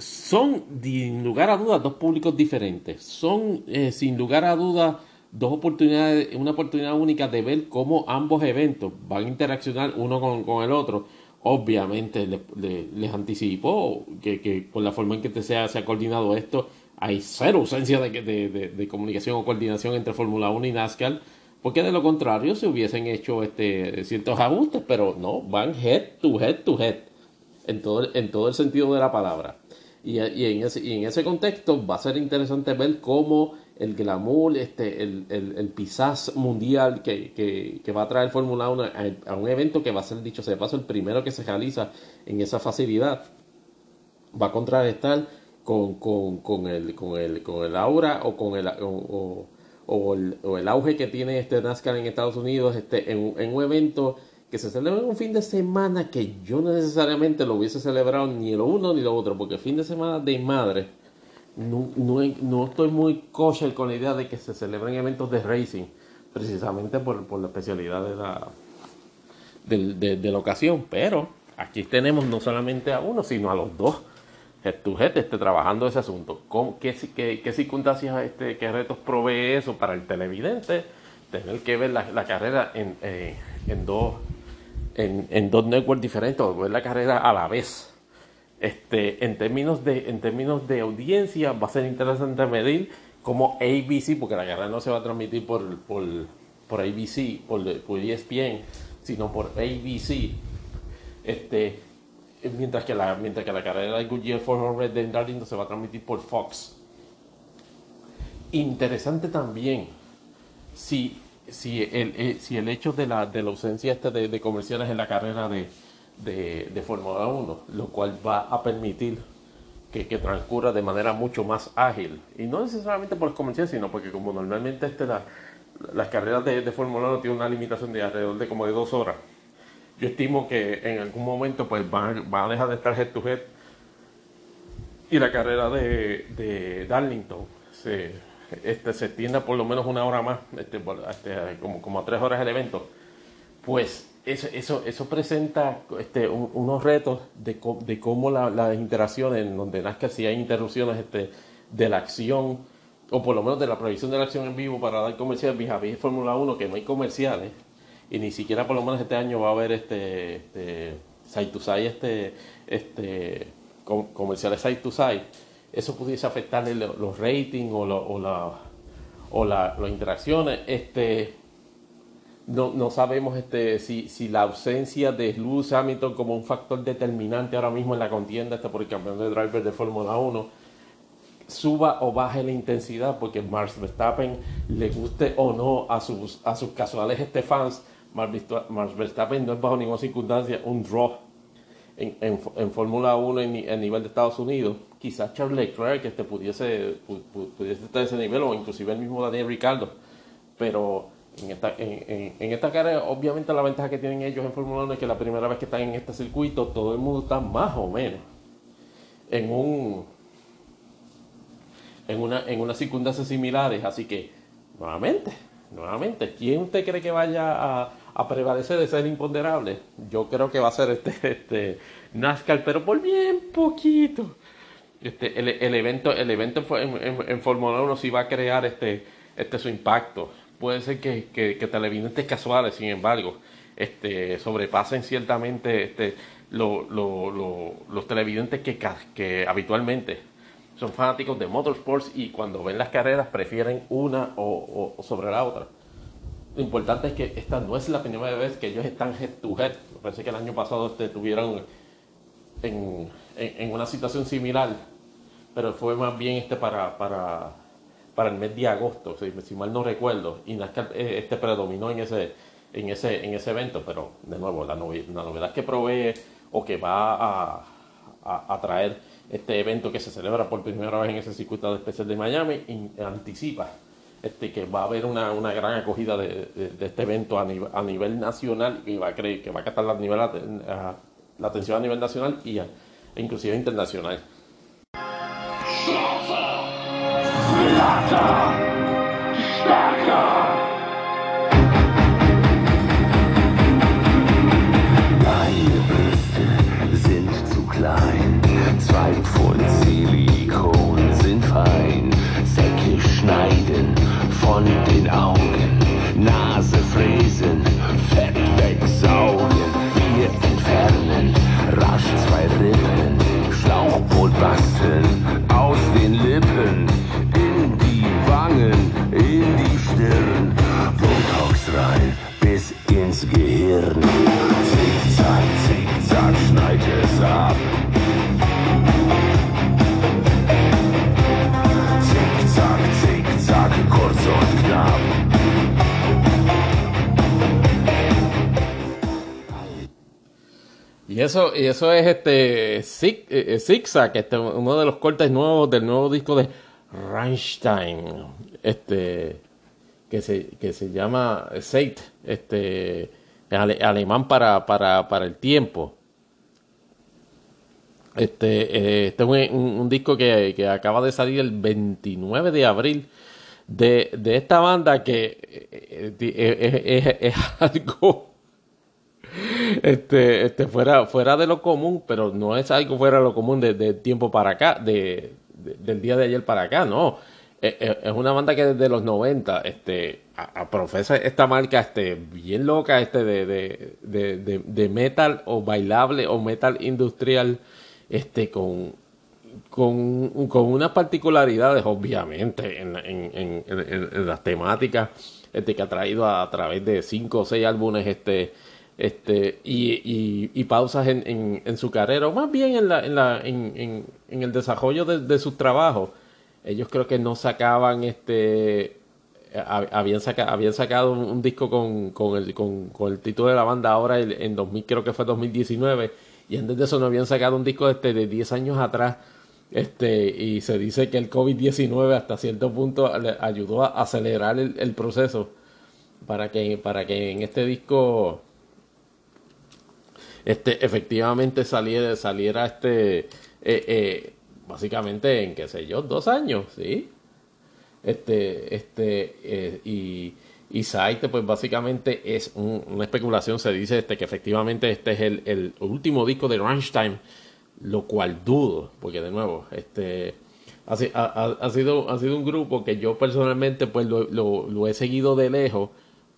son sin lugar a dudas dos públicos diferentes son eh, sin lugar a dudas dos oportunidades una oportunidad única de ver cómo ambos eventos van a interaccionar uno con, con el otro obviamente les anticipo que, que, por la forma en que se ha, se ha coordinado esto, hay cero ausencia de, de, de, comunicación o coordinación entre Fórmula 1 y NASCAR, porque de lo contrario se hubiesen hecho este, ciertos ajustes, pero no, van head to head to head, en todo, en todo el sentido de la palabra. Y, y, en ese, y en ese contexto va a ser interesante ver cómo el glamour, este, el, el, el pisaz mundial que, que, que, va a traer Fórmula 1 a, un evento que va a ser, dicho sea paso, el primero que se realiza en esa facilidad, va a contrarrestar con, con, con, el, con, el, con el aura o con el, o, o, el, o el auge que tiene este NASCAR en Estados Unidos este, en, en un evento que se celebra un fin de semana que yo no necesariamente lo hubiese celebrado ni lo uno ni lo otro, porque fin de semana de madre no, no, estoy muy kosher con la idea de que se celebren eventos de racing, precisamente por, por la especialidad de la, de, de, la ocasión. Pero aquí tenemos no solamente a uno, sino a los dos head to este, trabajando ese asunto. ¿Cómo, qué, qué, qué, circunstancias, este, qué retos provee eso para el televidente? Tener que ver la, la carrera en, eh, en, dos, en, en dos networks diferentes, o ver la carrera a la vez este, en, términos de, en términos de audiencia, va a ser interesante medir cómo ABC, porque la carrera no se va a transmitir por, por, por ABC, por, por ESPN, sino por ABC. Este, mientras que la, mientras que la carrera de Goodyear 400 de Darlington se va a transmitir por Fox. Interesante también si, si, el, eh, si el hecho de la, de la ausencia este de, comerciales en la carrera de, de, de Fórmula 1, lo cual va a permitir que, que, transcurra de manera mucho más ágil. Y no necesariamente por los comerciales, sino porque como normalmente este, la, las carreras de, de Fórmula 1 tienen una limitación de alrededor de como de dos horas. Yo estimo que en algún momento pues van, a dejar de estar head to head y la carrera de, de Darlington se, este, se extienda por lo menos una hora más, este, este, como, como a tres horas el evento. Pues eso, eso, eso presenta este, unos retos de, de cómo las la interacciones, en donde nazca si hay interrupciones este, de la acción, o por lo menos de la previsión de la acción en vivo para dar comerciales, vis Fórmula 1, que no hay comerciales, y ni siquiera por lo menos este año va a haber este, este side to side, este, este, comerciales side to side, eso pudiese afectarle los ratings o, o, la, o la, las interacciones. Este, no, no sabemos este, si, si la ausencia de Lewis Hamilton como un factor determinante ahora mismo en la contienda este por el campeón de driver de Fórmula 1 suba o baje la intensidad porque Max Verstappen le guste o no a sus, a sus casuales este fans Max Verstappen no es bajo ninguna circunstancia un draw en, Fórmula 1 en, en, nivel de Estados Unidos quizás Charles Leclerc este pudiese, pudiese estar a ese nivel o inclusive el mismo Daniel Ricciardo pero en esta, en, en, esta carrera, obviamente la ventaja que tienen ellos en Fórmula 1 es que la primera vez que están en este circuito, todo el mundo está más o menos en un en una, en unas circunstancias similares. Así que, nuevamente, nuevamente, ¿quién usted cree que vaya a, a prevalecer de ser imponderable? Yo creo que va a ser este, este NASCAR, pero por bien poquito. Este, el, el evento, el evento en, en, en Fórmula 1 sí va a crear este, este su impacto puede ser que, que, televidentes casuales, sin embargo, este, sobrepasen ciertamente este, lo, lo, los televidentes que, que habitualmente son fanáticos de motorsports y cuando ven las carreras prefieren una o, sobre la otra. Lo importante es que esta no es la primera vez que ellos están head to head. Parece que el año pasado estuvieron en, en, una situación similar, pero fue más bien este para, para para el mes de agosto, si, mal no recuerdo, y NASCAR eh, este predominó en ese, en ese, en ese evento, pero de nuevo, la, novedad que provee o que va a, a, traer este evento que se celebra por primera vez en ese circuito especial de Miami, anticipa este, que va a haber una, una gran acogida de, de, este evento a nivel, a nivel nacional y va a creer que va a catar a nivel la atención a nivel nacional y e inclusive internacional. Von den Augen, Nase fräsen, Fett wegsaugen. Wir entfernen rasch zwei Rippen, Schlauchboot basteln aus den Lippen, in die Wangen, in die Stirn, Botox rein bis ins Gehirn. Zickzack, zickzack, schneid es ab. Y eso, y eso es este Zig, eh, Zigzag, este, uno de los cortes nuevos del nuevo disco de Rammstein, este, que se, que se llama Zeit, este, alemán para, para, para el tiempo. Este, eh, este es un, disco que, que acaba de salir el 29 de abril de, de esta banda que eh, eh, es algo este, este fuera, fuera de lo común, pero no es algo fuera de lo común de, de tiempo para acá, de, de- del día de ayer para acá, no. Es, es- es una banda que desde los 90 este, a- profesa esta marca este, bien loca este, de, de, metal o bailable o metal industrial este, con, con, con unas particularidades, obviamente, en, en, en, las temáticas este, que ha traído a, través de cinco o seis álbumes este, este, y, pausas en, en, en su carrera, o más bien en, la, en, la, en, en, el desarrollo de, sus trabajos. Ellos creo que no sacaban este ha- habían, saca- habían sacado un, disco con, con, el, con, el título de la banda ahora en 2000, creo que fue 2019 y antes de eso no habían sacado un disco este, de 10 años atrás este y se dice que el COVID-19 hasta cierto punto ayudó a acelerar el, el proceso para que, para que en este disco este efectivamente saliera, saliera este eh, eh, básicamente en qué sé yo, dos años, ¿sí? Este, este, eh, y, y Saite, pues básicamente es un- una especulación, se dice este, que efectivamente este es el, el último disco de Rammstein, lo cual dudo, porque de nuevo, este, ha, si- ha- ha- ha sido, ha sido un grupo que yo personalmente pues lo- lo he seguido de lejos,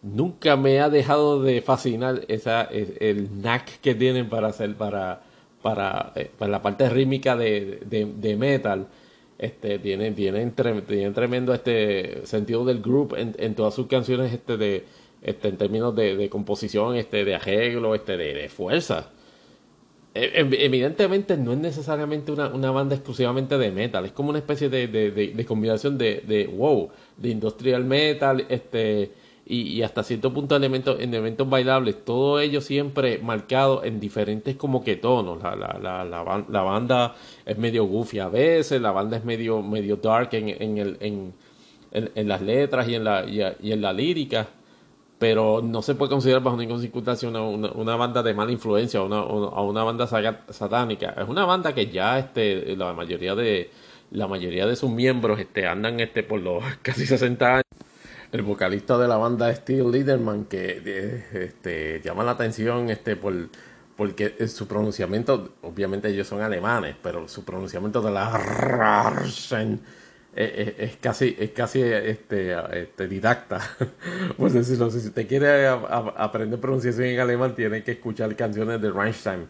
nunca me ha dejado de fascinar esa, es- el knack que tienen para hacer, para, para, eh, para la parte rítmica de, de, metal, este, tienen, tienen, tienen tremendo este sentido del group en, en todas sus canciones este de este en términos de, de composición este de arreglo este de, de fuerza. E- ev- evidentemente no es necesariamente una, una banda exclusivamente de metal es como una especie de, de, combinación de, de wow de industrial metal este y, y hasta cierto punto elementos en elementos bailables todo ello siempre marcado en diferentes como que tonos la, la, la, la, la banda es medio goofy a veces la banda es medio medio dark en, en el en, en, las letras y en la y, en la lírica pero no se puede considerar bajo ninguna circunstancia una, una, una banda de mala influencia o una, o una banda satánica. Es una banda que ya este, la mayoría de la mayoría de sus miembros este, andan este, por los casi 60 años. El vocalista de la banda Steve Liederman, que eh, este, llama la atención este, por, porque su pronunciamiento, obviamente ellos son alemanes, pero su pronunciamiento de la Rarsen es, es- es casi, es casi este, este, didacta, por decirlo. Si usted quiere a- a- aprender pronunciación en alemán, tiene que escuchar canciones de Rammstein,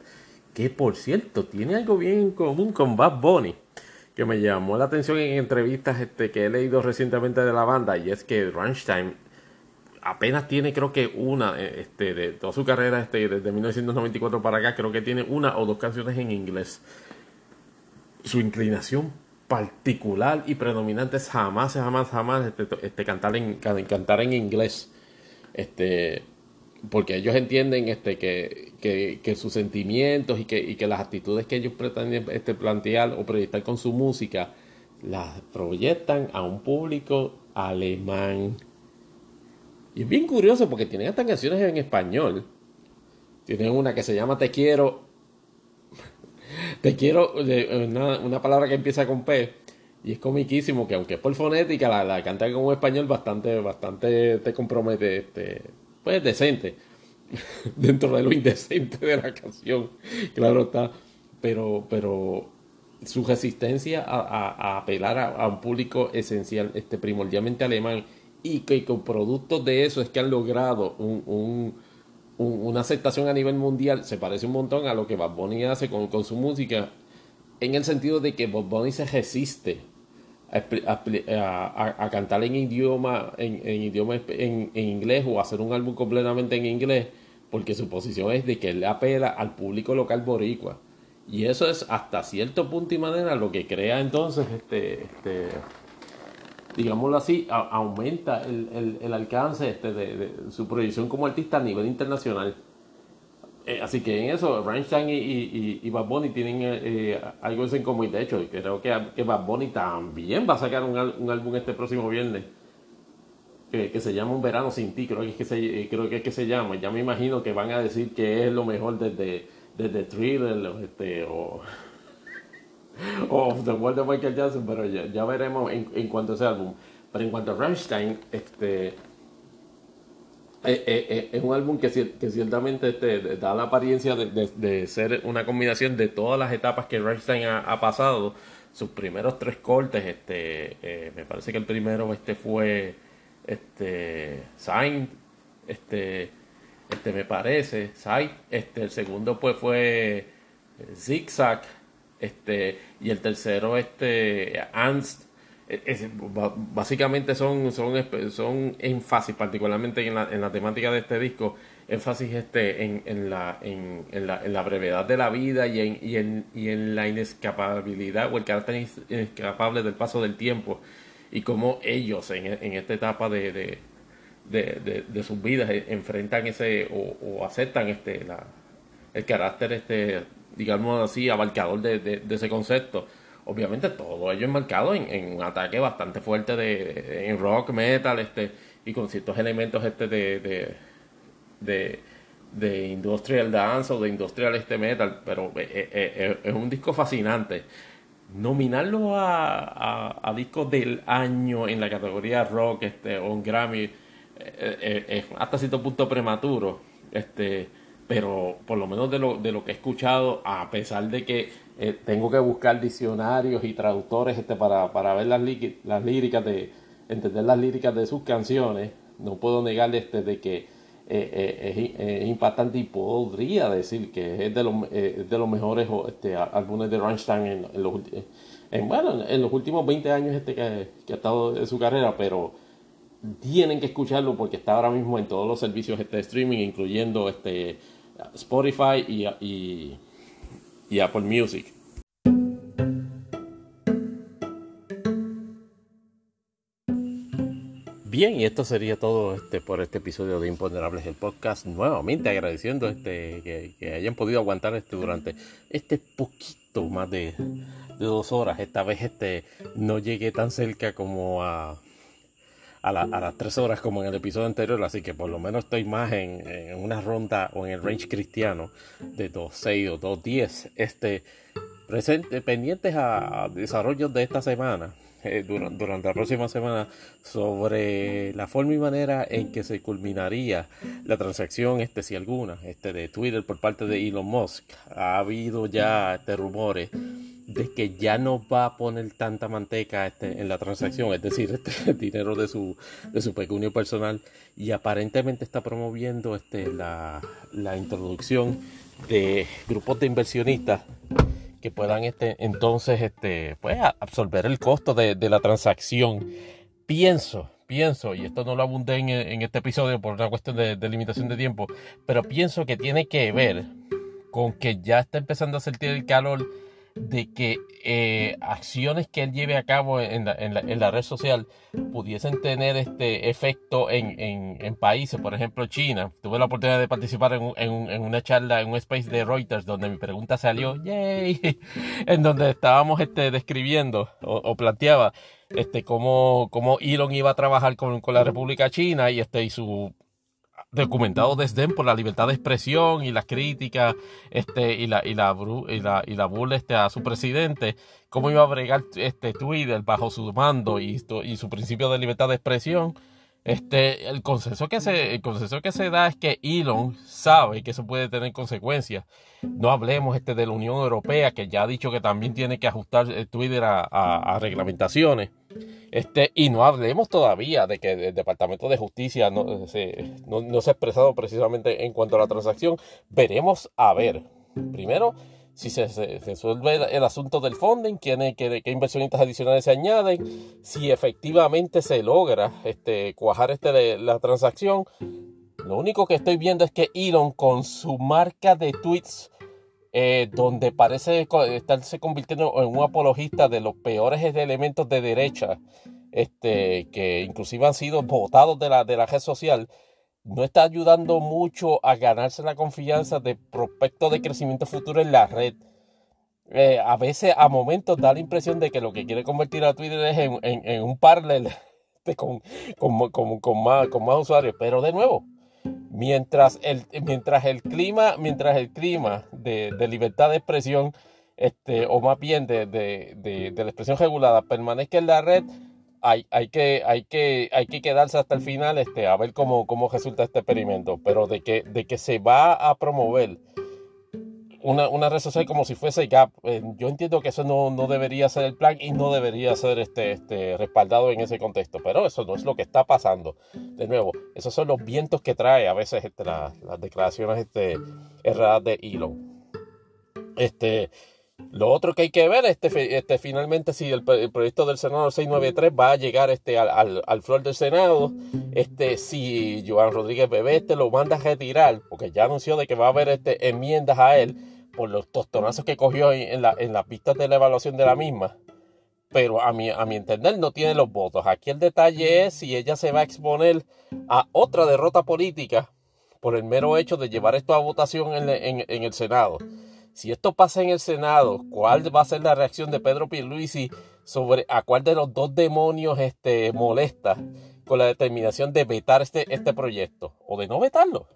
que por cierto, tiene algo bien en común con Bad Bunny, que me llamó la atención en entrevistas este, que he leído recientemente de la banda, y es que Rammstein apenas tiene creo que una eh, este de toda su carrera este desde 1994 para acá creo que tiene una o dos canciones en inglés. Su inclinación particular y predominante es jamás jamás jamás este, este cantar en can- cantar en inglés. Este porque ellos entienden este que, que, que sus sentimientos y que, y que las actitudes que ellos pretenden este, plantear o proyectar con su música las proyectan a un público alemán y es bien curioso porque tienen hasta canciones en español. Tienen una que se llama Te quiero Te quiero, una, una palabra que empieza con P, y es comiquísimo, que aunque es por fonética, la, la canta con un español bastante, bastante te compromete, este, pues decente, dentro de lo indecente de la canción, claro está, pero, pero su resistencia a, a- a apelar a, un público esencial, este, primordialmente alemán, y que con productos de eso es que han logrado un, un- un- una aceptación a nivel mundial, se parece un montón a lo que Bad Bunny hace con, con su música, en el sentido de que Bob Bunny se resiste a, cantar en idioma, en, idioma en, inglés o hacer un álbum completamente en inglés, porque su posición es de que él le apela al público local boricua. Y eso es hasta cierto punto y manera lo que crea entonces, este, este, digámoslo así, aumenta el, el- el alcance este, de, de su proyección como artista a nivel internacional. Eh, así que en eso, Rammstein y, y, y, Bad Bunny tienen eh, eh, algo en común. De hecho, creo que, que Bad Bunny también va a sacar un, un álbum este próximo viernes que, se llama Un Verano Sin Ti. Creo que, es que se, creo que es que se llama. Ya me imagino que van a decir que es lo mejor desde, desde Thriller este, o, o The World de Michael Jackson, pero ya, ya veremos en, en cuanto a ese álbum. Pero en cuanto a Rammstein, este, eh, eh, eh, es un álbum que, cier- que ciertamente da la apariencia de, ser una combinación de todas las etapas que Rammstein ha, pasado. Sus primeros tres cortes, este, me parece que el primero este fue este, Sign, este, este me parece, Sight, este, el segundo pues fue Zigzag, este, y el tercero este, eh, es- ba- básicamente son, son, son énfasis, particularmente en la, en la temática de este disco, énfasis este en, en, la, en, en la, en la brevedad de la vida y en, y en, y en la inescapabilidad o el carácter ines- inescapable del paso del tiempo y cómo ellos en, en esta etapa de, de, de, de- sus vidas eh, enfrentan ese o, o aceptan este el carácter este digamos así abarcador de- de ese concepto obviamente todo ello enmarcado en, en un ataque bastante fuerte de en rock metal este y con ciertos elementos este de, de, de, industrial dance o de industrial este metal pero eh, eh, eh, es un disco fascinante. Nominarlo a, a, disco del año en la categoría rock este o un Grammy eh, hasta cierto punto prematuro este pero por lo menos de lo, de lo que he escuchado a pesar de que eh, tengo que buscar diccionarios y traductores este para, para ver las, las líricas de entender las líricas de sus canciones. No puedo negar este de que eh, eh, es, impactante y podría decir que es de los, de los mejores este, álbumes de Rammstein en, los, en, bueno, en, los últimos 20 años este que, que ha estado en su carrera, pero tienen que escucharlo porque está ahora mismo en todos los servicios este, de streaming, incluyendo este, Spotify y, y Apple Music. Bien, y esto sería todo este por este episodio de Imponderables el podcast. Nuevamente agradeciendo este que, que hayan podido aguantar este durante este poquito más de, de dos horas. Esta vez este no llegué tan cerca como a, a, la- a las tres horas como en el episodio anterior, así que por lo menos estoy más en, una ronda o en el range cristiano de 2.6 o 2.10. Este presente, pendientes a, desarrollos de esta semana, eh, dura- durante la próxima semana, sobre la forma y manera en que se culminaría la transacción, este si alguna, este de Twitter por parte de Elon Musk. Ha habido ya este, rumores de que ya no va a poner tanta manteca este, en la transacción, es decir, este dinero de su, de su pecunio personal, y aparentemente está promoviendo este, la, la introducción de grupos de inversionistas que puedan este, entonces este, pues, absorber el costo de, de la transacción. Pienso, pienso, y esto no lo abundé en, en este episodio por una cuestión de, de limitación de tiempo, pero pienso que tiene que ver con que ya está empezando a sentir el calor de que eh, acciones que él lleve a cabo en la, en la- en la red social pudiesen tener este efecto en, en- países, por ejemplo China. Tuve la oportunidad de participar en una charla, en un space de Reuters, donde mi pregunta salió, yay, en donde estábamos este, describiendo o, o planteaba este, cómo, cómo Elon iba a trabajar con, con la República China y, este, y su documentado desdén por la libertad de expresión y las críticas este, y, la, y, la, y, la, y la burla este, a su presidente, cómo iba a bregar este Twitter bajo su mando y, y su principio de libertad de expresión. Este, el consenso que se, el consenso que se da es que Elon sabe que eso puede tener consecuencias. No hablemos este de la Unión Europea, que ya ha dicho que también tiene que ajustar el Twitter a, reglamentaciones. Este, y no hablemos todavía de que el Departamento de Justicia no se, no, no se ha expresado precisamente en cuanto a la transacción. Veremos a ver. Primero, si se, se, resuelve el, el, asunto del funding, qué, qué, qué, inversionistas adicionales se añaden, si efectivamente se logra este, cuajar este de la transacción. Lo único que estoy viendo es que Elon con su marca de tweets, eh, donde parece estarse convirtiendo en un apologista de los peores elementos de derecha, este, que inclusive han sido votados de la, de la red social, no está ayudando mucho a ganarse la confianza de prospectos de crecimiento futuro en la red. Eh, a veces, a momentos, da la impresión de que lo que quiere convertir a Twitter es en, un paralel con, más, usuarios. Pero de nuevo, mientras el, mientras el clima, mientras el clima de, libertad de expresión, este, o más bien de, de la expresión regulada, permanezca en la red, hay, hay, que, hay, que, hay que quedarse hasta el final este, a ver cómo, cómo resulta este experimento. Pero de que, de que se va a promover una, una red social como si fuese Gap, eh, yo entiendo que eso no, no, debería ser el plan y no debería ser este, este, respaldado en ese contexto. Pero eso no es lo que está pasando. De nuevo, esos son los vientos que trae a veces este, la, las declaraciones este, erradas de Elon. Este, lo otro que hay que ver, este, este finalmente, si el, proyecto del Senado 693 va a llegar este, al, al, al, flor del Senado, este, si Joan Rodríguez Bebé este, lo manda a retirar, porque ya anunció de que va a haber este, enmiendas a él por los tostonazos que cogió en, la, en las pistas de la evaluación de la misma. Pero a mi, a mi entender no tiene los votos. Aquí el detalle es si ella se va a exponer a otra derrota política por el mero hecho de llevar esto a votación en, en el Senado. Si esto pasa en el Senado, ¿cuál va a ser la reacción de Pedro Pierluisi sobre a cuál de los dos demonios este, molesta con la determinación de vetar este, este proyecto o de no vetarlo?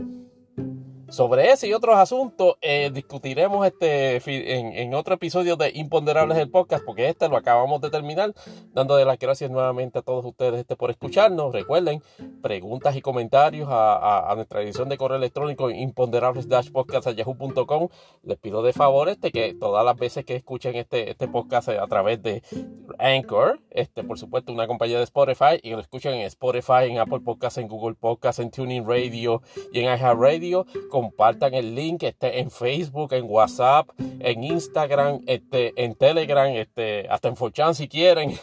Sobre ese y otros asuntos eh, discutiremos este en, otro episodio de Imponderables del podcast, porque este lo acabamos de terminar, dando las gracias nuevamente a todos ustedes este, por escucharnos. Recuerden, preguntas y comentarios a, nuestra edición de correo electrónico imponderables-podcast.yahoo.com. Les pido de favor este, que todas las veces que escuchen este, este podcast a través de Anchor, este, por supuesto, una compañía de Spotify, y lo escuchen en Spotify, en Apple Podcasts, en Google Podcasts, en Tuning Radio y en iHeartRadio compartan el link este, en Facebook, en WhatsApp, en Instagram, este, en Telegram, este, hasta en Forchan si quieren.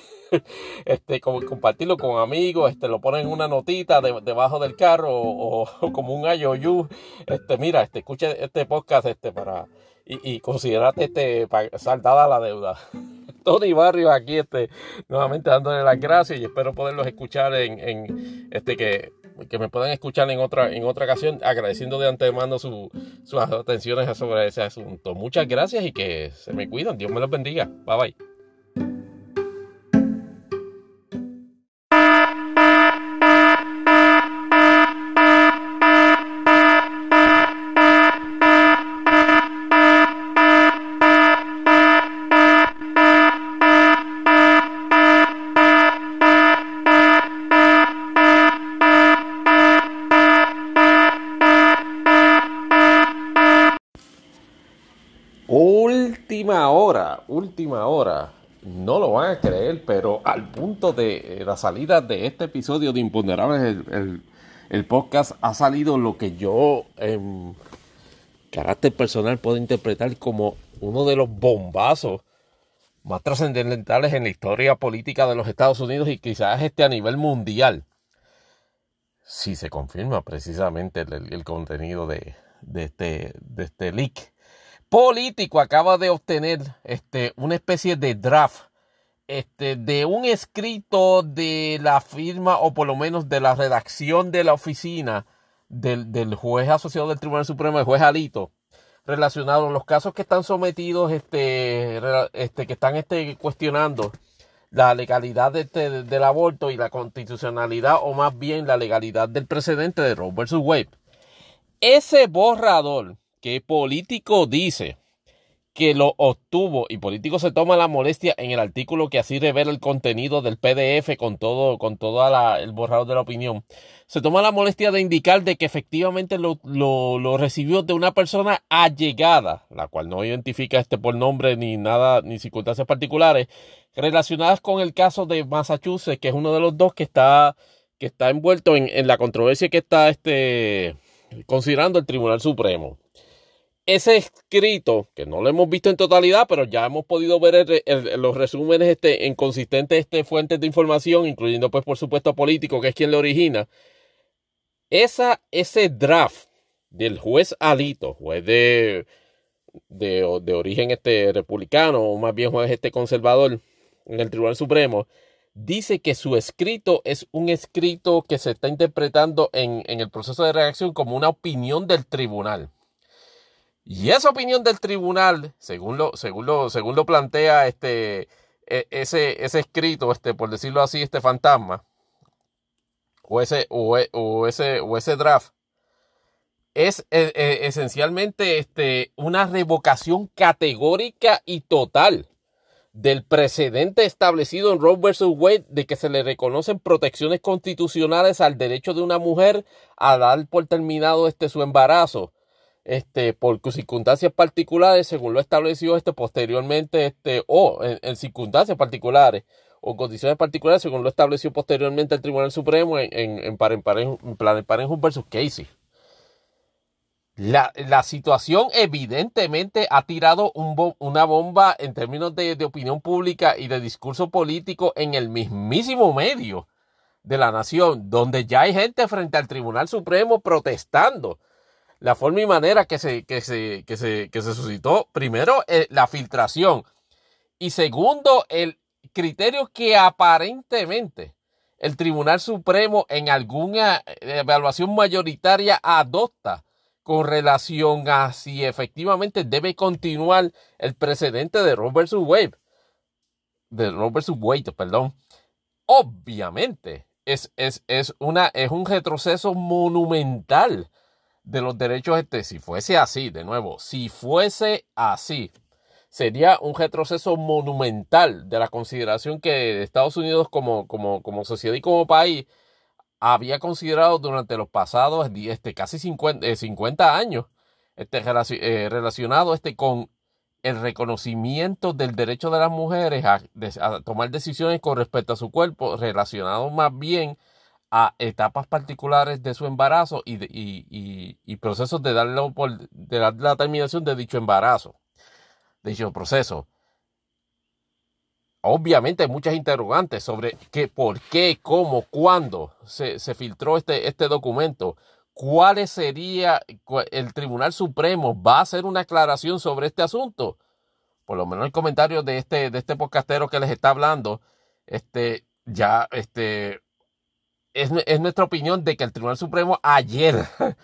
Este, compartirlo con amigos, este, lo ponen en una notita de, debajo del carro o, como un IOU. Este, mira, este, escucha este podcast este, para, y, y considerate este, saldada la deuda. Tony Barrios aquí, este, nuevamente dándole las gracias y espero poderlos escuchar en, en este que que me puedan escuchar en otra, en otra ocasión, agradeciendo de antemano su, sus atenciones sobre ese asunto. Muchas gracias y que se me cuidan. Dios me los bendiga. Bye bye. última hora, última hora, no lo van a creer, pero al punto de la salida de este episodio de Imponderables, el, podcast ha salido lo que yo en carácter personal puedo interpretar como uno de los bombazos más trascendentales en la historia política de los Estados Unidos y quizás este a nivel mundial. Si se confirma precisamente el, contenido de, este, de este leak político acaba de obtener este, una especie de draft este, de un escrito de la firma o por lo menos de la redacción de la oficina del, juez asociado del Tribunal Supremo, el juez Alito, relacionado a los casos que están sometidos, este, este, que están este, cuestionando la legalidad de del aborto y la constitucionalidad o más bien la legalidad del precedente de Roe vs. Wade. ese borrador que político dice que lo obtuvo y político se toma la molestia en el artículo que así revela el contenido del PDF con todo con todo la, el borrador de la opinión se toma la molestia de indicar de que efectivamente lo, lo, lo, recibió de una persona allegada la cual no identifica este por nombre ni nada ni circunstancias particulares relacionadas con el caso de Massachusetts que es uno de los dos que está que está envuelto en, en la controversia que está este considerando el Tribunal Supremo ese escrito, que no lo hemos visto en totalidad, pero ya hemos podido ver los resúmenes este, en consistentes este, fuentes de información, incluyendo, pues, por supuesto, político, que es quien lo origina. Esa, ese draft del juez Alito, juez de, de, de origen este, republicano, o más bien juez este conservador en el Tribunal Supremo, dice que su escrito es un escrito que se está interpretando en, en el proceso de reacción como una opinión del tribunal. Y esa opinión del tribunal, según lo, según lo, según lo plantea este, ese, ese escrito, este, por decirlo así, este fantasma, o ese, o, ese, o ese draft, es eh, eh, esencialmente este, una revocación categórica y total del precedente establecido en Roe vs. Wade de que se le reconocen protecciones constitucionales al derecho de una mujer a dar por terminado este su embarazo este, por circunstancias particulares, según lo estableció este posteriormente, este, o en, circunstancias particulares, o condiciones particulares, según lo estableció posteriormente el Tribunal Supremo en, en, en, en versus Casey. La, la, situación evidentemente ha tirado un una bomba en términos de, de, opinión pública y de discurso político en el mismísimo medio de la nación, donde ya hay gente frente al Tribunal Supremo protestando la forma y manera que se, que se, que se, que se suscitó, primero, eh, la filtración y segundo, el criterio que aparentemente el Tribunal Supremo en alguna eh, evaluación mayoritaria adopta con relación a si efectivamente debe continuar el precedente de Roe vs. Wade, de Roe vs. Wade, perdón. Obviamente es, es, es, una, es un retroceso monumental de los derechos este, si fuese así, de nuevo, si fuese así, sería un retroceso monumental de la consideración que Estados Unidos como, como, como sociedad y como país había considerado durante los pasados este, casi 50, 50 eh, años este, eh, relacionado este, con el reconocimiento del derecho de las mujeres a, a tomar decisiones con respecto a su cuerpo, relacionado más bien a etapas particulares de su embarazo y, procesos de darle por, de dar la terminación de dicho embarazo, de dicho proceso. Obviamente hay muchas interrogantes sobre qué, por qué, cómo, cuándo se, se filtró este, este documento. ¿Cuál sería el Tribunal Supremo? ¿Va a hacer una aclaración sobre este asunto? Por lo menos el comentario de este, de este podcastero que les está hablando, este, ya, este, es, es, nuestra opinión de que el Tribunal Supremo ayer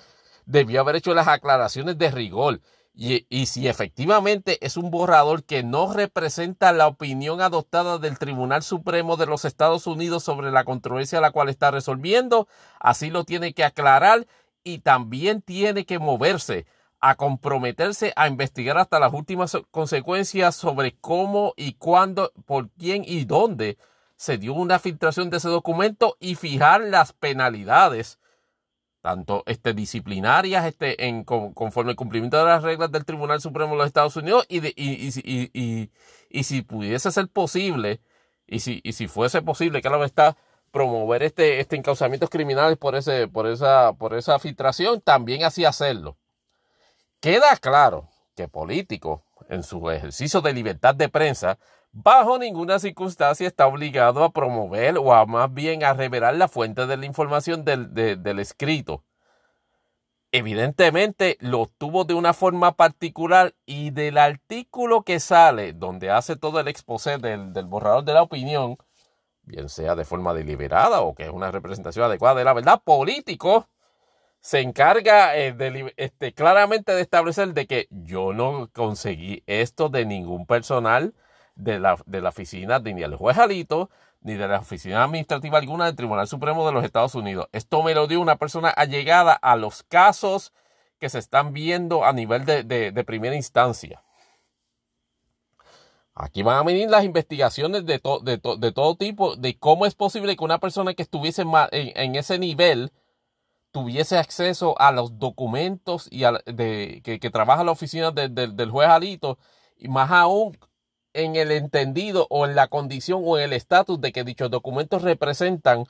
debió haber hecho las aclaraciones de rigor. Y, y, si efectivamente es un borrador que no representa la opinión adoptada del Tribunal Supremo de los Estados Unidos sobre la controversia a la cual está resolviendo, así lo tiene que aclarar y también tiene que moverse a comprometerse a investigar hasta las últimas consecuencias sobre cómo y cuándo, por quién y dónde se dio una filtración de ese documento y fijar las penalidades, tanto este, disciplinarias este, en, con, conforme el cumplimiento de las reglas del Tribunal Supremo de los Estados Unidos y, de, y, y, y, si pudiese ser posible, y si, y si fuese posible, que la está promover este, este encauzamientos criminales por, ese, por, esa, por esa filtración, también así hacerlo. Queda claro que políticos, en su ejercicio de libertad de prensa, bajo ninguna circunstancia está obligado a promover o a más bien a revelar la fuente de la información del, de, del escrito. Evidentemente lo obtuvo de una forma particular y del artículo que sale, donde hace todo el exposé del, del borrador de la opinión, bien sea de forma deliberada o que es una representación adecuada de la verdad, político, se encarga eh, de, este, claramente de establecer de que yo no conseguí esto de ningún personal, de la, de la oficina de ni del juez Alito, ni de la oficina administrativa alguna del Tribunal Supremo de los Estados Unidos. Esto me lo dio una persona allegada a los casos que se están viendo a nivel de, de, primera instancia. Aquí van a venir las investigaciones de, to, de, to, de, todo tipo, de cómo es posible que una persona que estuviese en, ese nivel tuviese acceso a los documentos y de, que, que, trabaja la oficina de, del juez Alito, y más aún en el entendido o en la condición o en el estatus de que dichos documentos representan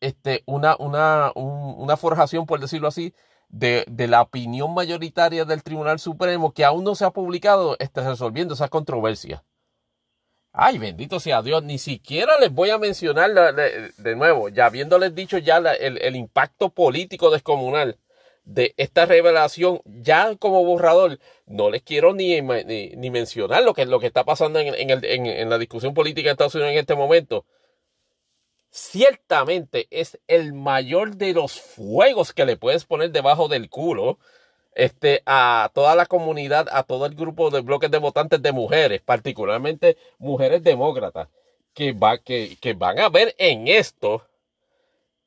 este, una, una, un, una forjación, por decirlo así, de, de, la opinión mayoritaria del Tribunal Supremo que aún no se ha publicado este, resolviendo esa controversia. Ay, bendito sea Dios, ni siquiera les voy a mencionar la, de nuevo, ya habiéndoles dicho ya la, el, el, impacto político descomunal de esta revelación, ya como borrador, no les quiero ni, ni, mencionar lo que, lo que está pasando en, en, el, en, la discusión política en Estados Unidos en este momento. Ciertamente es el mayor de los fuegos que le puedes poner debajo del culo este, a toda la comunidad, a todo el grupo de bloques de votantes de mujeres, particularmente mujeres demócratas, que, va, que, que van a ver en esto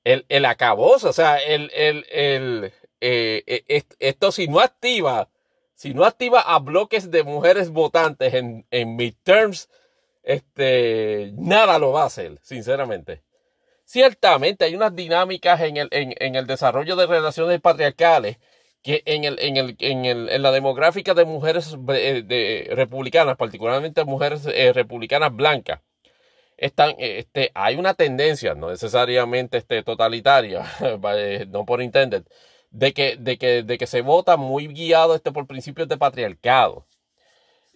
el, el acabose, o sea, el, el, eh, esto si no activa, si no activa a bloques de mujeres votantes en, en midterms, este, nada lo va a hacer, sinceramente. Ciertamente hay unas dinámicas en el, en, el desarrollo de relaciones patriarcales que en, el, en, el, en, el, en la demográfica de mujeres de, de republicanas, particularmente mujeres eh, republicanas blancas, están, este, hay una tendencia, no necesariamente este, totalitaria, no por intended, de que, de, que, de que se vota muy guiado este, por principios de patriarcado.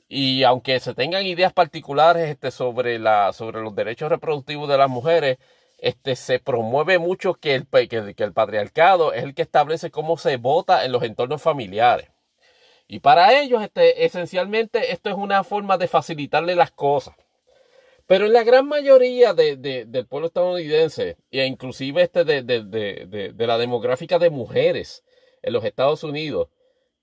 Y aunque se tengan ideas particulares este, sobre, la, sobre los derechos reproductivos de las mujeres, este, se promueve mucho que el, que, el patriarcado es el que establece cómo se vota en los entornos familiares. Y para ellos, este, esencialmente, esto es una forma de facilitarle las cosas. Pero en la gran mayoría de, de, del pueblo estadounidense, e inclusive este de, de, la demográfica de mujeres en los Estados Unidos,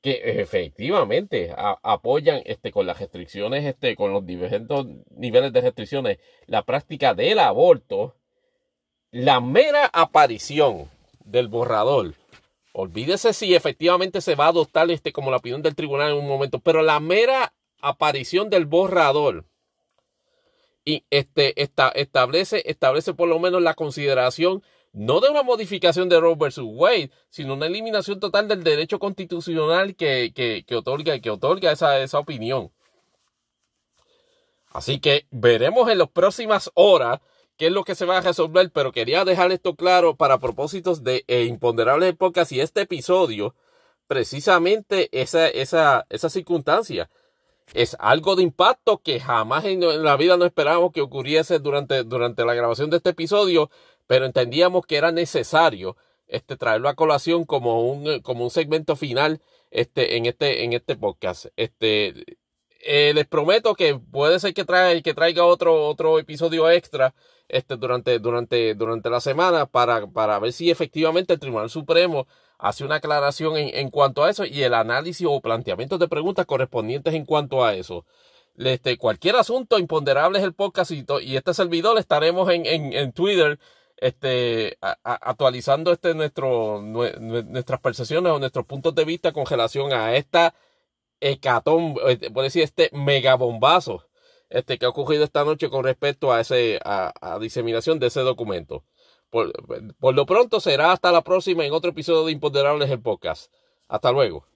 que efectivamente apoyan este, con las restricciones, este, con los diversos niveles de restricciones, la práctica del aborto, la mera aparición del borrador, olvídese si efectivamente se va a adoptar este como la opinión del tribunal en un momento, pero la mera aparición del borrador y este esta, establece establece por lo menos la consideración no de una modificación de Roe versus Wade, sino una eliminación total del derecho constitucional que, que, que otorga, que otorga esa, esa opinión. Así que veremos en las próximas horas qué es lo que se va a resolver, pero quería dejar esto claro para propósitos de eh, Imponderables Podcast y este episodio, precisamente esa, esa, esa circunstancia. Es algo de impacto que jamás en, la vida no esperábamos que ocurriese durante, durante la grabación de este episodio, pero entendíamos que era necesario este, traerlo a colación como un, como un segmento final este, en, este, en este podcast. Este, eh, les prometo que puede ser que traiga, que traiga otro, otro episodio extra este, durante, durante, durante la semana para, para ver si efectivamente el Tribunal Supremo hace una aclaración en, en cuanto a eso y el análisis o planteamientos de preguntas correspondientes en cuanto a eso. Este, cualquier asunto imponderable es el podcast y, este servidor estaremos en, en, en Twitter este, a, actualizando este nuestro, nuestras percepciones o nuestros puntos de vista con relación a esta hecatón, eh, por decir, este megabombazo este, que ha ocurrido esta noche con respecto a, ese, a, a diseminación de ese documento. Por, lo pronto será hasta la próxima en otro episodio de Imponderables el Podcast. Hasta luego.